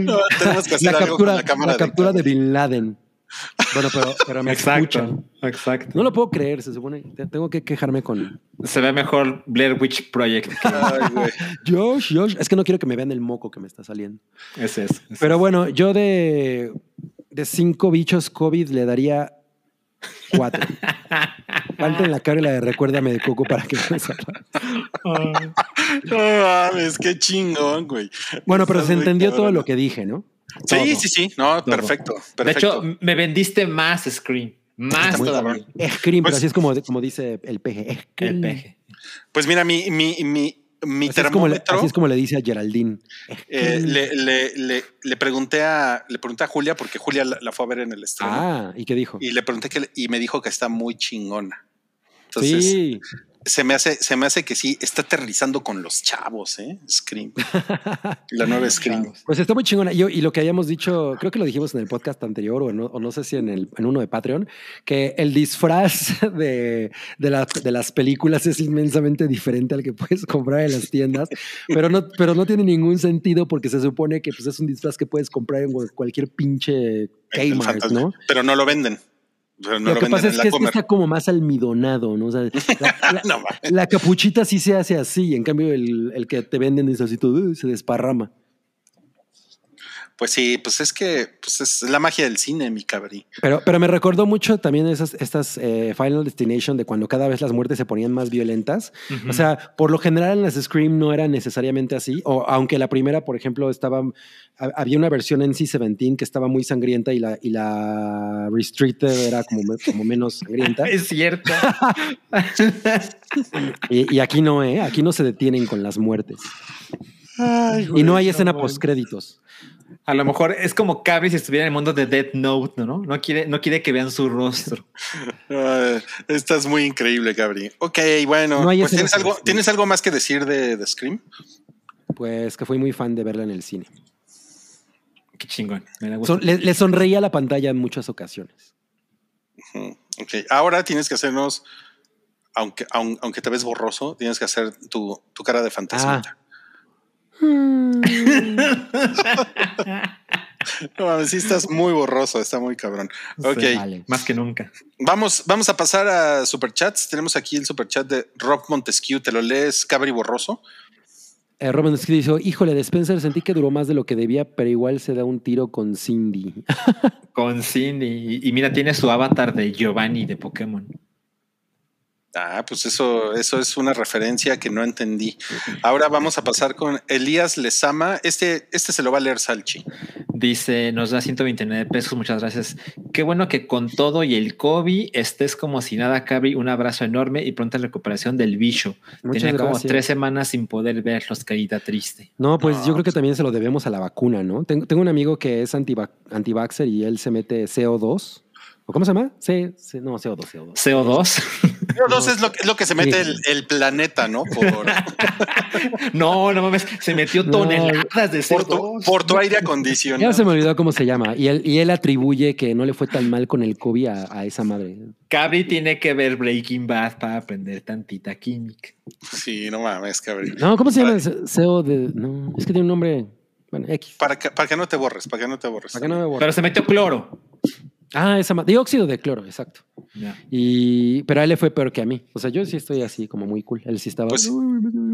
No, tenemos que hacer La algo captura, con la cámara la captura de. Bin Laden. Bueno, pero, pero me Exacto, escuchan. exacto. No lo puedo creer, se supone. te- Tengo que quejarme con Se ve mejor Blair Witch Project. Ay. Josh, Josh. Es que no quiero que me vean el moco que me está saliendo. Ese es. ese Pero bueno, yo de, de cinco bichos COVID le daría cuatro. Falta en la cara y la de recuérdame de Coco para que me salga. No mames, qué chingón, güey. Bueno, pero se entendió todo lo que dije, ¿no? Sí, Todo. sí, sí. No, perfecto. De hecho, me vendiste más Scream. Más todavía. Scream, pero Pues- así es como, como dice el peje. El peje. Pues mira, mi, mi, mi, mi Así es, como le, termómetro. así es como le dice a Geraldine. eh, le, le, le, le pregunté a le pregunté a Julia porque Julia la, la fue a ver en el estreno Ah, ¿y qué dijo? y le pregunté que y me dijo que está muy chingona. Entonces sí, se me hace se me hace que sí está aterrizando con los chavos, eh. Scream, la nueva Scream. pues está muy chingona. Y, yo- y lo que hayamos dicho, creo que lo dijimos en el podcast anterior o no, o no sé si en, el, en uno de Patreon, que el disfraz de, de, la- de las películas es inmensamente diferente al que puedes comprar en las tiendas, pero no, pero no tiene ningún sentido porque se supone que pues, es un disfraz que puedes comprar en cualquier pinche Kmart. ¿no? Pero no lo venden. No lo lo, que pasa es que este está como más almidonado, ¿no? O sea, la, la- No mames. la capuchita sí se hace así, en cambio el, el que te venden es así todo, uh, se desparrama. Pues sí, pues es que pues es la magia del cine, mi cabrí. Pero, pero me recordó mucho también esas, estas eh, Final Destination de cuando cada vez las muertes se ponían más violentas. O sea, por lo general en las Scream no era necesariamente así, o aunque la primera, por ejemplo, estaba, ha- había una versión en C-17 que estaba muy sangrienta y la, y la Restricted era como, me- como menos sangrienta. es cierto. Y, y aquí no, ¿eh? Aquí no se detienen con las muertes. y no hay escena postcréditos. A lo mejor es como Cabri si estuviera en el mundo de Death Note, ¿no? No quiere, no quiere que vean su rostro. Ah, estás muy increíble, Gabri. Ok, bueno, No pues ¿tienes algo, postcréditos. ¿tienes algo más que decir de, de Scream? Pues que fui muy fan de verla en el cine. Qué chingón. Me da gusto. Son- le, le sonreía a la pantalla en muchas ocasiones. Ujú, Ok, ahora tienes que hacernos, aunque, aun- aunque te ves borroso, tienes que hacer tu, tu cara de fantasma. Ah. No mames, sí estás muy borroso, está muy cabrón. Ok, Sí, Vale. Más que nunca. vamos, vamos a pasar a superchats. Tenemos aquí el superchat de Rob Montesquieu. ¿Te lo lees, Cabri Borroso? Eh, Robin Skid dijo, híjole, de Spencer sentí que duró más de lo que debía, pero igual se da un tiro con Cindy. Con Cindy. Y, y mira, tiene su avatar de Giovanni de Pokémon. Ah, pues eso, eso es una referencia que no entendí. Ahora vamos a pasar con Elías Lezama. Este, este se lo va a leer Salchi. Dice, nos da 129 pesos, muchas gracias. Qué bueno que con todo y el COVID estés como si nada, Cabri. Un abrazo enorme y pronta recuperación del bicho. Muchas Tenía como gracias. tres semanas sin poder verlos, caída triste. No, pues No, yo creo que pues- también se lo debemos a la vacuna, ¿no? Tengo, tengo un amigo que es antivac antivaxxer y él se mete CO2. ¿O cómo se llama? C, C- no, CO2, CO2. CO2. CO2 es lo, que- es lo que se mete Sí. el, el planeta, ¿no? Por, no, no mames, se metió No. toneladas de por, tu, CO2. por tu aire Ya acondicionado. se me olvidó cómo se llama. Y él, y él atribuye que no le fue tan mal con el COVID a, a esa madre. Cabri tiene que ver Breaking Bad para aprender tantita química. Sí, no mames, cabrón. No, ¿cómo se llama? CO de. No, es que tiene un nombre. Bueno, X. Para que, para que no te borres, para que no te borres. ¿Para qué no me borro? Pero se metió cloro. Ah, esa dióxido de cloro, exacto. Y pero a él le fue peor que a mí. O sea, yo sí estoy así como muy cool. Él sí estaba. Pues-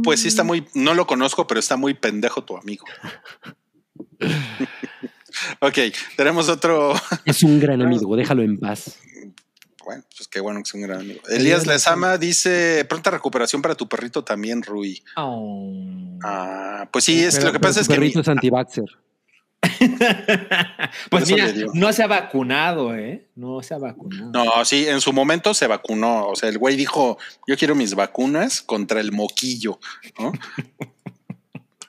Pues sí está muy, no lo conozco, pero está muy pendejo tu amigo. ok, tenemos otro. Es un gran amigo, déjalo en paz. Bueno, pues qué bueno que es un gran amigo. Elías Lezama dice: pronta recuperación para tu perrito también, Rui. Oh. Ah, pues sí, es Pero- lo que pasa es que. mi- perrito es antivaxxer. pues mira, no se ha vacunado, ¿eh? No se ha vacunado. No, sí, en su momento se vacunó. O sea, el güey dijo: Yo quiero mis vacunas contra el moquillo, ¿no?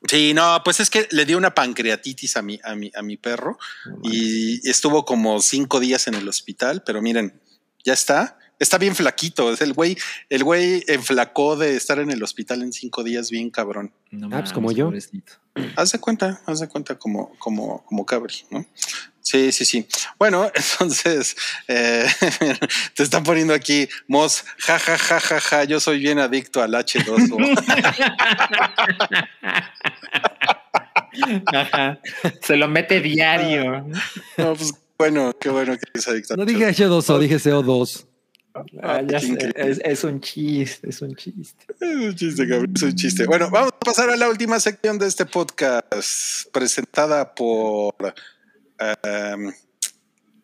Sí, no, pues es que le dio una pancreatitis a mi, a mi, a mi perro y estuvo como cinco días en el hospital, pero miren, ya está. Está bien flaquito. Es el güey, el güey enflacó de estar en el hospital en cinco días, bien cabrón. No Ah, pues como yo. pobrecito. Haz de cuenta, haz de cuenta como, como, como cabri, ¿no? Sí, sí, sí. Bueno, entonces eh, te están poniendo aquí, Mos, ja, ja, ja, ja, ja, yo soy bien adicto al H2O. Ajá. Se lo mete diario. no, pues bueno, qué bueno que es adicto. No dije H2O, dije CO2. Ah, ya qué sé, increíble. es, es un chiste, es un chiste. Es un chiste, cabrón, es un chiste. Bueno, vamos a pasar a la última sección de este podcast, presentada por. em,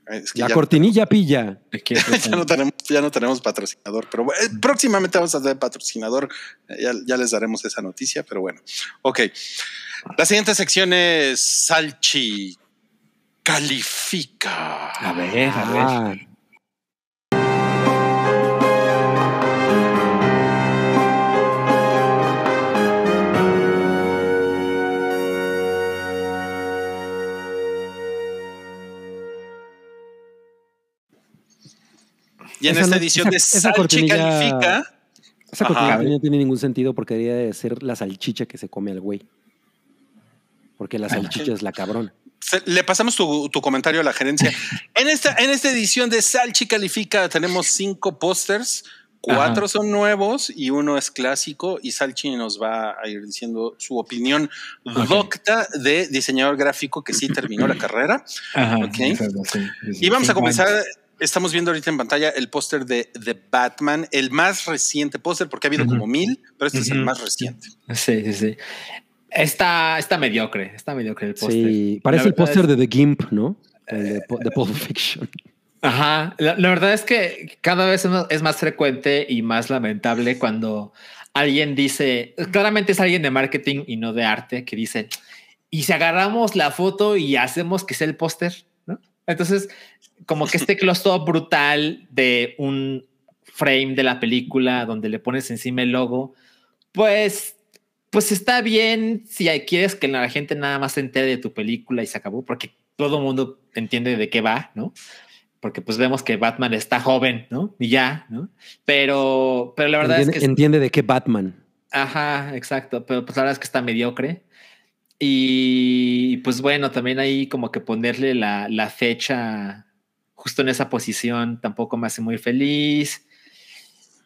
es que La ya, cortinilla pilla. Ya no tenemos, ya no tenemos patrocinador, pero eh, próximamente vamos a tener patrocinador. Eh, Ya, ya les daremos esa noticia, pero bueno. Ok. La siguiente sección es Salchi califica. A ver, a ver. Y en esta edición de esa- Salchi califica. esa Ajá. cortinilla no tiene ningún sentido porque debería de ser la salchicha que se come al güey. Porque la salchicha es la cabrona. Le pasamos tu, tu comentario a la gerencia. En esta, en esta edición de Salchi Califica tenemos cinco pósters, cuatro Ajá. son nuevos y uno es clásico y Salchi nos va a ir diciendo su opinión docta de diseñador gráfico que sí terminó la carrera. Ajá. Sí, sí, Y vamos a comenzar. años. Estamos viendo ahorita en pantalla el póster de The Batman, el más reciente póster, porque ha habido como mil, pero este es el más reciente. Sí, sí, sí. Está, está mediocre, está mediocre el póster. Sí, parece el póster de The Gimp, ¿no? El de, Po- de Pulp Fiction. Ajá, la, la verdad es que cada vez es más, frecuente y más lamentable cuando alguien dice, claramente es alguien de marketing y no de arte, que dice, y si agarramos la foto y hacemos que sea el póster. Entonces, como que este close-up brutal de un frame de la película donde le pones encima el logo, pues, pues está bien si quieres que la gente nada más se entere de tu película y se acabó, porque todo el mundo entiende de qué va, ¿no? Porque pues vemos que Batman está joven, ¿no? Y ya, ¿no? Pero, pero la verdad Entiende, es que... entiende de qué Batman. Ajá, exacto. Pero pues la verdad es que está mediocre. Y pues bueno, también ahí como que ponerle la, la fecha justo en esa posición tampoco me hace muy feliz.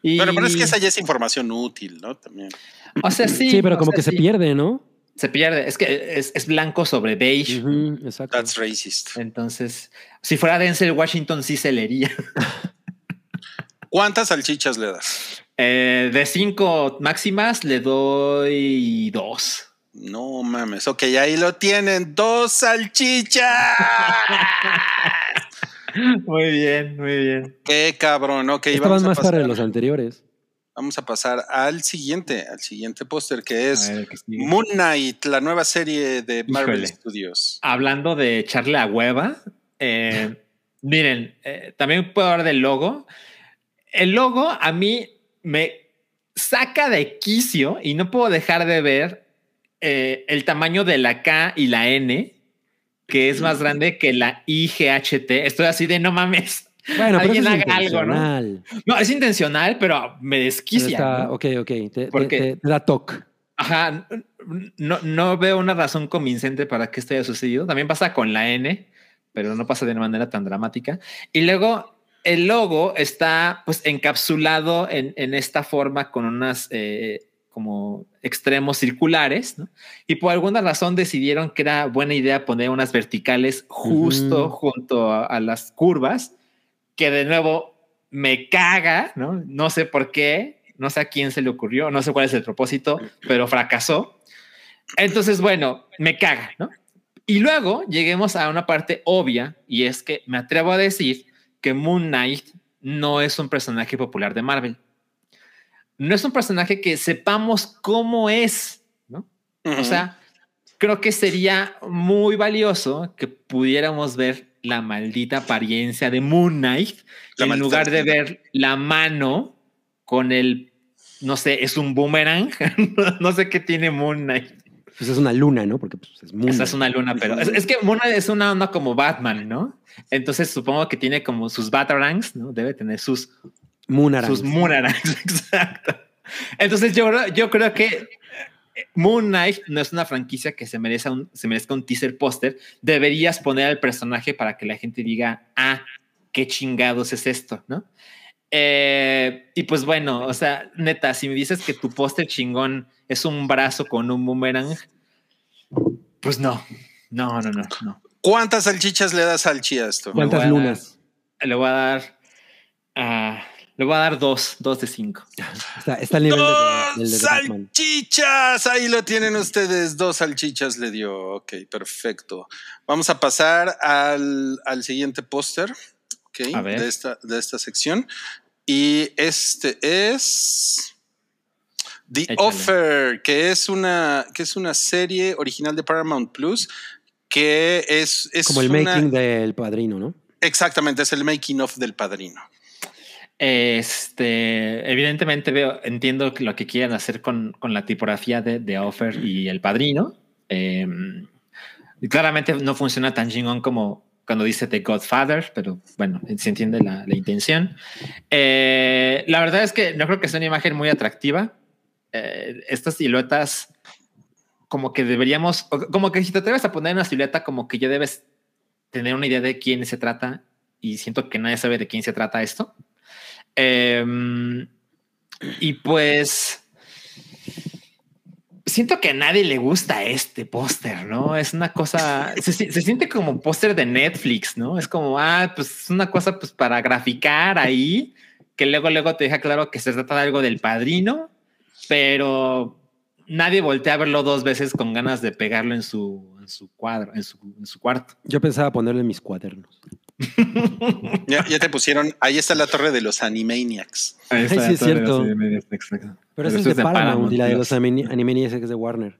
Y, Pero, pero es que esa ya es información útil, ¿no? También. O sea, sí. Sí, pero como sea, que se pierde, ¿no? Se pierde. Es que es, es blanco sobre beige. Exacto. That's racist. Entonces, si fuera Denzel Washington, sí se leería. ¿Cuántas salchichas le das? Eh, de cinco máximas le doy dos. No mames. Ok, ahí lo tienen. Dos salchichas. Muy bien, muy bien. Qué cabrón. Ok, Estaban vamos a, más para pasar, los anteriores. vamos a pasar al siguiente, al siguiente póster que es. Moon Knight, la nueva serie de Marvel Híjole. Studios. Hablando de echarle a hueva, eh, miren, eh, también puedo hablar del logo. El logo a mí me saca de quicio y no puedo dejar de ver eh, el tamaño de la K y la N, que es más grande que la IGHT. Estoy así de no mames. Bueno, pero Alguien haga algo, ¿no? No, es intencional, pero me Pero desquicia. está- ¿no? Ok, ok. Te, Porque- te- te da toque. Ajá, no, no veo una razón convincente para que esto haya sucedido. También pasa con la N, pero no pasa de una manera tan dramática. Y luego el logo está pues encapsulado en, en esta forma con unas eh, como extremos circulares, ¿no? Y por alguna razón decidieron que era buena idea poner unas verticales justo junto a, a las curvas, que de nuevo me caga, ¿no? No sé por qué, no sé a quién se le ocurrió, no sé cuál es el propósito, pero fracasó. Entonces, bueno, me caga, ¿no? Y luego lleguemos a una parte obvia, y es que me atrevo a decir que Moon Knight no es un personaje popular de Marvel. No es un personaje que sepamos cómo es, ¿no? O sea, creo que sería muy valioso que pudiéramos ver la maldita apariencia de Moon Knight La en lugar de ver la mano con el, no sé, es un boomerang. no sé qué tiene Moon Knight. Pues es una luna, ¿no? Porque pues, es Moon Esa es una luna, pero es, es que Moon Knight es una onda como Batman, ¿no? Entonces supongo que tiene como sus Batarangs, ¿no? Debe tener sus Moonarangs. sus Moonarangs, exacto. Entonces yo, yo creo que Moon Knight no es una franquicia que se merezca un, se merezca un teaser póster. Deberías poner al personaje para que la gente diga, ah, qué chingados es esto, ¿no? Eh, y pues bueno, o sea, neta, si me dices que tu póster chingón es un brazo con un boomerang, pues no, no, no, no, no. ¿Cuántas salchichas le das al chi a esto? ¿Cuántas Le voy a dar- lunas? Le voy a dar, ah, le voy a dar dos, dos de cinco. Está, nivel Dos de salchichas. Ahí lo tienen ustedes. Dos salchichas le dio. Ok, perfecto. Vamos a pasar al, al siguiente póster. Ok, A ver. de esta, de esta sección. Y este es. The Échale. Offer, que es una, que es una serie original de Paramount Plus, que es, es Como el una- making del padrino, ¿no? Exactamente, es el making of del padrino. Este, evidentemente veo, entiendo lo que quieren hacer con, con la tipografía de, de Offer y el padrino. Eh, claramente no funciona tan chingón como cuando dice The Godfather, pero bueno, se entiende la, la intención. Eh, la verdad es que no creo que sea una imagen muy atractiva. Eh, estas siluetas, como que deberíamos, como que si te atreves a poner una silueta, como que ya debes tener una idea de quién se trata y siento que nadie sabe de quién se trata esto. Em, y pues siento que a nadie le gusta este póster, ¿no? Es una cosa, se, si- se siente como póster de Netflix, ¿no? Es como, ah, pues es una cosa pues para graficar ahí, que luego, luego te deja claro que se trata de algo del padrino, pero nadie voltea a verlo dos veces con ganas de pegarlo en su, en su cuadro, en su, en su cuarto. Yo pensaba ponerle mis cuadernos. Ya, ya te pusieron, ahí está la torre de los Animaniacs. Ahí está, sí es cierto. exacto. Pero, ese esto es de Paramount y la de los Animaniacs es de Warner.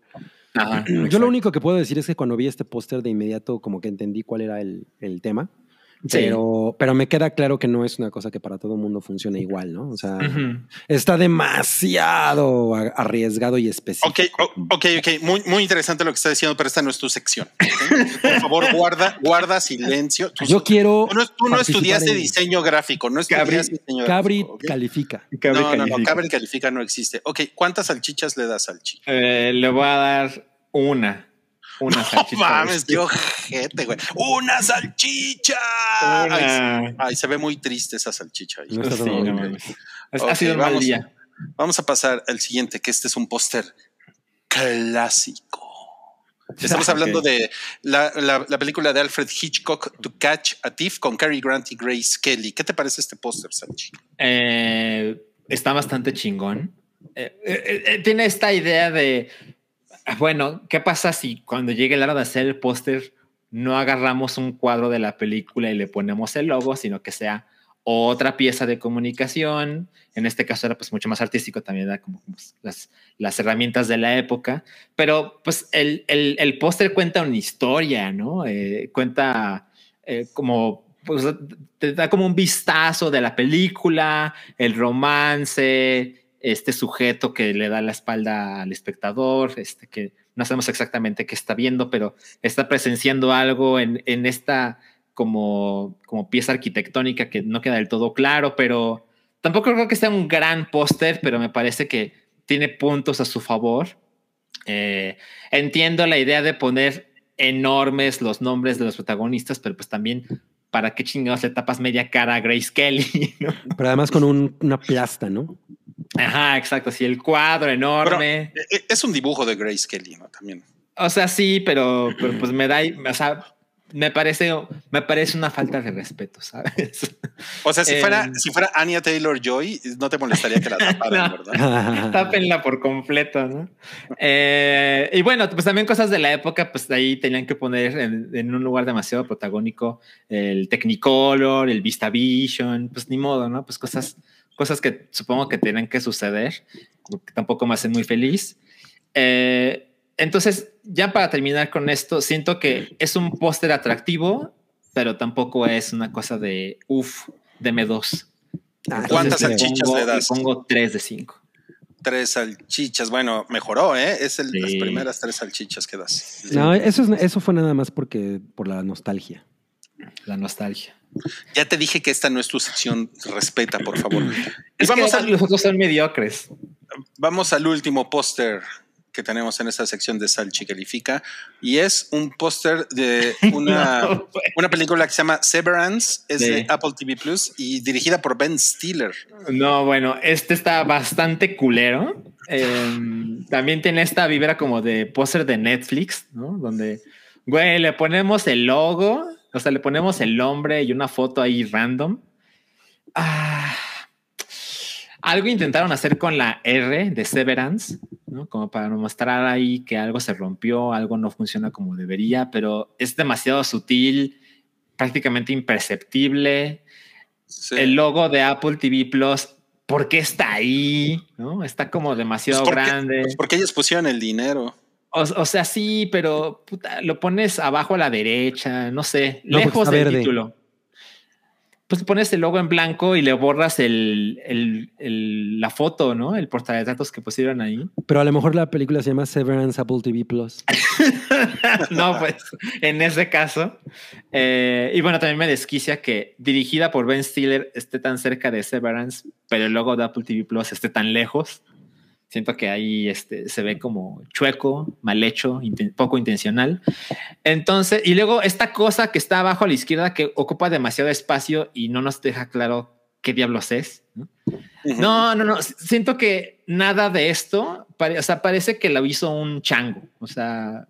Ajá, Yo exacto. lo único que puedo decir es que cuando vi este póster de inmediato como que entendí cuál era el, el tema. Sí. Pero, pero me queda claro que no es una cosa que para todo el mundo funcione igual, ¿no? O sea, está demasiado arriesgado y específico. Ok, ok, ok. Muy, muy interesante lo que está diciendo, pero esta no es tu sección. Por favor, guarda, guarda silencio. Tú- Yo quiero. Tú no, tú no estudiaste en- diseño gráfico, no Cabri- estudiaste diseño Cabri gráfico. ¿ok? califica. Cabri No, no, no, califica. Cabri califica no existe. Ok, ¿cuántas salchichas le das al chico? Eh, le voy a dar una. Una No salchicha. mames, qué ojete, güey. ¡Una salchicha! Ay, Una. ay, se ve muy triste esa salchicha. ahí. No está Sí, todo no bien. mames. Ha- sido un mal vamos. día. Vamos a pasar al siguiente, que este es un póster clásico. Estamos hablando de la, la- la película de Alfred Hitchcock, To Catch a Thief, con Cary Grant y Grace Kelly. ¿Qué te parece este póster, Sanchi? Eh, está bastante chingón. Eh, eh, tiene esta idea de, bueno, ¿qué pasa si cuando llegue la hora de hacer el póster no agarramos un cuadro de la película y le ponemos el logo, sino que sea otra pieza de comunicación? En este caso era pues mucho más artístico, también como pues, las, herramientas de la época, pero pues el póster cuenta una historia, ¿no? Eh, cuenta eh, como pues, te da como un vistazo de la película, el romance, este sujeto que le da la espalda al espectador, este que no sabemos exactamente qué está viendo, pero está presenciando algo en, en esta como, como pieza arquitectónica que no queda del todo claro, pero tampoco creo que sea un gran póster, pero me parece que tiene puntos a su favor. Eh, entiendo la idea de poner enormes los nombres de los protagonistas, pero pues también para qué chingados le tapas media cara a Grace Kelly, ¿no? Pero además con un- una plasta, ¿no? Ajá, exacto. Sí, el cuadro enorme. Eh, eh, Es un dibujo de Grace Kelly, ¿no? También. O sea, sí, pero, pero pues me da, o sea, me parece, me parece una falta de respeto, ¿sabes? O sea, si, Eh, fuera, si fuera Anya Taylor Joy, no te molestaría que la taparan, No. ¿verdad? Tápenla por completo, ¿no? Eh, y bueno, pues también cosas de la época, pues ahí tenían que poner en, en un lugar demasiado protagónico el Technicolor, el VistaVision, pues ni modo, ¿no? Pues cosas, cosas que supongo que tienen que suceder, que tampoco me hacen muy feliz. Eh, entonces, ya para terminar con esto, siento que es un póster atractivo, pero tampoco es una cosa de, uff, deme dos. Ah, ¿Cuántas salchichas pongo- le das? pongo tres de cinco. Tres salchichas. Bueno, mejoró, ¿eh? Es el- las Sí. primeras tres salchichas que das. No, eso, es- eso fue nada más porque por la nostalgia. La nostalgia. Ya te dije que esta no es tu sección. Respeta, por favor. Es vamos, que al, los otros son mediocres. vamos al último póster que tenemos en esta sección de Salchi Califica. Y es un póster de una, No, una película que se llama Severance. Es Sí. de Apple TV Plus y dirigida por Ben Stiller. No, bueno, este está bastante culero. Eh, también tiene esta vibra como de póster de Netflix, ¿no? Donde, güey, le ponemos el logo, o sea, le ponemos el nombre y una foto ahí random. Ah, algo intentaron hacer con la R de Severance, ¿no? Como para mostrar ahí que algo se rompió, algo no funciona como debería, pero es demasiado sutil, prácticamente imperceptible. Sí. El logo de Apple TV Plus, ¿por qué está ahí? ¿No? Está como demasiado Pues porque- grande. pues porque ellos pusieron el dinero. O, o sea, sí, pero puta, lo pones abajo a la derecha, no sé, No, lejos del verde. título. Pues pones el logo en blanco y le borras el, el- el- la foto, ¿no? El portarretratos que pusieron ahí. Pero a lo mejor la película se llama Severance Apple TV Plus. no, pues en ese caso. Eh, y bueno, también me desquicia que dirigida por Ben Stiller esté tan cerca de Severance, pero el logo de Apple TV Plus esté tan lejos. Siento que ahí este, se ve como chueco, mal hecho, inten- poco intencional. Entonces, y luego esta cosa que está abajo a la izquierda que ocupa demasiado espacio y no nos deja claro qué diablos es. ¿no? No, no, no. Siento que nada de esto, o sea, parece que lo hizo un chango. O sea,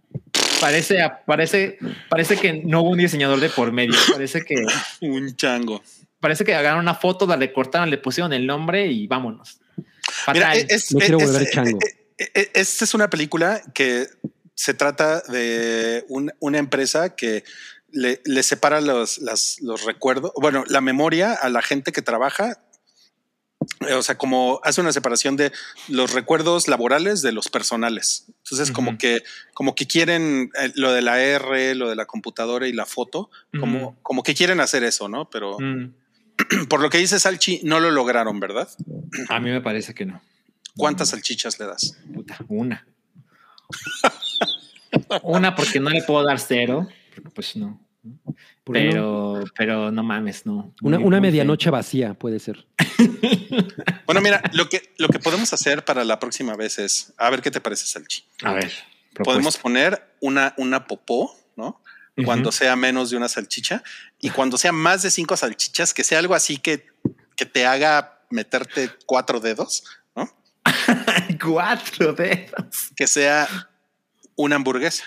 parece, parece, parece que no hubo un diseñador de por medio. Parece que, Un chango. parece que agarraron una foto, la recortaron, le pusieron el nombre y vámonos. Mira, es, Me quiero es- volver es- chango. Esta es una película que se trata de un- una empresa que le, le separa los, las- los recuerdos, bueno, la memoria a la gente que trabaja. eh, O sea, como hace una separación de los recuerdos laborales de los personales. Entonces, como Ujú. que, como que quieren eh, lo de la R, lo de la computadora y la foto, como, como que quieren hacer eso, ¿no? Pero Mm, por lo que dice Salchi, no lo lograron, ¿verdad? a mí me parece que no. ¿Cuántas salchichas le das? Puta, una. una porque no le puedo dar cero, porque pues no. ¿Por qué no? Pero, pero no mames, no. Una, una medianoche vacía puede ser. Bueno, mira, lo que, lo que podemos hacer para la próxima vez es, a ver qué te parece, Salchi. A ver. Podemos poner una, una popó, Cuando sea menos de una salchicha y cuando sea más de cinco salchichas, que sea algo así que, que te haga meterte cuatro dedos, ¿no? Cuatro dedos. Que sea una hamburguesa.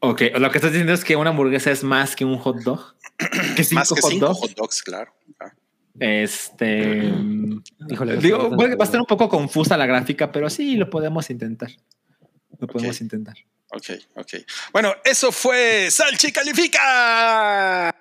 Ok, lo que estás diciendo es que una hamburguesa es más que un hot dog. Que cinco más que hot cinco dogs. hot dogs, claro. Este. Híjole, digo, va a estar un poco confusa la gráfica, pero sí lo podemos intentar. Lo podemos intentar. Ok, ok. Bueno, eso fue Salchi Califica.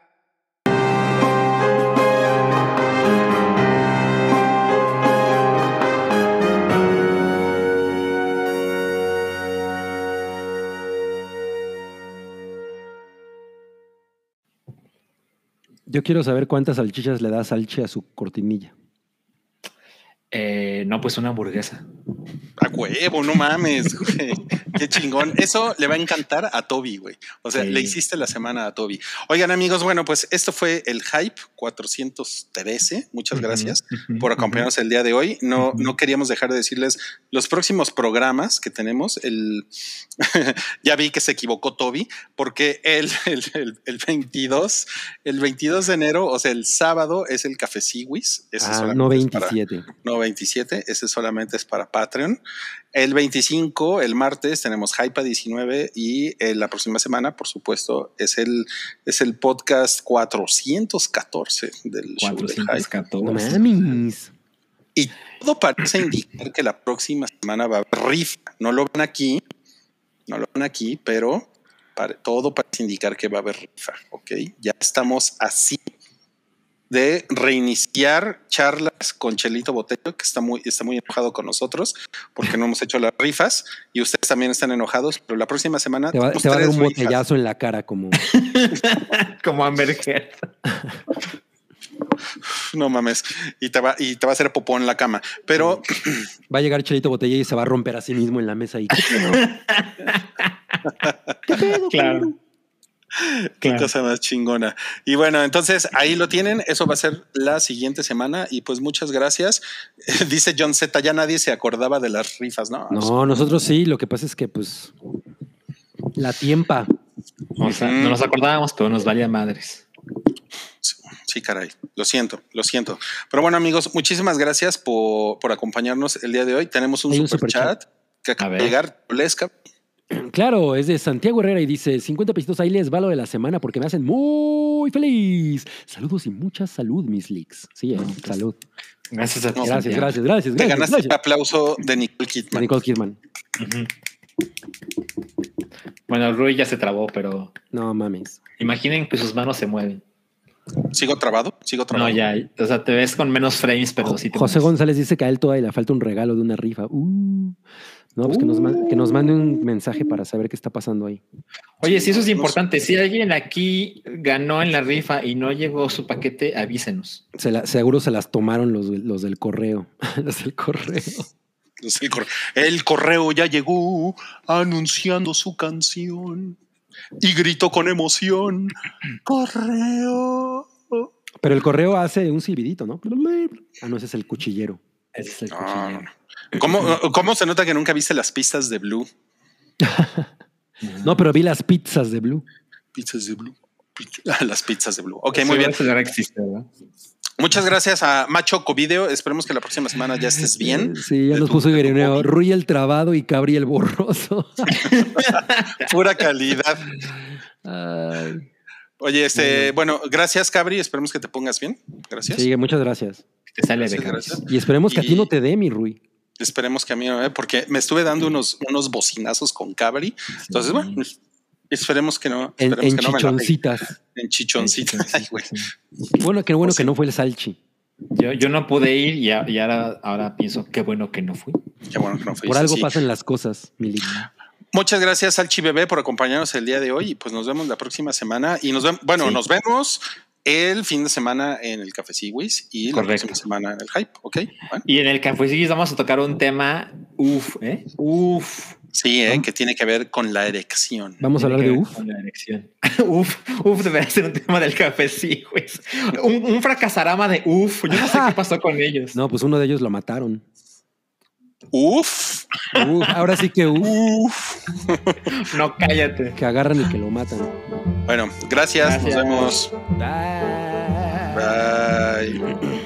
Yo quiero saber cuántas salchichas le da Salchi a su cortinilla. Eh, no, pues una hamburguesa. A huevo, no mames, güey. Qué chingón. Eso le va a encantar a Toby, güey. O sea, Sí. le hiciste la semana a Toby. Oigan, amigos, bueno, pues esto fue el Hype 413. Muchas gracias por acompañarnos el día de hoy. No, no queríamos dejar de decirles los próximos programas que tenemos. El ya vi que se equivocó Toby, porque el, el, el- el 22, el 22 de enero, o sea, el sábado es el Café Siwis. Ah, no es para- 27. no 27, ese solamente es para Patreon. El 25, el martes, tenemos Hypa 19 y eh, la próxima semana, por supuesto, es el, es el podcast 414 del show del Hype. 414. Y todo parece indicar que la próxima semana va a haber rifa. No lo ven aquí, no lo ven aquí, pero pare- todo parece indicar que va a haber rifa. Ok, ya estamos así de reiniciar charlas con Chelito Botello, que está muy, está muy enojado con nosotros porque no hemos hecho las rifas y ustedes también están enojados, pero la próxima semana Te va, tenemos te va a dar un rifas. botellazo en la cara como... Como Amber Heard. No mames, y te va, y te va a hacer popó en la cama. Pero Va a llegar Chelito Botella y se va a romper a sí mismo en la mesa y... ¿Qué pedo? ¿Qué pedo, Claro. cabrón? Qué Claro. cosa más chingona. Y bueno, entonces ahí lo tienen. Eso va a ser la siguiente semana. Y pues muchas gracias. Dice John Z, ya nadie se acordaba de las rifas, ¿no? No, nosotros sí. Lo que pasa es que, pues, la tiempa. O sea, no nos acordábamos, pero nos valía madres. Sí, caray. Lo siento, lo siento. Pero bueno, amigos, muchísimas gracias por, por acompañarnos el día de hoy. Tenemos un super chat que acaba de llegar. Lesca. Claro, es de Santiago Herrera y dice 50 pesitos ahí les va lo de la semana porque me hacen muy feliz. Saludos y mucha salud, mis leaks. Sí, eh, salud. Gracias a ti. Gracias, gracias, gracias, Te gracias. ganaste el gracias. aplauso de Nicole Kidman. Nicole Kidman. Bueno, Rui ya se trabó, pero No mames. imaginen que sus manos se mueven. ¿Sigo trabado? ¿Sigo trabado? No, ya. O sea, te ves con menos frames, pero sí te José. González dice que a él todavía le falta un regalo de una rifa. Uh. No, pues que, nos man- que nos mande un mensaje para saber qué está pasando ahí. Oye, sí, eso es No- importante. Si alguien aquí ganó en la rifa y no llegó su paquete, avísenos. Se la- seguro se las tomaron los, los del correo. los del correo. El, cor- el correo ya llegó anunciando su canción y gritó con emoción: ¡Correo! Pero el correo hace un silbidito, ¿no? Ah, no, ese es el cuchillero. Ese es el Ah, cuchillero. ¿Cómo, ¿Cómo se nota que nunca viste las pistas de Blue? No, pero vi las pizzas de Blue. Pizzas de Blue. Las pizzas de Blue. Ok, muy bien. ese ahora existe, ¿verdad? Muchas gracias a Macho Covideo. Esperemos que la próxima semana ya estés bien. Sí, ya nos tu- puso hobby. Rui el trabado y Cabri el borroso. Pura calidad. Ay. Oye, este, bueno, gracias, Cabri. Esperemos que te pongas bien. Gracias. Sí, muchas gracias. Te sale Gracias, de gracias. Y esperemos que a ti no te dé, mi Rui. Esperemos que a mí no, ¿eh? porque me estuve dando unos, unos bocinazos con Cabri. Entonces, bueno, esperemos que no. En, esperemos en que no me pegue. chichoncitas. En chichoncitas. Ay. Bueno, qué bueno O que no fue el salchi. Yo, yo no pude ir y, a- y ahora, ahora pienso qué bueno que no fui. Qué bueno que no fue. Por algo Sí. pasan las cosas, Mili. Muchas gracias, Salchi Bebé, por acompañarnos el día de hoy. Y pues nos vemos la próxima semana. Y nos vemos, bueno, Sí. nos vemos el fin de semana en el Café Siwis y Correcto. la próxima semana en el Hype. Ok. Bueno, Y en el Café vamos a tocar un tema, uff, ¿eh? Uff. Sí, eh, que tiene que ver con la erección. Vamos a hablar de UF. Con la erección. uf, uf, debería ser un tema del café, sí, güey. Un, un fracasarama de uf. Yo no sé qué pasó con ellos. No, pues uno de ellos lo mataron. Uf, Uf, ahora sí que uf, uf. No, cállate. que agarran y que lo matan. Bueno, gracias. Gracias. Nos vemos. Bye.